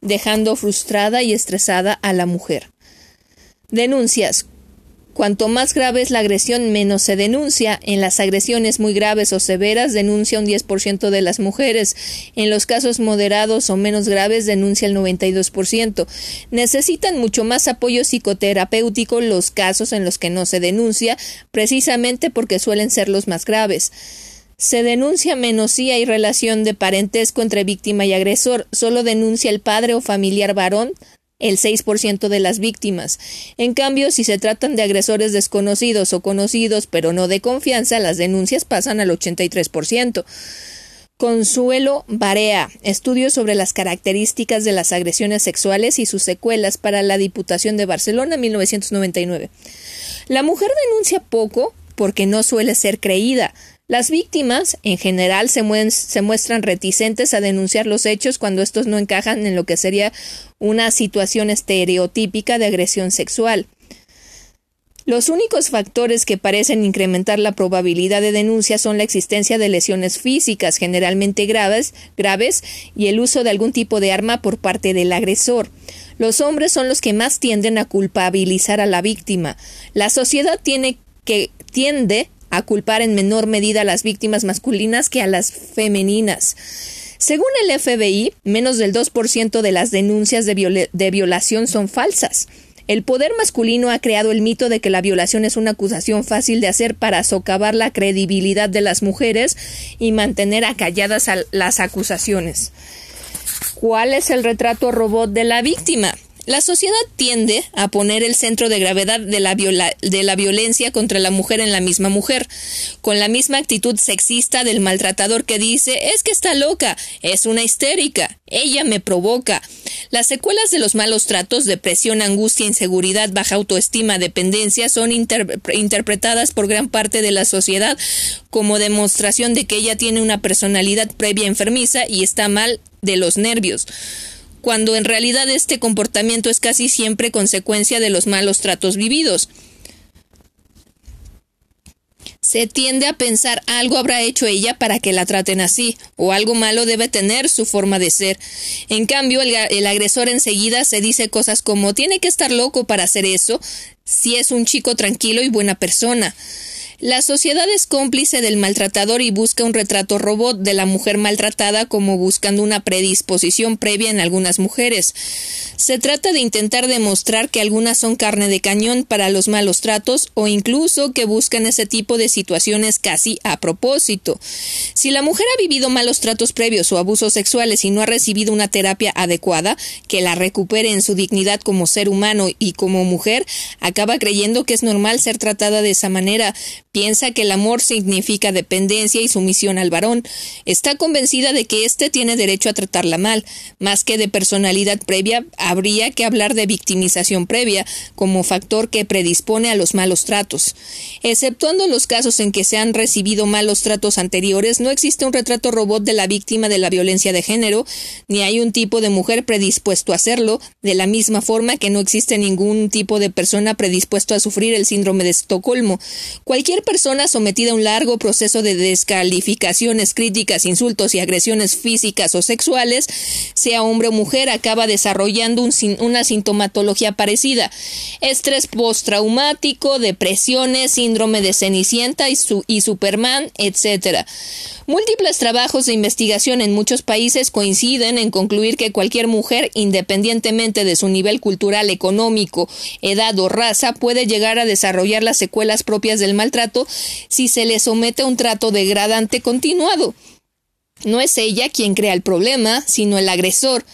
dejando frustrada y estresada a la mujer. Denuncias. Cuanto más grave es la agresión, menos se denuncia. En las agresiones muy graves o severas denuncia un 10% de las mujeres. En los casos moderados o menos graves denuncia el 92%. Necesitan mucho más apoyo psicoterapéutico los casos en los que no se denuncia, precisamente porque suelen ser los más graves. Se denuncia menos si hay relación de parentesco entre víctima y agresor. Solo denuncia el padre o familiar varón el 6% de las víctimas. En cambio, si se tratan de agresores desconocidos o conocidos pero no de confianza, las denuncias pasan al 83%. Consuelo Barea, estudio sobre las características de las agresiones sexuales y sus secuelas para la Diputación de Barcelona 1999. La mujer denuncia poco porque no suele ser creída. Las víctimas, en general, se, muestran reticentes a denunciar los hechos cuando estos no encajan en lo que sería una situación estereotípica de agresión sexual. Los únicos factores que parecen incrementar la probabilidad de denuncia son la existencia de lesiones físicas, generalmente graves, graves, y el uso de algún tipo de arma por parte del agresor. Los hombres son los que más tienden a culpabilizar a la víctima. La sociedad tiene que tiende a culpar en menor medida a las víctimas masculinas que a las femeninas. Según el FBI, menos del 2% de las denuncias de, violación son falsas. El poder masculino ha creado el mito de que la violación es una acusación fácil de hacer para socavar la credibilidad de las mujeres y mantener acalladas las acusaciones. ¿Cuál es el retrato robot de la víctima? La sociedad tiende a poner el centro de gravedad de la, de la, violencia contra la mujer en la misma mujer, con la misma actitud sexista del maltratador que dice es que está loca, es una histérica, ella me provoca. Las secuelas de los malos tratos, depresión, angustia, inseguridad, baja autoestima, dependencia son interpretadas por gran parte de la sociedad como demostración de que ella tiene una personalidad previa enfermiza y está mal de los nervios cuando en realidad este comportamiento es casi siempre consecuencia de los malos tratos vividos. se tiende a pensar algo habrá hecho ella para que la traten así, o algo malo debe tener su forma de ser. En cambio, el, el, agresor enseguida se dice cosas como tiene que estar loco para hacer eso, si es un chico tranquilo y buena persona. La sociedad es cómplice del maltratador y busca un retrato robot de la mujer maltratada como buscando una predisposición previa en algunas mujeres. Se trata de intentar demostrar que algunas son carne de cañón para los malos tratos o incluso que buscan ese tipo de situaciones casi a propósito. Si la mujer ha vivido malos tratos previos o abusos sexuales y no ha recibido una terapia adecuada que la recupere en su dignidad como ser humano y como mujer, acaba creyendo que es normal ser tratada de esa manera, Piensa que el amor significa dependencia y sumisión al varón. Está convencida de que éste tiene derecho a tratarla mal. Más que de personalidad previa, habría que hablar de victimización previa como factor que predispone a los malos tratos. Exceptuando los casos en que se han recibido malos tratos anteriores, no existe un retrato robot de la víctima de la violencia de género, ni hay un tipo de mujer predispuesto a hacerlo, de la misma forma que no existe ningún tipo de persona predispuesto a sufrir el síndrome de Estocolmo. Cualquier persona sometida a un largo proceso de descalificaciones, críticas, insultos y agresiones físicas o sexuales, sea hombre o mujer, acaba desarrollando una sintomatología parecida. Estrés postraumático, depresiones, síndrome de Cenicienta y, y Superman, etc. Múltiples trabajos de investigación en muchos países coinciden en concluir que cualquier mujer, independientemente de su nivel cultural, económico, edad o raza, puede llegar a desarrollar las secuelas propias del maltrato si se le somete a un trato degradante continuado. No es ella quien crea el problema, sino el agresor.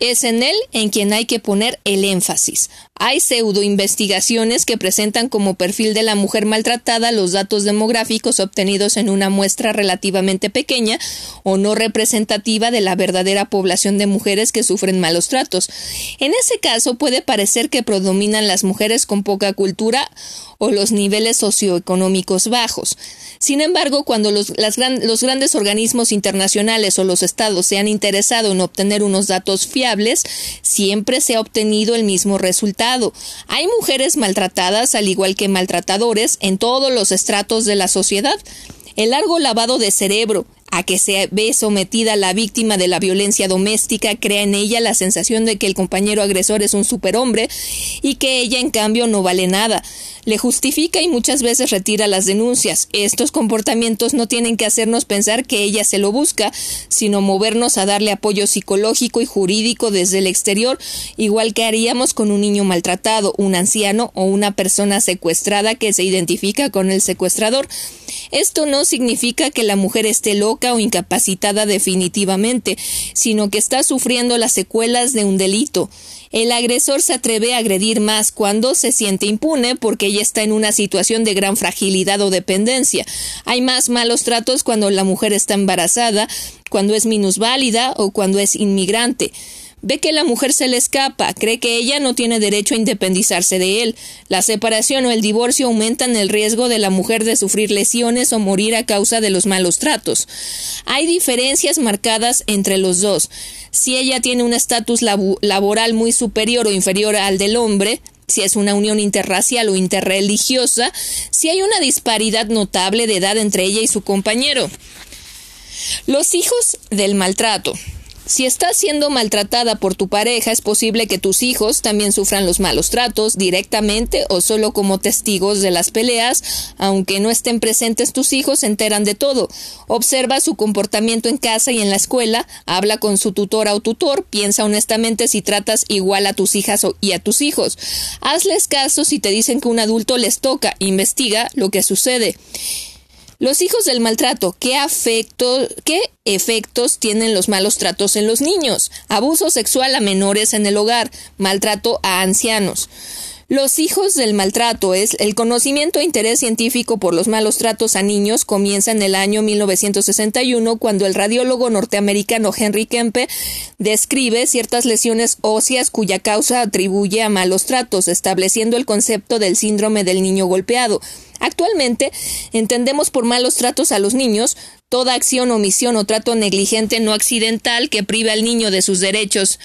Es en él en quien hay que poner el énfasis. Hay pseudo-investigaciones que presentan como perfil de la mujer maltratada los datos demográficos obtenidos en una muestra relativamente pequeña o no representativa de la verdadera población de mujeres que sufren malos tratos. En ese caso puede parecer que predominan las mujeres con poca cultura o los niveles socioeconómicos bajos. Sin embargo, cuando los, los grandes organismos internacionales o los estados se han interesado en obtener unos datos fiables, siempre se ha obtenido el mismo resultado hay mujeres maltratadas, al igual que maltratadores, en todos los estratos de la sociedad. El largo lavado de cerebro, a que se ve sometida la víctima de la violencia doméstica crea en ella la sensación de que el compañero agresor es un superhombre y que ella en cambio no vale nada. Le justifica y muchas veces retira las denuncias. Estos comportamientos no tienen que hacernos pensar que ella se lo busca, sino movernos a darle apoyo psicológico y jurídico desde el exterior, igual que haríamos con un niño maltratado, un anciano o una persona secuestrada que se identifica con el secuestrador. Esto no significa que la mujer esté loca o incapacitada definitivamente, sino que está sufriendo las secuelas de un delito. El agresor se atreve a agredir más cuando se siente impune porque ella está en una situación de gran fragilidad o dependencia. Hay más malos tratos cuando la mujer está embarazada, cuando es minusválida o cuando es inmigrante. Ve que la mujer se le escapa, cree que ella no tiene derecho a independizarse de él. La separación o el divorcio aumentan el riesgo de la mujer de sufrir lesiones o morir a causa de los malos tratos. Hay diferencias marcadas entre los dos. Si ella tiene un estatus laboral muy superior o inferior al del hombre, si es una unión interracial o interreligiosa, si hay una disparidad notable de edad entre ella y su compañero. Los hijos del maltrato. Si estás siendo maltratada por tu pareja, es posible que tus hijos también sufran los malos tratos directamente o solo como testigos de las peleas, aunque no estén presentes tus hijos, se enteran de todo. Observa su comportamiento en casa y en la escuela, habla con su tutora o tutor, piensa honestamente si tratas igual a tus hijas y a tus hijos. Hazles caso si te dicen que un adulto les toca, investiga lo que sucede. Los hijos del maltrato, ¿qué, ¿qué efectos tienen los malos tratos en los niños? Abuso sexual a menores en el hogar, maltrato a ancianos. Los hijos del maltrato es el conocimiento e interés científico por los malos tratos a niños comienza en el año 1961 cuando el radiólogo norteamericano Henry Kempe describe ciertas lesiones óseas cuya causa atribuye a malos tratos, estableciendo el concepto del síndrome del niño golpeado. Actualmente entendemos por malos tratos a los niños toda acción, omisión o trato negligente no accidental que priva al niño de sus derechos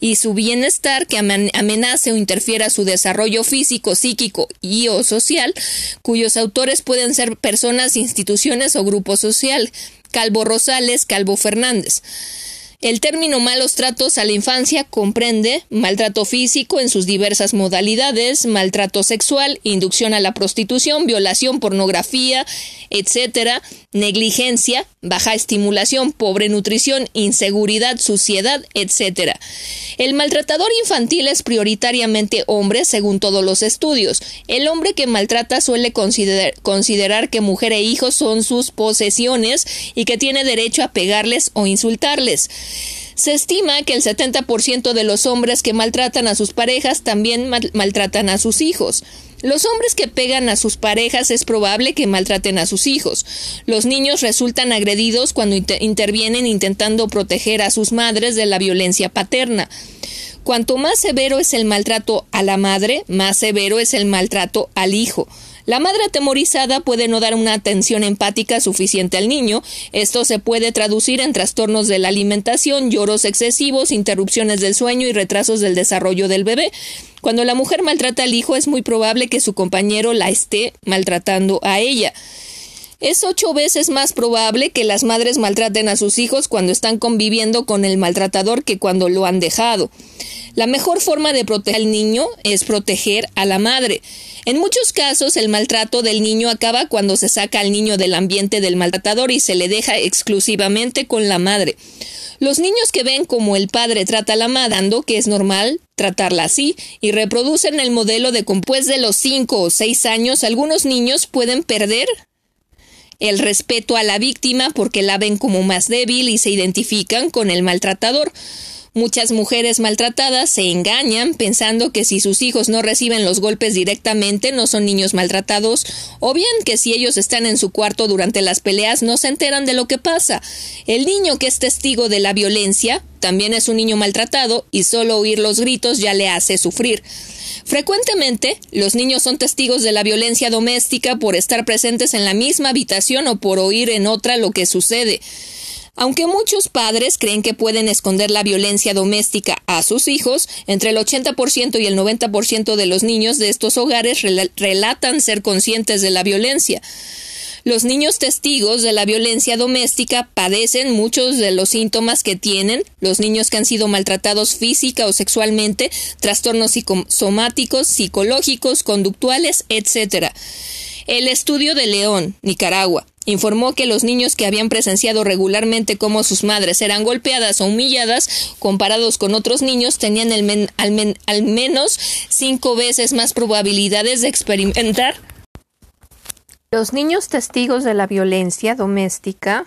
y su bienestar que amenace o interfiera su desarrollo físico, psíquico y o social, cuyos autores pueden ser personas, instituciones o grupo social. Calvo Rosales, Calvo Fernández. El término malos tratos a la infancia comprende maltrato físico en sus diversas modalidades, maltrato sexual, inducción a la prostitución, violación, pornografía, etcétera, negligencia, baja estimulación, pobre nutrición, inseguridad, suciedad, etc. El maltratador infantil es prioritariamente hombre según todos los estudios. El hombre que maltrata suele considerar que mujer e hijos son sus posesiones y que tiene derecho a pegarles o insultarles. Se estima que el 70% de los hombres que maltratan a sus parejas también maltratan a sus hijos. Los hombres que pegan a sus parejas es probable que maltraten a sus hijos. Los niños resultan agredidos cuando intervienen intentando proteger a sus madres de la violencia paterna. Cuanto más severo es el maltrato a la madre, más severo es el maltrato al hijo. La madre atemorizada puede no dar una atención empática suficiente al niño. Esto se puede traducir en trastornos de la alimentación, lloros excesivos, interrupciones del sueño y retrasos del desarrollo del bebé. Cuando la mujer maltrata al hijo es muy probable que su compañero la esté maltratando a ella. Es ocho veces más probable que las madres maltraten a sus hijos cuando están conviviendo con el maltratador que cuando lo han dejado. La mejor forma de proteger al niño es proteger a la madre. En muchos casos, el maltrato del niño acaba cuando se saca al niño del ambiente del maltratador y se le deja exclusivamente con la madre. Los niños que ven como el padre trata a la madre, dando que es normal tratarla así, y reproducen el modelo de después de los cinco o seis años, algunos niños pueden perder el respeto a la víctima porque la ven como más débil y se identifican con el maltratador. Muchas mujeres maltratadas se engañan pensando que si sus hijos no reciben los golpes directamente no son niños maltratados, o bien que si ellos están en su cuarto durante las peleas no se enteran de lo que pasa. El niño que es testigo de la violencia también es un niño maltratado y solo oír los gritos ya le hace sufrir. Frecuentemente, los niños son testigos de la violencia doméstica por estar presentes en la misma habitación o por oír en otra lo que sucede. Aunque muchos padres creen que pueden esconder la violencia doméstica a sus hijos, entre el 80% y el 90% de los niños de estos hogares relatan ser conscientes de la violencia. Los niños testigos de la violencia doméstica padecen muchos de los síntomas que tienen los niños que han sido maltratados física o sexualmente, trastornos somáticos, psicológicos, conductuales, etc. El estudio de León, Nicaragua, informó que los niños que habían presenciado regularmente cómo sus madres eran golpeadas o humilladas, comparados con otros niños, tenían al, menos cinco veces más probabilidades de experimentar. Los niños testigos de la violencia doméstica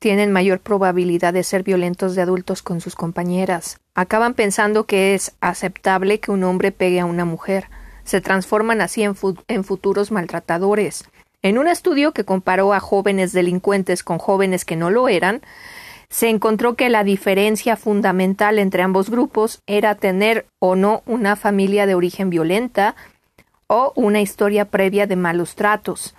tienen mayor probabilidad de ser violentos de adultos con sus compañeras. Acaban pensando que es aceptable que un hombre pegue a una mujer. Se transforman así en futuros maltratadores. En un estudio que comparó a jóvenes delincuentes con jóvenes que no lo eran, se encontró que la diferencia fundamental entre ambos grupos era tener o no una familia de origen violenta o una historia previa de malos tratos.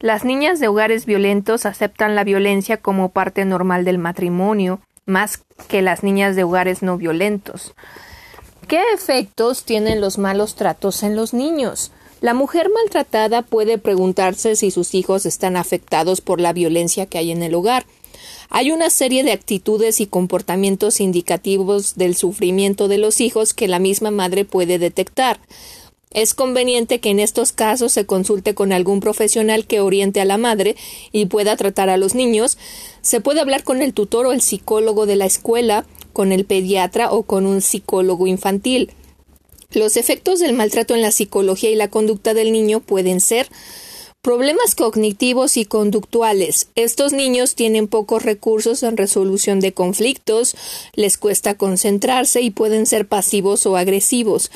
Las niñas de hogares violentos aceptan la violencia como parte normal del matrimonio, más que las niñas de hogares no violentos. ¿Qué efectos tienen los malos tratos en los niños? La mujer maltratada puede preguntarse si sus hijos están afectados por la violencia que hay en el hogar. Hay una serie de actitudes y comportamientos indicativos del sufrimiento de los hijos que la misma madre puede detectar. Es conveniente que en estos casos se consulte con algún profesional que oriente a la madre y pueda tratar a los niños. Se puede hablar con el tutor o el psicólogo de la escuela, con el pediatra o con un psicólogo infantil. Los efectos del maltrato en la psicología y la conducta del niño pueden ser Problemas cognitivos y conductuales. Estos niños tienen pocos recursos en resolución de conflictos, les cuesta concentrarse y pueden ser pasivos o agresivos.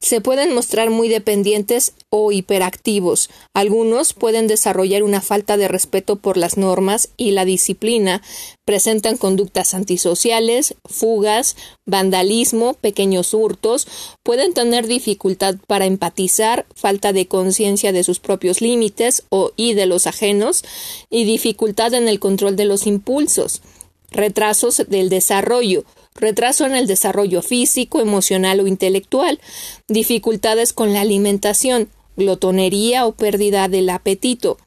Se pueden mostrar muy dependientes o hiperactivos. Algunos pueden desarrollar una falta de respeto por las normas y la disciplina, presentan conductas antisociales, fugas, vandalismo, pequeños hurtos, pueden tener dificultad para empatizar, falta de conciencia de sus propios límites o y de los ajenos, y dificultad en el control de los impulsos, retrasos del desarrollo, retraso en el desarrollo físico, emocional o intelectual, dificultades con la alimentación, glotonería o pérdida del apetito,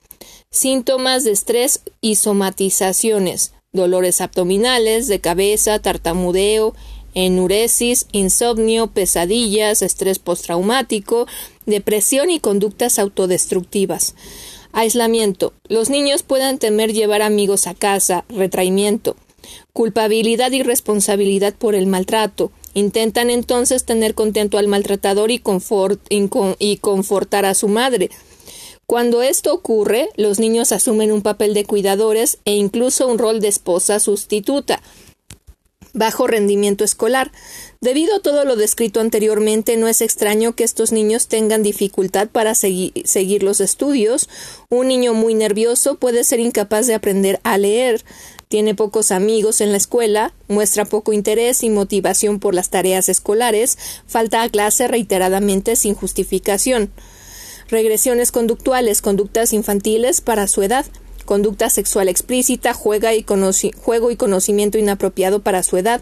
síntomas de estrés y somatizaciones, dolores abdominales, de cabeza, tartamudeo, enuresis, insomnio, pesadillas, estrés postraumático, depresión y conductas autodestructivas. Aislamiento. Los niños pueden temer llevar amigos a casa, retraimiento, culpabilidad y responsabilidad por el maltrato. Intentan entonces tener contento al maltratador y, y confortar a su madre. Cuando esto ocurre, los niños asumen un papel de cuidadores e incluso un rol de esposa sustituta bajo rendimiento escolar. Debido a todo lo descrito anteriormente, no es extraño que estos niños tengan dificultad para seguir los estudios. Un niño muy nervioso puede ser incapaz de aprender a leer, tiene pocos amigos en la escuela, muestra poco interés y motivación por las tareas escolares, falta a clase reiteradamente sin justificación. Regresiones conductuales, conductas infantiles para su edad conducta sexual explícita, y juego y conocimiento inapropiado para su edad.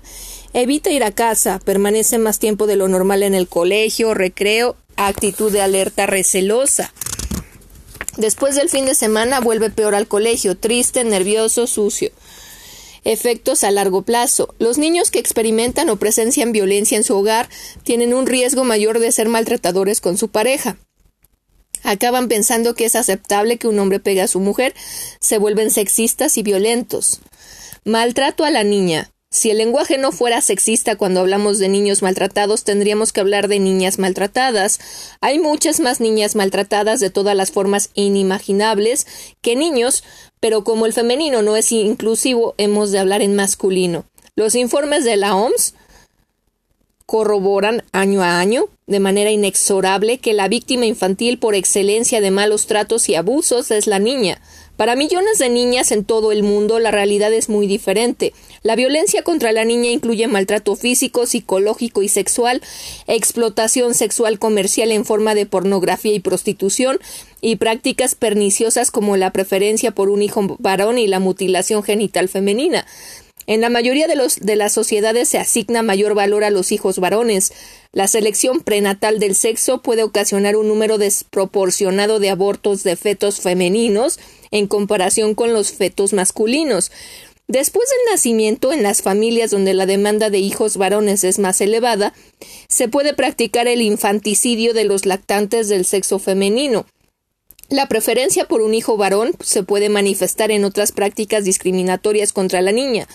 Evita ir a casa, permanece más tiempo de lo normal en el colegio, recreo, actitud de alerta recelosa. Después del fin de semana vuelve peor al colegio, triste, nervioso, sucio. Efectos a largo plazo. Los niños que experimentan o presencian violencia en su hogar tienen un riesgo mayor de ser maltratadores con su pareja acaban pensando que es aceptable que un hombre pegue a su mujer, se vuelven sexistas y violentos. Maltrato a la niña. Si el lenguaje no fuera sexista cuando hablamos de niños maltratados, tendríamos que hablar de niñas maltratadas. Hay muchas más niñas maltratadas de todas las formas inimaginables que niños, pero como el femenino no es inclusivo, hemos de hablar en masculino. Los informes de la OMS corroboran año a año, de manera inexorable, que la víctima infantil por excelencia de malos tratos y abusos es la niña. Para millones de niñas en todo el mundo la realidad es muy diferente. La violencia contra la niña incluye maltrato físico, psicológico y sexual, explotación sexual comercial en forma de pornografía y prostitución, y prácticas perniciosas como la preferencia por un hijo varón y la mutilación genital femenina. En la mayoría de, los, de las sociedades se asigna mayor valor a los hijos varones. La selección prenatal del sexo puede ocasionar un número desproporcionado de abortos de fetos femeninos en comparación con los fetos masculinos. Después del nacimiento, en las familias donde la demanda de hijos varones es más elevada, se puede practicar el infanticidio de los lactantes del sexo femenino. La preferencia por un hijo varón se puede manifestar en otras prácticas discriminatorias contra la niña.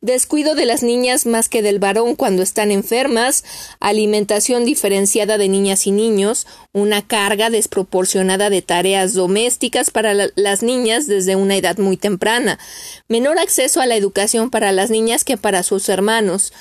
Descuido de las niñas más que del varón cuando están enfermas, alimentación diferenciada de niñas y niños, una carga desproporcionada de tareas domésticas para las niñas desde una edad muy temprana, menor acceso a la educación para las niñas que para sus hermanos,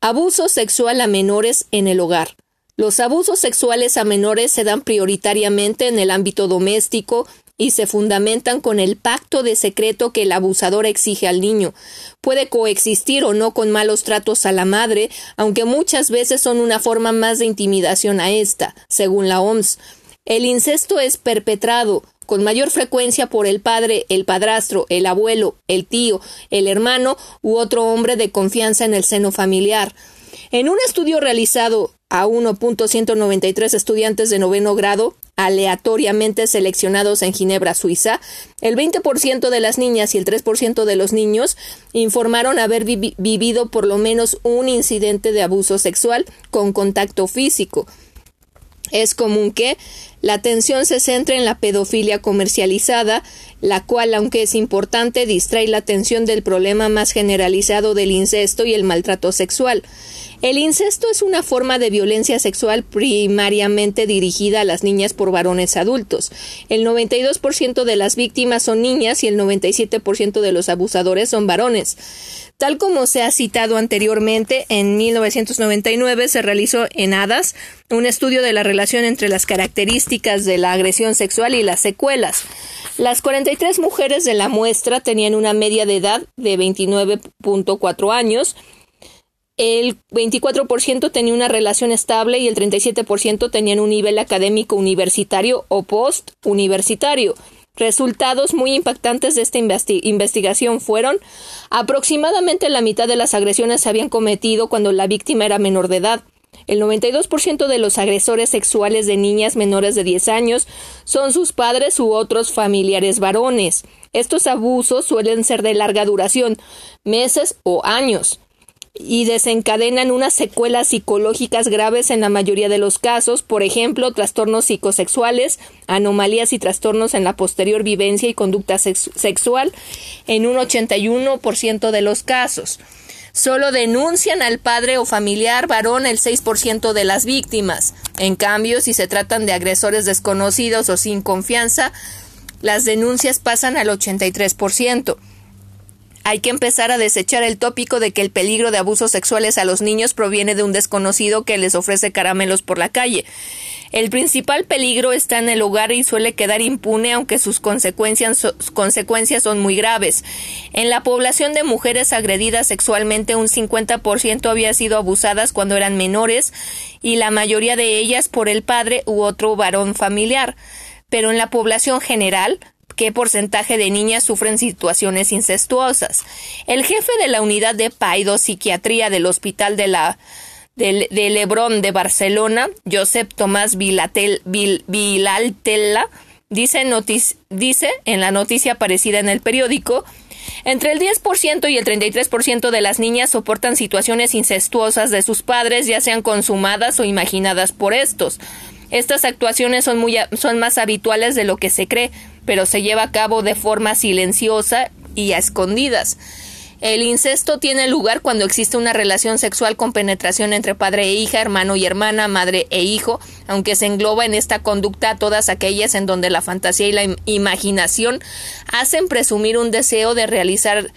abuso sexual a menores en el hogar. Los abusos sexuales a menores se dan prioritariamente en el ámbito doméstico y se fundamentan con el pacto de secreto que el abusador exige al niño. Puede coexistir o no con malos tratos a la madre, aunque muchas veces son una forma más de intimidación a esta, según la OMS. El incesto es perpetrado con mayor frecuencia por el padre, el padrastro, el abuelo, el tío, el hermano u otro hombre de confianza en el seno familiar. En un estudio realizado a 1.193 estudiantes de noveno grado, aleatoriamente seleccionados en Ginebra, Suiza, el 20% de las niñas y el 3% de los niños informaron haber vivido por lo menos un incidente de abuso sexual con contacto físico. Es común que la atención se centre en la pedofilia comercializada, la cual, aunque es importante, distrae la atención del problema más generalizado del incesto y el maltrato sexual. El incesto es una forma de violencia sexual primariamente dirigida a las niñas por varones adultos. El 92% de las víctimas son niñas y el 97% de los abusadores son varones. Tal como se ha citado anteriormente, en 1999 se realizó en HADAS un estudio de la relación entre las características de la agresión sexual y las secuelas. Las 43 mujeres de la muestra tenían una media de edad de 29.4 años, el 24% tenía una relación estable y el 37% tenían un nivel académico universitario o post-universitario. Resultados muy impactantes de esta investigación fueron aproximadamente la mitad de las agresiones se habían cometido cuando la víctima era menor de edad. El 92% de los agresores sexuales de niñas menores de 10 años son sus padres u otros familiares varones. Estos abusos suelen ser de larga duración, meses o años y desencadenan unas secuelas psicológicas graves en la mayoría de los casos, por ejemplo, trastornos psicosexuales, anomalías y trastornos en la posterior vivencia y conducta sexual en un 81% de los casos. Solo denuncian al padre o familiar varón el 6% de las víctimas. En cambio, si se tratan de agresores desconocidos o sin confianza, las denuncias pasan al 83%. Hay que empezar a desechar el tópico de que el peligro de abusos sexuales a los niños proviene de un desconocido que les ofrece caramelos por la calle. El principal peligro está en el hogar y suele quedar impune aunque sus consecuencias, consecuencias son muy graves. En la población de mujeres agredidas sexualmente un 50% había sido abusadas cuando eran menores y la mayoría de ellas por el padre u otro varón familiar. Pero en la población general, qué porcentaje de niñas sufren situaciones incestuosas. El jefe de la unidad de paidopsiquiatría del Hospital de la de, Lebrón de Barcelona, Josep Tomás Vilatel, Vilaltella, dice, dice en la noticia aparecida en el periódico entre el 10% y el 33% de las niñas soportan situaciones incestuosas de sus padres, ya sean consumadas o imaginadas por estos. Estas actuaciones son, muy, son más habituales de lo que se cree, pero se lleva a cabo de forma silenciosa y a escondidas. El incesto tiene lugar cuando existe una relación sexual con penetración entre padre e hija, hermano y hermana, madre e hijo, aunque se engloba en esta conducta todas aquellas en donde la fantasía y la imaginación hacen presumir un deseo de realizar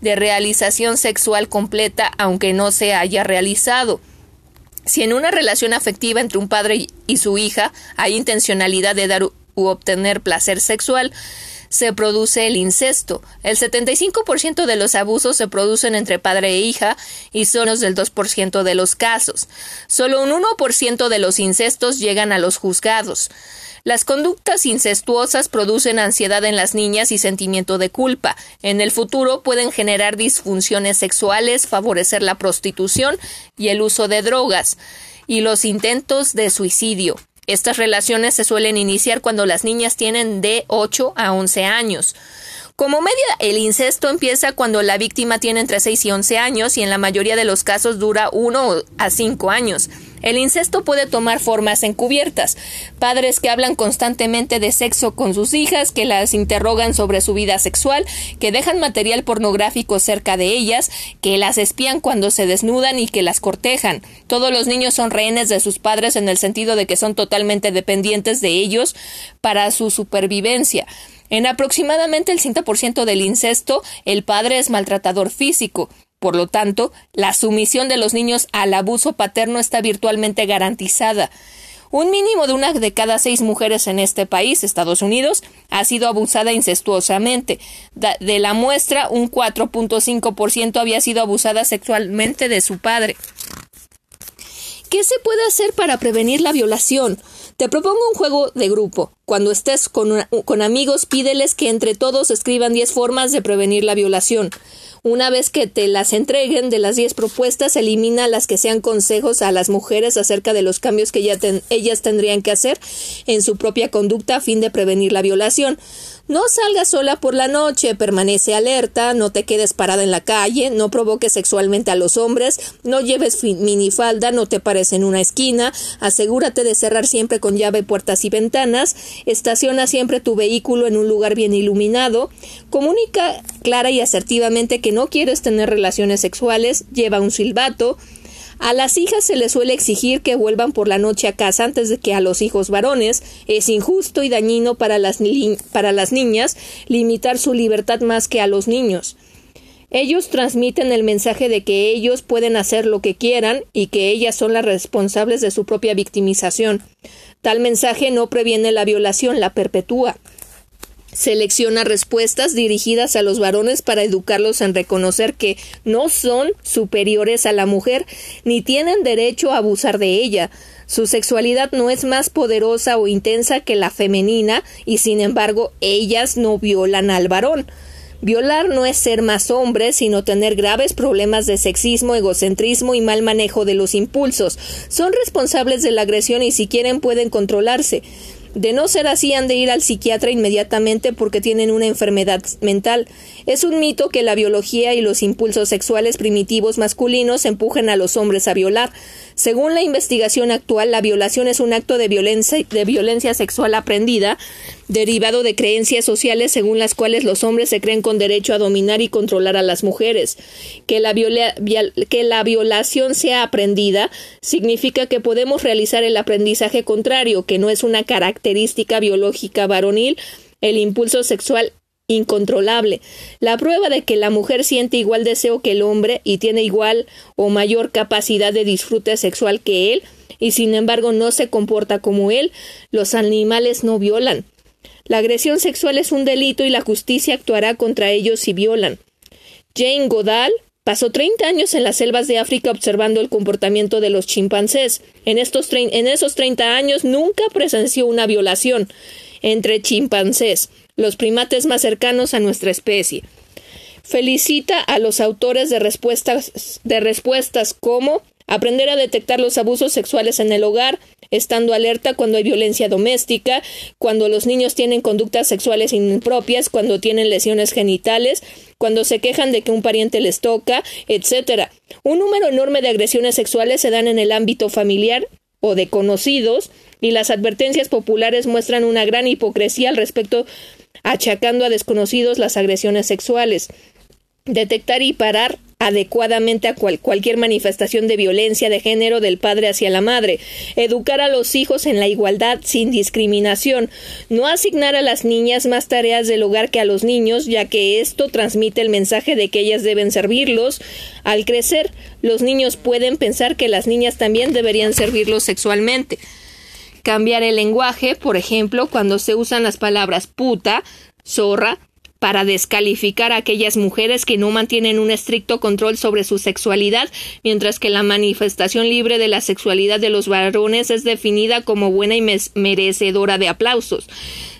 de realización sexual completa aunque no se haya realizado. Si en una relación afectiva entre un padre y su hija hay intencionalidad de dar u obtener placer sexual, se produce el incesto. El 75% de los abusos se producen entre padre e hija y son los del 2% de los casos. Solo un 1% de los incestos llegan a los juzgados. Las conductas incestuosas producen ansiedad en las niñas y sentimiento de culpa. En el futuro pueden generar disfunciones sexuales, favorecer la prostitución y el uso de drogas y los intentos de suicidio. Estas relaciones se suelen iniciar cuando las niñas tienen de 8 a 11 años. Como media, el incesto empieza cuando la víctima tiene entre 6 y 11 años y en la mayoría de los casos dura 1 a 5 años. El incesto puede tomar formas encubiertas. Padres que hablan constantemente de sexo con sus hijas, que las interrogan sobre su vida sexual, que dejan material pornográfico cerca de ellas, que las espían cuando se desnudan y que las cortejan. Todos los niños son rehenes de sus padres en el sentido de que son totalmente dependientes de ellos para su supervivencia. En aproximadamente el 5% del incesto, el padre es maltratador físico. Por lo tanto, la sumisión de los niños al abuso paterno está virtualmente garantizada. Un mínimo de una de cada seis mujeres en este país, Estados Unidos, ha sido abusada incestuosamente. De la muestra, un 4.5% había sido abusada sexualmente de su padre. ¿Qué se puede hacer para prevenir la violación? Te propongo un juego de grupo. Cuando estés con, con amigos, pídeles que entre todos escriban 10 formas de prevenir la violación. Una vez que te las entreguen de las 10 propuestas, elimina las que sean consejos a las mujeres acerca de los cambios que ellas tendrían que hacer en su propia conducta a fin de prevenir la violación. No salgas sola por la noche, permanece alerta, no te quedes parada en la calle, no provoques sexualmente a los hombres, no lleves minifalda, no te pares en una esquina, asegúrate de cerrar siempre con llave puertas y ventanas, estaciona siempre tu vehículo en un lugar bien iluminado, comunica clara y asertivamente que no quieres tener relaciones sexuales, lleva un silbato, a las hijas se les suele exigir que vuelvan por la noche a casa antes de que a los hijos varones. Es injusto y dañino para las, para las niñas limitar su libertad más que a los niños. Ellos transmiten el mensaje de que ellos pueden hacer lo que quieran y que ellas son las responsables de su propia victimización. Tal mensaje no previene la violación, la perpetúa. Selecciona respuestas dirigidas a los varones para educarlos en reconocer que no son superiores a la mujer ni tienen derecho a abusar de ella. Su sexualidad no es más poderosa o intensa que la femenina y sin embargo ellas no violan al varón. Violar no es ser más hombre, sino tener graves problemas de sexismo, egocentrismo y mal manejo de los impulsos. Son responsables de la agresión y si quieren pueden controlarse. De no ser así, han de ir al psiquiatra inmediatamente porque tienen una enfermedad mental. Es un mito que la biología y los impulsos sexuales primitivos masculinos empujen a los hombres a violar. Según la investigación actual, la violación es un acto de violencia, de violencia sexual aprendida, derivado de creencias sociales según las cuales los hombres se creen con derecho a dominar y controlar a las mujeres. Que la, que la violación sea aprendida significa que podemos realizar el aprendizaje contrario, que no es una característica biológica varonil, el impulso sexual incontrolable. La prueba de que la mujer siente igual deseo que el hombre y tiene igual o mayor capacidad de disfrute sexual que él, y sin embargo no se comporta como él, los animales no violan. La agresión sexual es un delito y la justicia actuará contra ellos si violan. Jane Goodall pasó 30 años en las selvas de África observando el comportamiento de los chimpancés. En, estos en esos 30 años nunca presenció una violación entre chimpancés los primates más cercanos a nuestra especie. Felicita a los autores de respuestas, de respuestas como aprender a detectar los abusos sexuales en el hogar, estando alerta cuando hay violencia doméstica, cuando los niños tienen conductas sexuales impropias, cuando tienen lesiones genitales, cuando se quejan de que un pariente les toca, etc. Un número enorme de agresiones sexuales se dan en el ámbito familiar o de conocidos, y las advertencias populares muestran una gran hipocresía al respecto achacando a desconocidos las agresiones sexuales. Detectar y parar adecuadamente a cualquier manifestación de violencia de género del padre hacia la madre, educar a los hijos en la igualdad sin discriminación, no asignar a las niñas más tareas del hogar que a los niños, ya que esto transmite el mensaje de que ellas deben servirlos. Al crecer, los niños pueden pensar que las niñas también deberían servirlos sexualmente cambiar el lenguaje, por ejemplo, cuando se usan las palabras puta, zorra, para descalificar a aquellas mujeres que no mantienen un estricto control sobre su sexualidad, mientras que la manifestación libre de la sexualidad de los varones es definida como buena y merecedora de aplausos.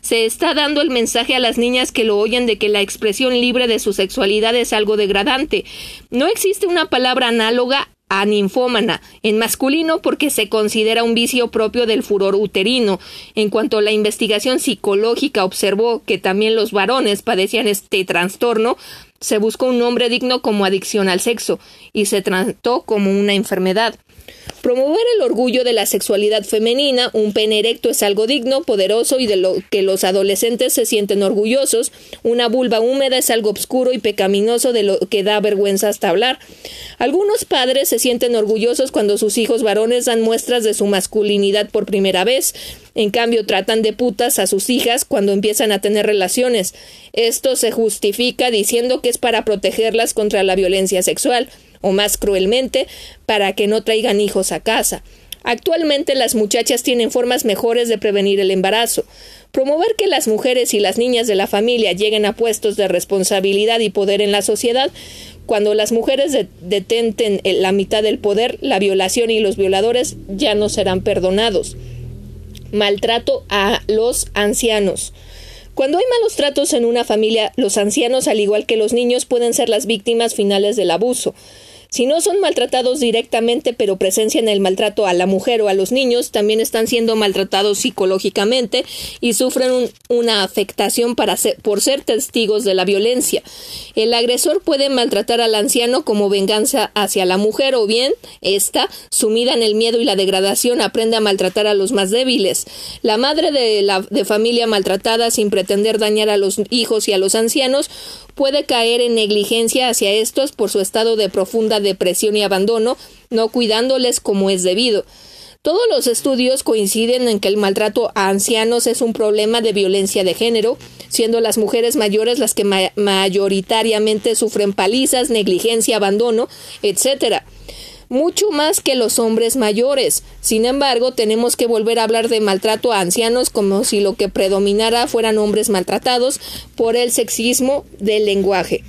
Se está dando el mensaje a las niñas que lo oyen de que la expresión libre de su sexualidad es algo degradante. No existe una palabra análoga a ninfómana, en masculino porque se considera un vicio propio del furor uterino. En cuanto la investigación psicológica observó que también los varones padecían este trastorno, se buscó un nombre digno como adicción al sexo y se trató como una enfermedad. Promover el orgullo de la sexualidad femenina, un pene erecto es algo digno, poderoso y de lo que los adolescentes se sienten orgullosos. Una vulva húmeda es algo obscuro y pecaminoso de lo que da vergüenza hasta hablar. Algunos padres se sienten orgullosos cuando sus hijos varones dan muestras de su masculinidad por primera vez. En cambio, tratan de putas a sus hijas cuando empiezan a tener relaciones. Esto se justifica diciendo que es para protegerlas contra la violencia sexual o más cruelmente, para que no traigan hijos a casa. Actualmente las muchachas tienen formas mejores de prevenir el embarazo. Promover que las mujeres y las niñas de la familia lleguen a puestos de responsabilidad y poder en la sociedad. Cuando las mujeres detenten la mitad del poder, la violación y los violadores ya no serán perdonados. Maltrato a los ancianos. Cuando hay malos tratos en una familia, los ancianos, al igual que los niños, pueden ser las víctimas finales del abuso. Si no son maltratados directamente, pero presencian el maltrato a la mujer o a los niños, también están siendo maltratados psicológicamente y sufren una afectación para por ser testigos de la violencia. El agresor puede maltratar al anciano como venganza hacia la mujer o bien ésta, sumida en el miedo y la degradación, aprende a maltratar a los más débiles. La madre de, la, de familia maltratada sin pretender dañar a los hijos y a los ancianos puede caer en negligencia hacia estos por su estado de profunda depresión y abandono, no cuidándoles como es debido. Todos los estudios coinciden en que el maltrato a ancianos es un problema de violencia de género, siendo las mujeres mayores las que mayoritariamente sufren palizas, negligencia, abandono, etc mucho más que los hombres mayores. Sin embargo, tenemos que volver a hablar de maltrato a ancianos como si lo que predominara fueran hombres maltratados por el sexismo del lenguaje.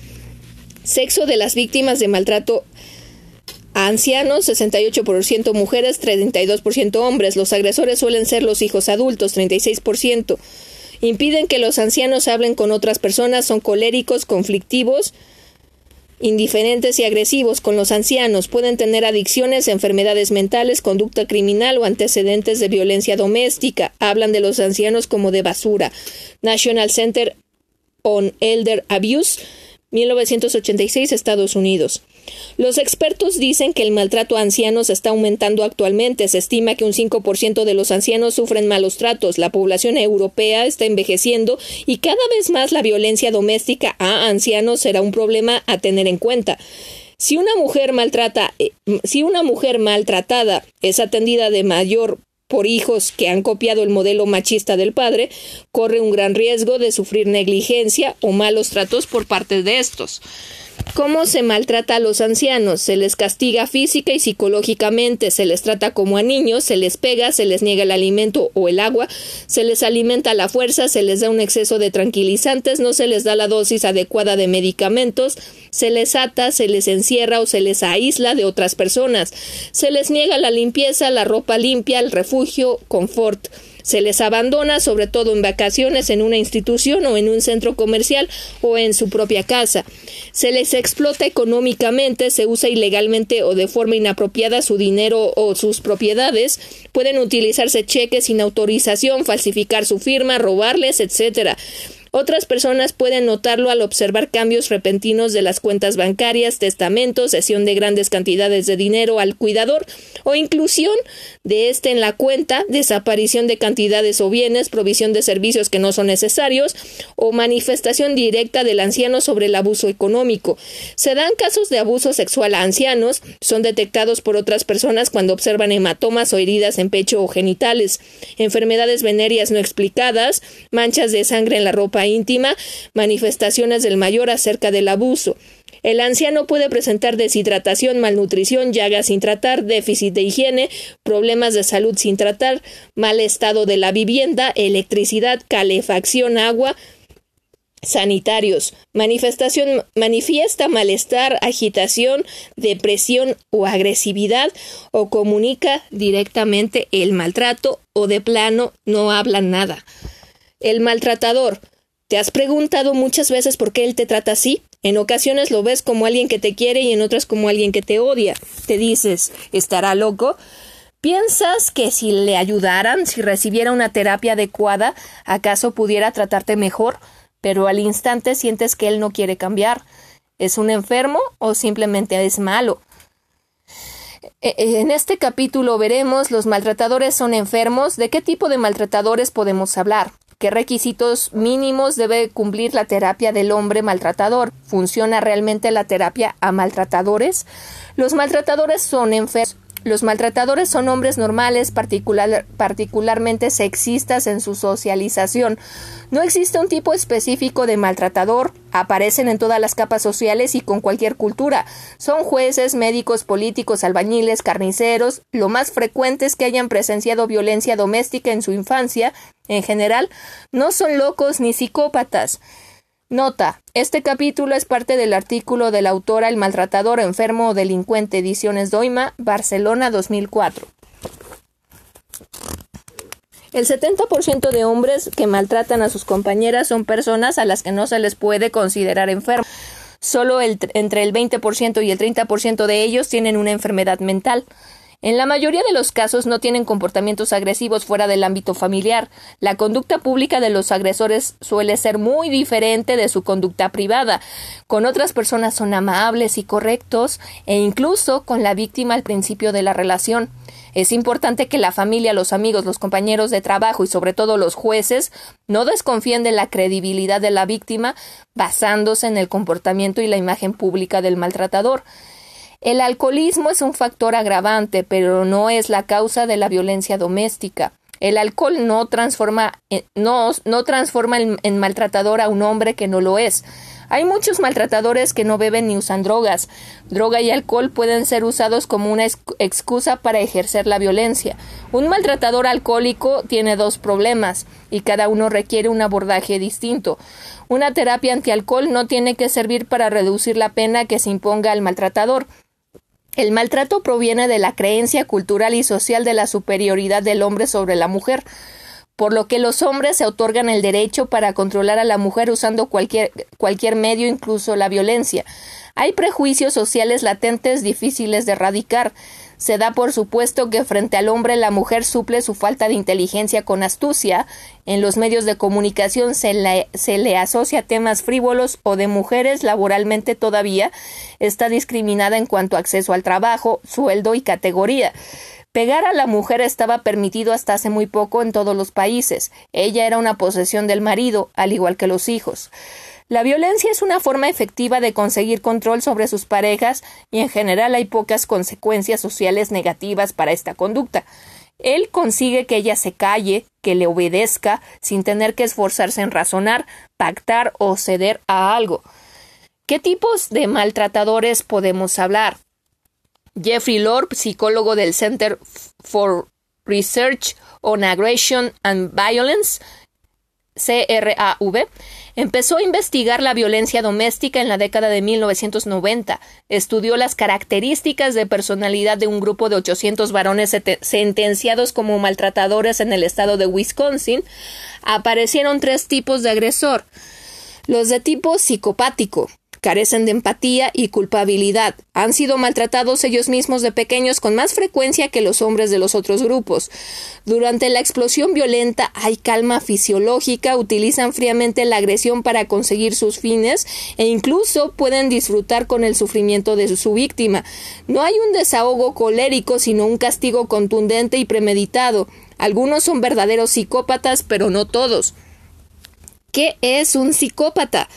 Sexo de las víctimas de maltrato ancianos, 68% mujeres, 32% hombres. Los agresores suelen ser los hijos adultos, 36%. Impiden que los ancianos hablen con otras personas, son coléricos, conflictivos, indiferentes y agresivos con los ancianos. Pueden tener adicciones, enfermedades mentales, conducta criminal o antecedentes de violencia doméstica. Hablan de los ancianos como de basura. National Center on Elder Abuse 1986, Estados Unidos. Los expertos dicen que el maltrato a ancianos está aumentando actualmente. Se estima que un 5% de los ancianos sufren malos tratos. La población europea está envejeciendo y cada vez más la violencia doméstica a ancianos será un problema a tener en cuenta. Si una mujer maltrata, eh, si una mujer maltratada es atendida de mayor por hijos que han copiado el modelo machista del padre, corre un gran riesgo de sufrir negligencia o malos tratos por parte de estos. ¿Cómo se maltrata a los ancianos? Se les castiga física y psicológicamente, se les trata como a niños, se les pega, se les niega el alimento o el agua, se les alimenta a la fuerza, se les da un exceso de tranquilizantes, no se les da la dosis adecuada de medicamentos, se les ata, se les encierra o se les aísla de otras personas, se les niega la limpieza, la ropa limpia, el refugio, confort. Se les abandona, sobre todo en vacaciones, en una institución o en un centro comercial o en su propia casa. Se les explota económicamente, se usa ilegalmente o de forma inapropiada su dinero o sus propiedades. Pueden utilizarse cheques sin autorización, falsificar su firma, robarles, etc. Otras personas pueden notarlo al observar cambios repentinos de las cuentas bancarias, testamentos, cesión de grandes cantidades de dinero al cuidador o inclusión de éste en la cuenta, desaparición de cantidades o bienes, provisión de servicios que no son necesarios o manifestación directa del anciano sobre el abuso económico. Se dan casos de abuso sexual a ancianos, son detectados por otras personas cuando observan hematomas o heridas en pecho o genitales, enfermedades venéreas no explicadas, manchas de sangre en la ropa íntima, manifestaciones del mayor acerca del abuso. El anciano puede presentar deshidratación, malnutrición, llagas sin tratar, déficit de higiene, problemas de salud sin tratar, mal estado de la vivienda, electricidad, calefacción, agua, sanitarios. Manifestación manifiesta malestar, agitación, depresión o agresividad o comunica directamente el maltrato o de plano no habla nada. El maltratador ¿Te has preguntado muchas veces por qué él te trata así? En ocasiones lo ves como alguien que te quiere y en otras como alguien que te odia. Te dices, ¿estará loco? ¿Piensas que si le ayudaran, si recibiera una terapia adecuada, acaso pudiera tratarte mejor? Pero al instante sientes que él no quiere cambiar. ¿Es un enfermo o simplemente es malo? E, e, en este capítulo veremos los maltratadores son enfermos, de qué tipo de maltratadores podemos hablar. ¿Qué requisitos mínimos debe cumplir la terapia del hombre maltratador? ¿Funciona realmente la terapia a maltratadores? Los maltratadores son enfermos los maltratadores son hombres normales, particularmente sexistas en su socialización. No existe un tipo específico de maltratador, aparecen en todas las capas sociales y con cualquier cultura. Son jueces, médicos, políticos, albañiles, carniceros. Lo más frecuente es que hayan presenciado violencia doméstica en su infancia. En general, no son locos ni psicópatas. Nota. Este capítulo es parte del artículo de la autora El maltratador enfermo o delincuente, ediciones Doima, Barcelona 2004. El 70% de hombres que maltratan a sus compañeras son personas a las que no se les puede considerar enfermos. Solo entre el 20% y el 30% de ellos tienen una enfermedad mental. En la mayoría de los casos no tienen comportamientos agresivos fuera del ámbito familiar. La conducta pública de los agresores suele ser muy diferente de su conducta privada. Con otras personas son amables y correctos e incluso con la víctima al principio de la relación. Es importante que la familia, los amigos, los compañeros de trabajo y sobre todo los jueces no desconfíen de la credibilidad de la víctima basándose en el comportamiento y la imagen pública del maltratador. El alcoholismo es un factor agravante, pero no es la causa de la violencia doméstica. El alcohol no transforma, no, no transforma en, maltratador a un hombre que no lo es. Hay muchos maltratadores que no beben ni usan drogas. Droga y alcohol pueden ser usados como una excusa para ejercer la violencia. Un maltratador alcohólico tiene dos problemas y cada uno requiere un abordaje distinto. Una terapia antialcohol no tiene que servir para reducir la pena que se imponga al maltratador. El maltrato proviene de la creencia cultural y social de la superioridad del hombre sobre la mujer, por lo que los hombres se otorgan el derecho para controlar a la mujer usando cualquier, cualquier medio, incluso la violencia. Hay prejuicios sociales latentes difíciles de erradicar. Se da por supuesto que frente al hombre la mujer suple su falta de inteligencia con astucia. En los medios de comunicación se le, se le asocia temas frívolos o de mujeres laboralmente todavía está discriminada en cuanto a acceso al trabajo, sueldo y categoría. Pegar a la mujer estaba permitido hasta hace muy poco en todos los países. Ella era una posesión del marido, al igual que los hijos. La violencia es una forma efectiva de conseguir control sobre sus parejas y en general hay pocas consecuencias sociales negativas para esta conducta. Él consigue que ella se calle, que le obedezca, sin tener que esforzarse en razonar, pactar o ceder a algo. ¿Qué tipos de maltratadores podemos hablar? Jeffrey Lord, psicólogo del Center for Research on Aggression and Violence, CRAV, empezó a investigar la violencia doméstica en la década de 1990. Estudió las características de personalidad de un grupo de 800 varones sentenciados como maltratadores en el estado de Wisconsin. Aparecieron tres tipos de agresor. Los de tipo psicopático, carecen de empatía y culpabilidad. Han sido maltratados ellos mismos de pequeños con más frecuencia que los hombres de los otros grupos. Durante la explosión violenta hay calma fisiológica, utilizan fríamente la agresión para conseguir sus fines e incluso pueden disfrutar con el sufrimiento de su víctima. No hay un desahogo colérico, sino un castigo contundente y premeditado. Algunos son verdaderos psicópatas, pero no todos. ¿Qué es un psicópata?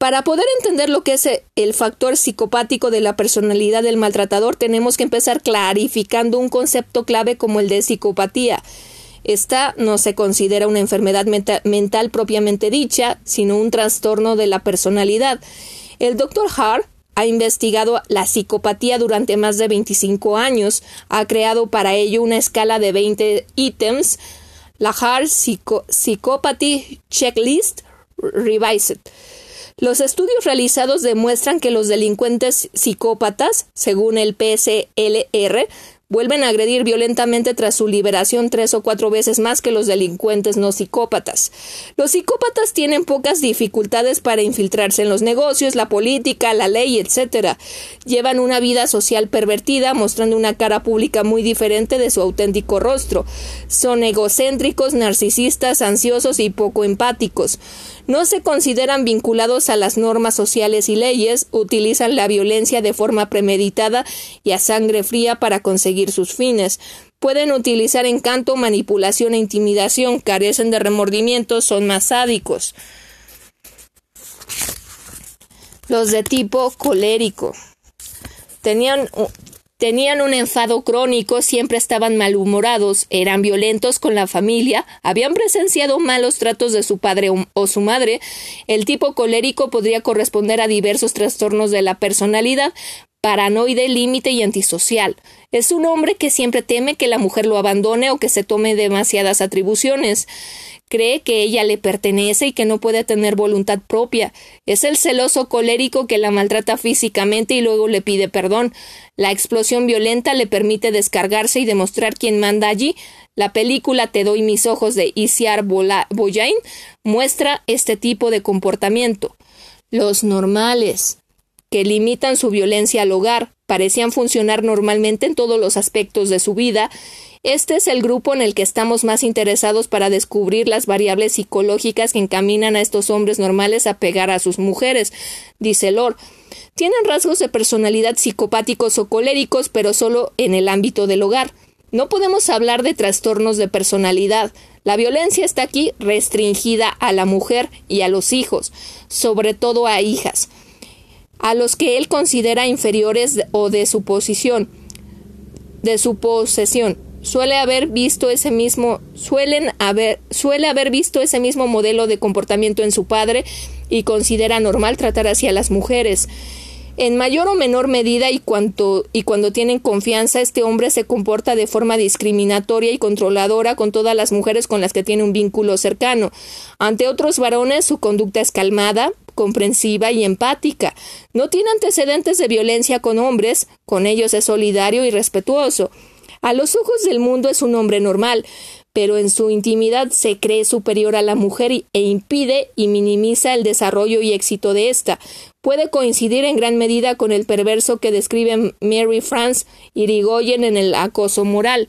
Para poder entender lo que es el factor psicopático de la personalidad del maltratador, tenemos que empezar clarificando un concepto clave como el de psicopatía. Esta no se considera una enfermedad mental propiamente dicha, sino un trastorno de la personalidad. El Dr. Hart ha investigado la psicopatía durante más de 25 años, ha creado para ello una escala de 20 ítems, la Hart Psychopathy Checklist Revised. Los estudios realizados demuestran que los delincuentes psicópatas, según el PSLR, vuelven a agredir violentamente tras su liberación tres o cuatro veces más que los delincuentes no psicópatas. Los psicópatas tienen pocas dificultades para infiltrarse en los negocios, la política, la ley, etc. Llevan una vida social pervertida, mostrando una cara pública muy diferente de su auténtico rostro. Son egocéntricos, narcisistas, ansiosos y poco empáticos no se consideran vinculados a las normas sociales y leyes, utilizan la violencia de forma premeditada y a sangre fría para conseguir sus fines. Pueden utilizar encanto, manipulación e intimidación, carecen de remordimiento, son más sádicos. Los de tipo colérico. Tenían Tenían un enfado crónico, siempre estaban malhumorados, eran violentos con la familia, habían presenciado malos tratos de su padre o su madre. El tipo colérico podría corresponder a diversos trastornos de la personalidad, paranoide, límite y antisocial. Es un hombre que siempre teme que la mujer lo abandone o que se tome demasiadas atribuciones cree que ella le pertenece y que no puede tener voluntad propia. Es el celoso colérico que la maltrata físicamente y luego le pide perdón. La explosión violenta le permite descargarse y demostrar quién manda allí. La película Te doy mis ojos de Isiar Boyain muestra este tipo de comportamiento. Los normales, que limitan su violencia al hogar, parecían funcionar normalmente en todos los aspectos de su vida este es el grupo en el que estamos más interesados para descubrir las variables psicológicas que encaminan a estos hombres normales a pegar a sus mujeres, dice Lord. Tienen rasgos de personalidad psicopáticos o coléricos, pero solo en el ámbito del hogar. No podemos hablar de trastornos de personalidad. La violencia está aquí restringida a la mujer y a los hijos, sobre todo a hijas, a los que él considera inferiores o de su posición, de su posesión suele haber visto ese mismo suelen haber suele haber visto ese mismo modelo de comportamiento en su padre y considera normal tratar así a las mujeres. En mayor o menor medida y, cuando tienen confianza, este hombre se comporta de forma discriminatoria y controladora con todas las mujeres con las que tiene un vínculo cercano. Ante otros varones, su conducta es calmada, comprensiva y empática. No tiene antecedentes de violencia con hombres, con ellos es solidario y respetuoso. A los ojos del mundo es un hombre normal, pero en su intimidad se cree superior a la mujer e impide y minimiza el desarrollo y éxito de ésta. Puede coincidir en gran medida con el perverso que describe Mary France Irigoyen en el acoso moral.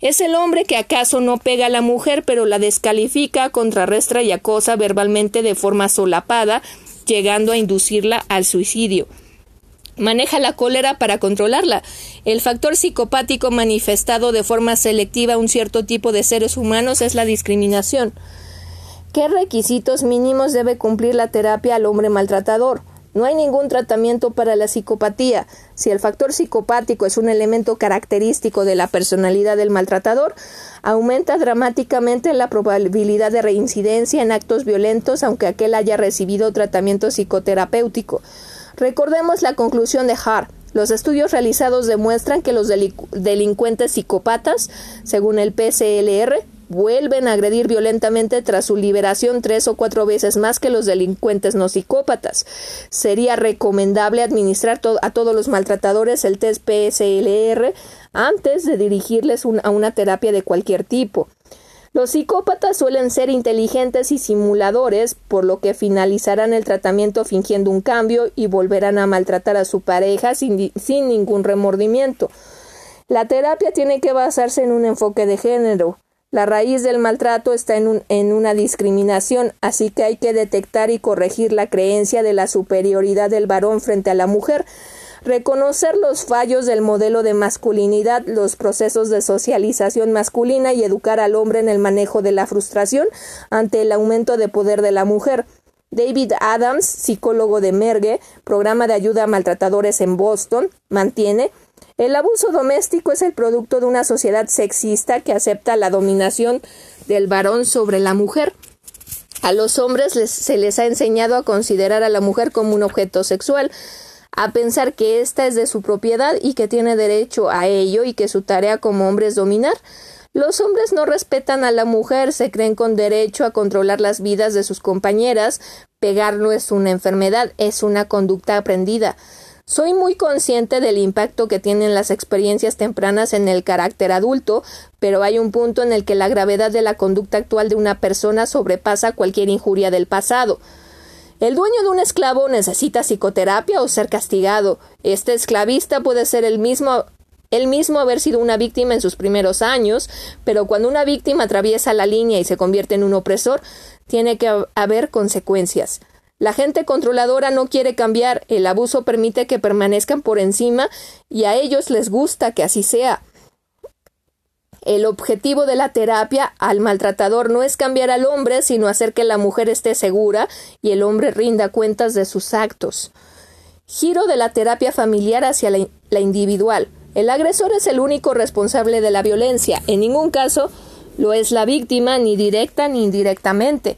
Es el hombre que acaso no pega a la mujer, pero la descalifica, contrarrestra y acosa verbalmente de forma solapada, llegando a inducirla al suicidio. Maneja la cólera para controlarla. El factor psicopático manifestado de forma selectiva a un cierto tipo de seres humanos es la discriminación. ¿Qué requisitos mínimos debe cumplir la terapia al hombre maltratador? No hay ningún tratamiento para la psicopatía. Si el factor psicopático es un elemento característico de la personalidad del maltratador, aumenta dramáticamente la probabilidad de reincidencia en actos violentos aunque aquel haya recibido tratamiento psicoterapéutico. Recordemos la conclusión de Hart. Los estudios realizados demuestran que los delincuentes psicópatas, según el PCLR, vuelven a agredir violentamente tras su liberación tres o cuatro veces más que los delincuentes no psicópatas. Sería recomendable administrar a todos los maltratadores el test PSLR antes de dirigirles a una terapia de cualquier tipo. Los psicópatas suelen ser inteligentes y simuladores, por lo que finalizarán el tratamiento fingiendo un cambio y volverán a maltratar a su pareja sin, ningún remordimiento. La terapia tiene que basarse en un enfoque de género. La raíz del maltrato está en, una discriminación, así que hay que detectar y corregir la creencia de la superioridad del varón frente a la mujer, reconocer los fallos del modelo de masculinidad, los procesos de socialización masculina y educar al hombre en el manejo de la frustración ante el aumento de poder de la mujer. David Adams, psicólogo de Merge, programa de ayuda a maltratadores en Boston, mantiene el abuso doméstico es el producto de una sociedad sexista que acepta la dominación del varón sobre la mujer. A los hombres se les ha enseñado a considerar a la mujer como un objeto sexual, a pensar que ésta es de su propiedad y que tiene derecho a ello y que su tarea como hombre es dominar. Los hombres no respetan a la mujer, se creen con derecho a controlar las vidas de sus compañeras. Pegar no es una enfermedad, es una conducta aprendida. Soy muy consciente del impacto que tienen las experiencias tempranas en el carácter adulto, pero hay un punto en el que la gravedad de la conducta actual de una persona sobrepasa cualquier injuria del pasado. El dueño de un esclavo necesita psicoterapia o ser castigado. Este esclavista puede ser el mismo el mismo haber sido una víctima en sus primeros años, pero cuando una víctima atraviesa la línea y se convierte en un opresor, tiene que haber consecuencias. La gente controladora no quiere cambiar, el abuso permite que permanezcan por encima y a ellos les gusta que así sea. El objetivo de la terapia al maltratador no es cambiar al hombre, sino hacer que la mujer esté segura y el hombre rinda cuentas de sus actos. Giro de la terapia familiar hacia la, individual. El agresor es el único responsable de la violencia. En ningún caso lo es la víctima, ni directa ni indirectamente.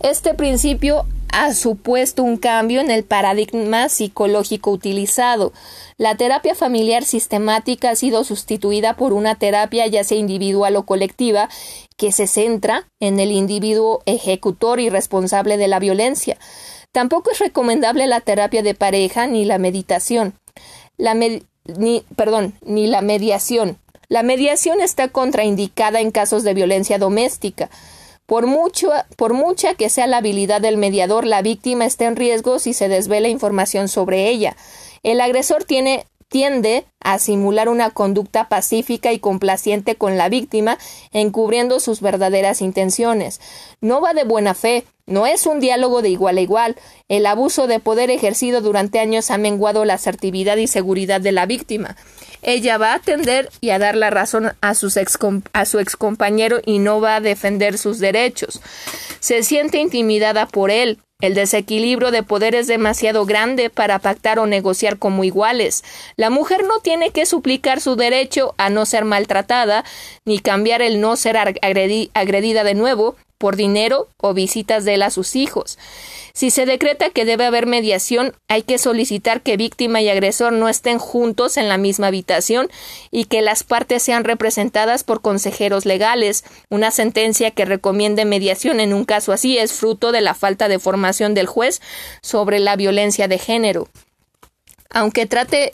Este principio ha supuesto un cambio en el paradigma psicológico utilizado. La terapia familiar sistemática ha sido sustituida por una terapia ya sea individual o colectiva que se centra en el individuo ejecutor y responsable de la violencia. Tampoco es recomendable la terapia de pareja ni la meditación. La ni, perdón, ni la mediación. La mediación está contraindicada en casos de violencia doméstica. Por, mucho, por mucha que sea la habilidad del mediador, la víctima está en riesgo si se desvela información sobre ella. El agresor tiene, tiende a simular una conducta pacífica y complaciente con la víctima, encubriendo sus verdaderas intenciones. No va de buena fe, no es un diálogo de igual a igual. El abuso de poder ejercido durante años ha menguado la asertividad y seguridad de la víctima ella va a atender y a dar la razón a, sus ex, a su excompañero y no va a defender sus derechos. Se siente intimidada por él. El desequilibrio de poder es demasiado grande para pactar o negociar como iguales. La mujer no tiene que suplicar su derecho a no ser maltratada, ni cambiar el no ser agredida de nuevo, por dinero o visitas de él a sus hijos. Si se decreta que debe haber mediación, hay que solicitar que víctima y agresor no estén juntos en la misma habitación y que las partes sean representadas por consejeros legales. Una sentencia que recomiende mediación en un caso así es fruto de la falta de formación del juez sobre la violencia de género. Aunque trate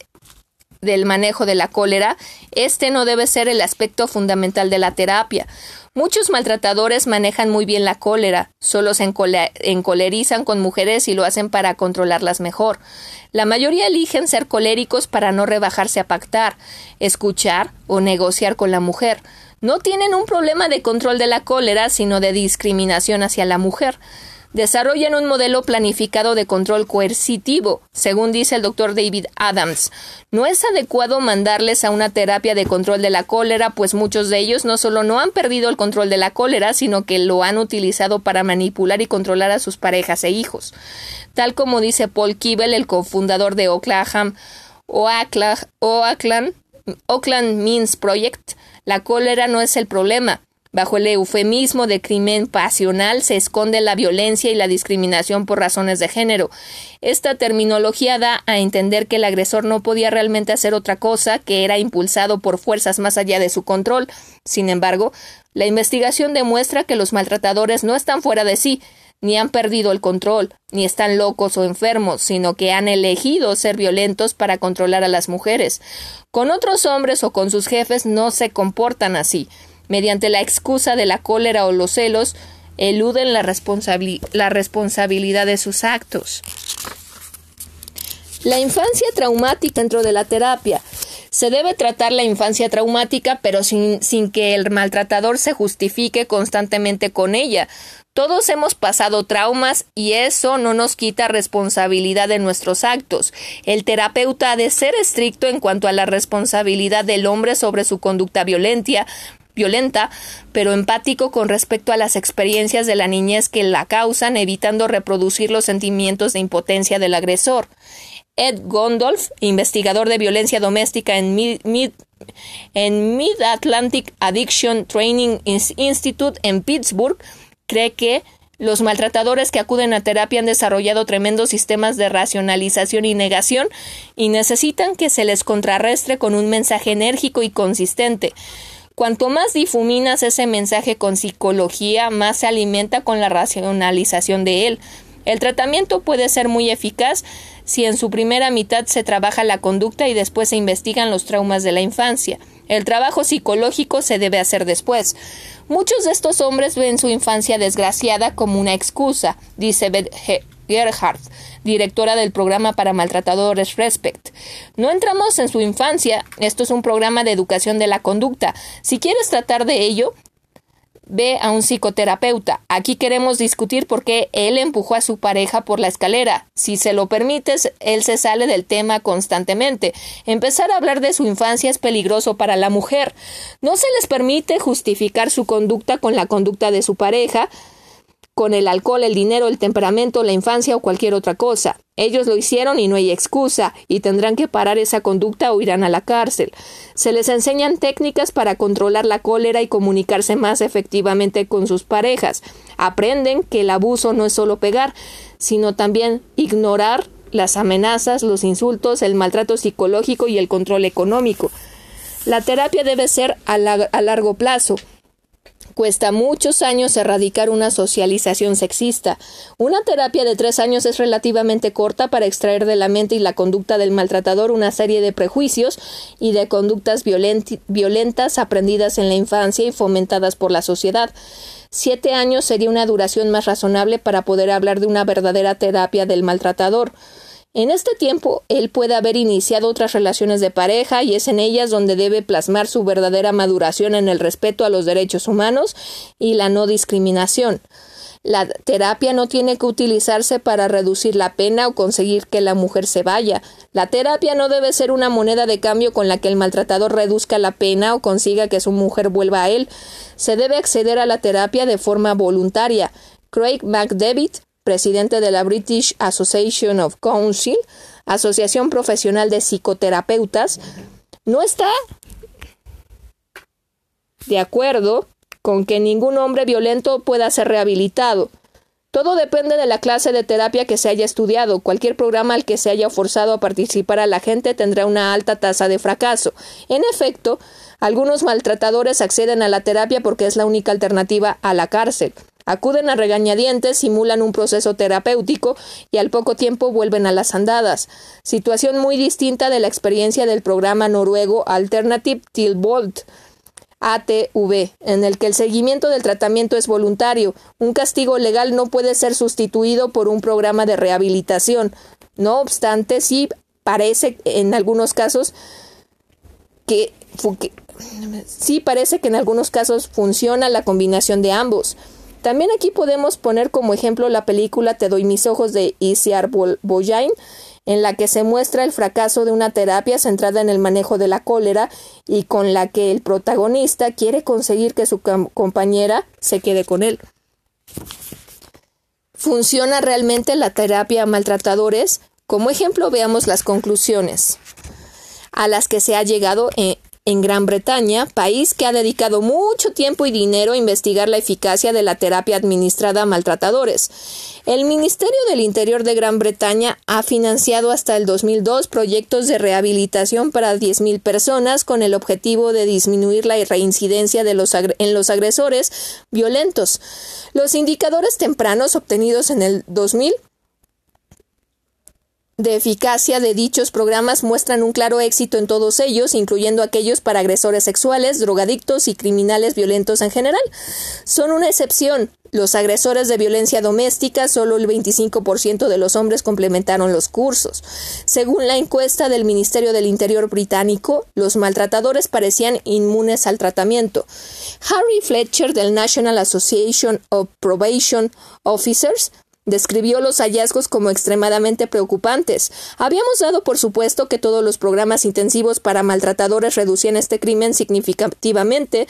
del manejo de la cólera, este no debe ser el aspecto fundamental de la terapia. Muchos maltratadores manejan muy bien la cólera, solo se encolerizan con mujeres y lo hacen para controlarlas mejor. La mayoría eligen ser coléricos para no rebajarse a pactar, escuchar o negociar con la mujer. No tienen un problema de control de la cólera, sino de discriminación hacia la mujer desarrollan un modelo planificado de control coercitivo, según dice el doctor David Adams. No es adecuado mandarles a una terapia de control de la cólera, pues muchos de ellos no solo no han perdido el control de la cólera, sino que lo han utilizado para manipular y controlar a sus parejas e hijos. Tal como dice Paul Kibel, el cofundador de Oklahoma, Oakland, Oakland Means Project, la cólera no es el problema, Bajo el eufemismo de crimen pasional se esconde la violencia y la discriminación por razones de género. Esta terminología da a entender que el agresor no podía realmente hacer otra cosa, que era impulsado por fuerzas más allá de su control. Sin embargo, la investigación demuestra que los maltratadores no están fuera de sí, ni han perdido el control, ni están locos o enfermos, sino que han elegido ser violentos para controlar a las mujeres. Con otros hombres o con sus jefes no se comportan así mediante la excusa de la cólera o los celos, eluden la, la responsabilidad de sus actos. La infancia traumática dentro de la terapia. Se debe tratar la infancia traumática, pero sin, sin, que el maltratador se justifique constantemente con ella. Todos hemos pasado traumas y eso no nos quita responsabilidad de nuestros actos. El terapeuta ha de ser estricto en cuanto a la responsabilidad del hombre sobre su conducta violenta, violenta, pero empático con respecto a las experiencias de la niñez que la causan, evitando reproducir los sentimientos de impotencia del agresor. Ed Gondolf, investigador de violencia doméstica en Mid, Atlantic Addiction Training Institute en Pittsburgh, cree que los maltratadores que acuden a terapia han desarrollado tremendos sistemas de racionalización y negación y necesitan que se les contrarrestre con un mensaje enérgico y consistente. Cuanto más difuminas ese mensaje con psicología, más se alimenta con la racionalización de él. El tratamiento puede ser muy eficaz si en su primera mitad se trabaja la conducta y después se investigan los traumas de la infancia. El trabajo psicológico se debe hacer después. Muchos de estos hombres ven su infancia desgraciada como una excusa, dice Gerhardt, directora del programa para maltratadores Respect. No entramos en su infancia, esto es un programa de educación de la conducta. Si quieres tratar de ello, ve a un psicoterapeuta. Aquí queremos discutir por qué él empujó a su pareja por la escalera. Si se lo permites, él se sale del tema constantemente. Empezar a hablar de su infancia es peligroso para la mujer. No se les permite justificar su conducta con la conducta de su pareja, con el alcohol, el dinero, el temperamento, la infancia o cualquier otra cosa. Ellos lo hicieron y no hay excusa, y tendrán que parar esa conducta o irán a la cárcel. Se les enseñan técnicas para controlar la cólera y comunicarse más efectivamente con sus parejas. Aprenden que el abuso no es solo pegar, sino también ignorar las amenazas, los insultos, el maltrato psicológico y el control económico. La terapia debe ser a, largo plazo, Cuesta muchos años erradicar una socialización sexista. Una terapia de tres años es relativamente corta para extraer de la mente y la conducta del maltratador una serie de prejuicios y de conductas violentas aprendidas en la infancia y fomentadas por la sociedad. Siete años sería una duración más razonable para poder hablar de una verdadera terapia del maltratador. En este tiempo, él puede haber iniciado otras relaciones de pareja y es en ellas donde debe plasmar su verdadera maduración en el respeto a los derechos humanos y la no discriminación. La terapia no tiene que utilizarse para reducir la pena o conseguir que la mujer se vaya. La terapia no debe ser una moneda de cambio con la que el maltratador reduzca la pena o consiga que su mujer vuelva a él. Se debe acceder a la terapia de forma voluntaria. Craig McDevitt presidente de la British Association of Council, Asociación Profesional de Psicoterapeutas, no está de acuerdo con que ningún hombre violento pueda ser rehabilitado. Todo depende de la clase de terapia que se haya estudiado. Cualquier programa al que se haya forzado a participar a la gente tendrá una alta tasa de fracaso. En efecto, algunos maltratadores acceden a la terapia porque es la única alternativa a la cárcel. Acuden a regañadientes, simulan un proceso terapéutico y al poco tiempo vuelven a las andadas. Situación muy distinta de la experiencia del programa noruego Alternative Till ATV, en el que el seguimiento del tratamiento es voluntario. Un castigo legal no puede ser sustituido por un programa de rehabilitación. No obstante, sí parece en algunos casos que, sí parece que en algunos casos funciona la combinación de ambos. También aquí podemos poner como ejemplo la película Te doy mis ojos de Isiar Boyain, en la que se muestra el fracaso de una terapia centrada en el manejo de la cólera y con la que el protagonista quiere conseguir que su compañera se quede con él. ¿Funciona realmente la terapia a maltratadores? Como ejemplo veamos las conclusiones a las que se ha llegado en, Gran Bretaña, país que ha dedicado mucho tiempo y dinero a investigar la eficacia de la terapia administrada a maltratadores. El Ministerio del Interior de Gran Bretaña ha financiado hasta el 2002 proyectos de rehabilitación para 10.000 personas con el objetivo de disminuir la reincidencia de los en los agresores violentos. Los indicadores tempranos obtenidos en el 2000 de eficacia de dichos programas muestran un claro éxito en todos ellos, incluyendo aquellos para agresores sexuales, drogadictos y criminales violentos en general. Son una excepción. Los agresores de violencia doméstica, solo el 25% de los hombres complementaron los cursos. Según la encuesta del Ministerio del Interior británico, los maltratadores parecían inmunes al tratamiento. Harry Fletcher del National Association of Probation Officers Describió los hallazgos como extremadamente preocupantes. Habíamos dado por supuesto que todos los programas intensivos para maltratadores reducían este crimen significativamente.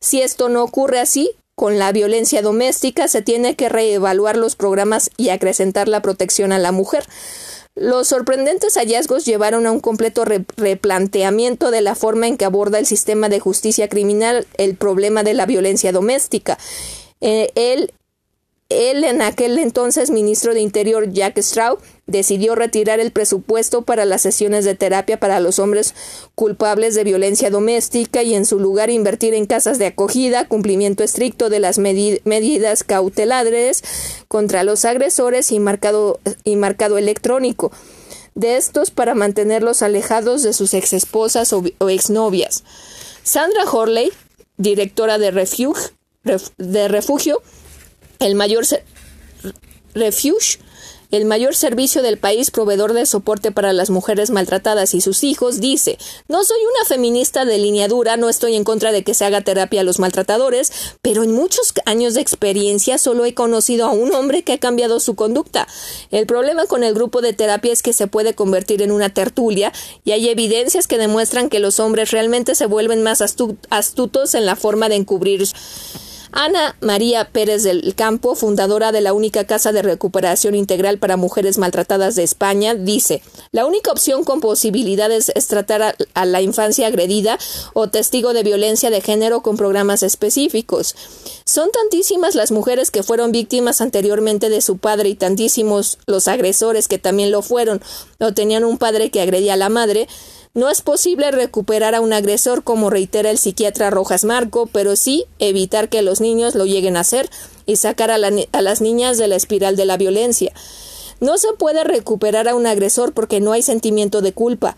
Si esto no ocurre así, con la violencia doméstica se tiene que reevaluar los programas y acrecentar la protección a la mujer. Los sorprendentes hallazgos llevaron a un completo replanteamiento de la forma en que aborda el sistema de justicia criminal el problema de la violencia doméstica. Eh, el en aquel entonces ministro de Interior Jack Straw, decidió retirar el presupuesto para las sesiones de terapia para los hombres culpables de violencia doméstica y en su lugar invertir en casas de acogida, cumplimiento estricto de las medidas cautelares contra los agresores y marcado, y marcado electrónico de estos para mantenerlos alejados de sus exesposas o, o exnovias. Sandra Horley, directora de, de Refugio, el mayor refuge el mayor servicio del país proveedor de soporte para las mujeres maltratadas y sus hijos, dice No soy una feminista de lineadura, no estoy en contra de que se haga terapia a los maltratadores, pero en muchos años de experiencia solo he conocido a un hombre que ha cambiado su conducta. El problema con el grupo de terapia es que se puede convertir en una tertulia y hay evidencias que demuestran que los hombres realmente se vuelven más astutos en la forma de encubrir Ana María Pérez del Campo, fundadora de la única Casa de Recuperación Integral para Mujeres Maltratadas de España, dice, la única opción con posibilidades es tratar a, la infancia agredida o testigo de violencia de género con programas específicos. Son tantísimas las mujeres que fueron víctimas anteriormente de su padre y tantísimos los agresores que también lo fueron o tenían un padre que agredía a la madre, no es posible recuperar a un agresor como reitera el psiquiatra Rojas Marco, pero sí evitar que los niños lo lleguen a hacer y sacar a, las niñas de la espiral de la violencia. No se puede recuperar a un agresor porque no hay sentimiento de culpa.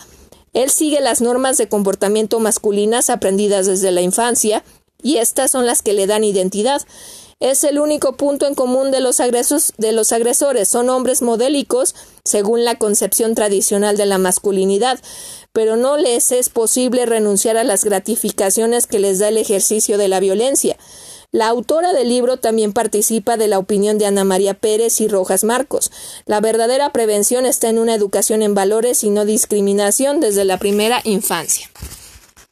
Él sigue las normas de comportamiento masculinas aprendidas desde la infancia y estas son las que le dan identidad. Es el único punto en común de los, de los agresores. Son hombres modélicos, según la concepción tradicional de la masculinidad, pero no les es posible renunciar a las gratificaciones que les da el ejercicio de la violencia. La autora del libro también participa de la opinión de Ana María Pérez y Rojas Marcos. La verdadera prevención está en una educación en valores y no discriminación desde la primera infancia.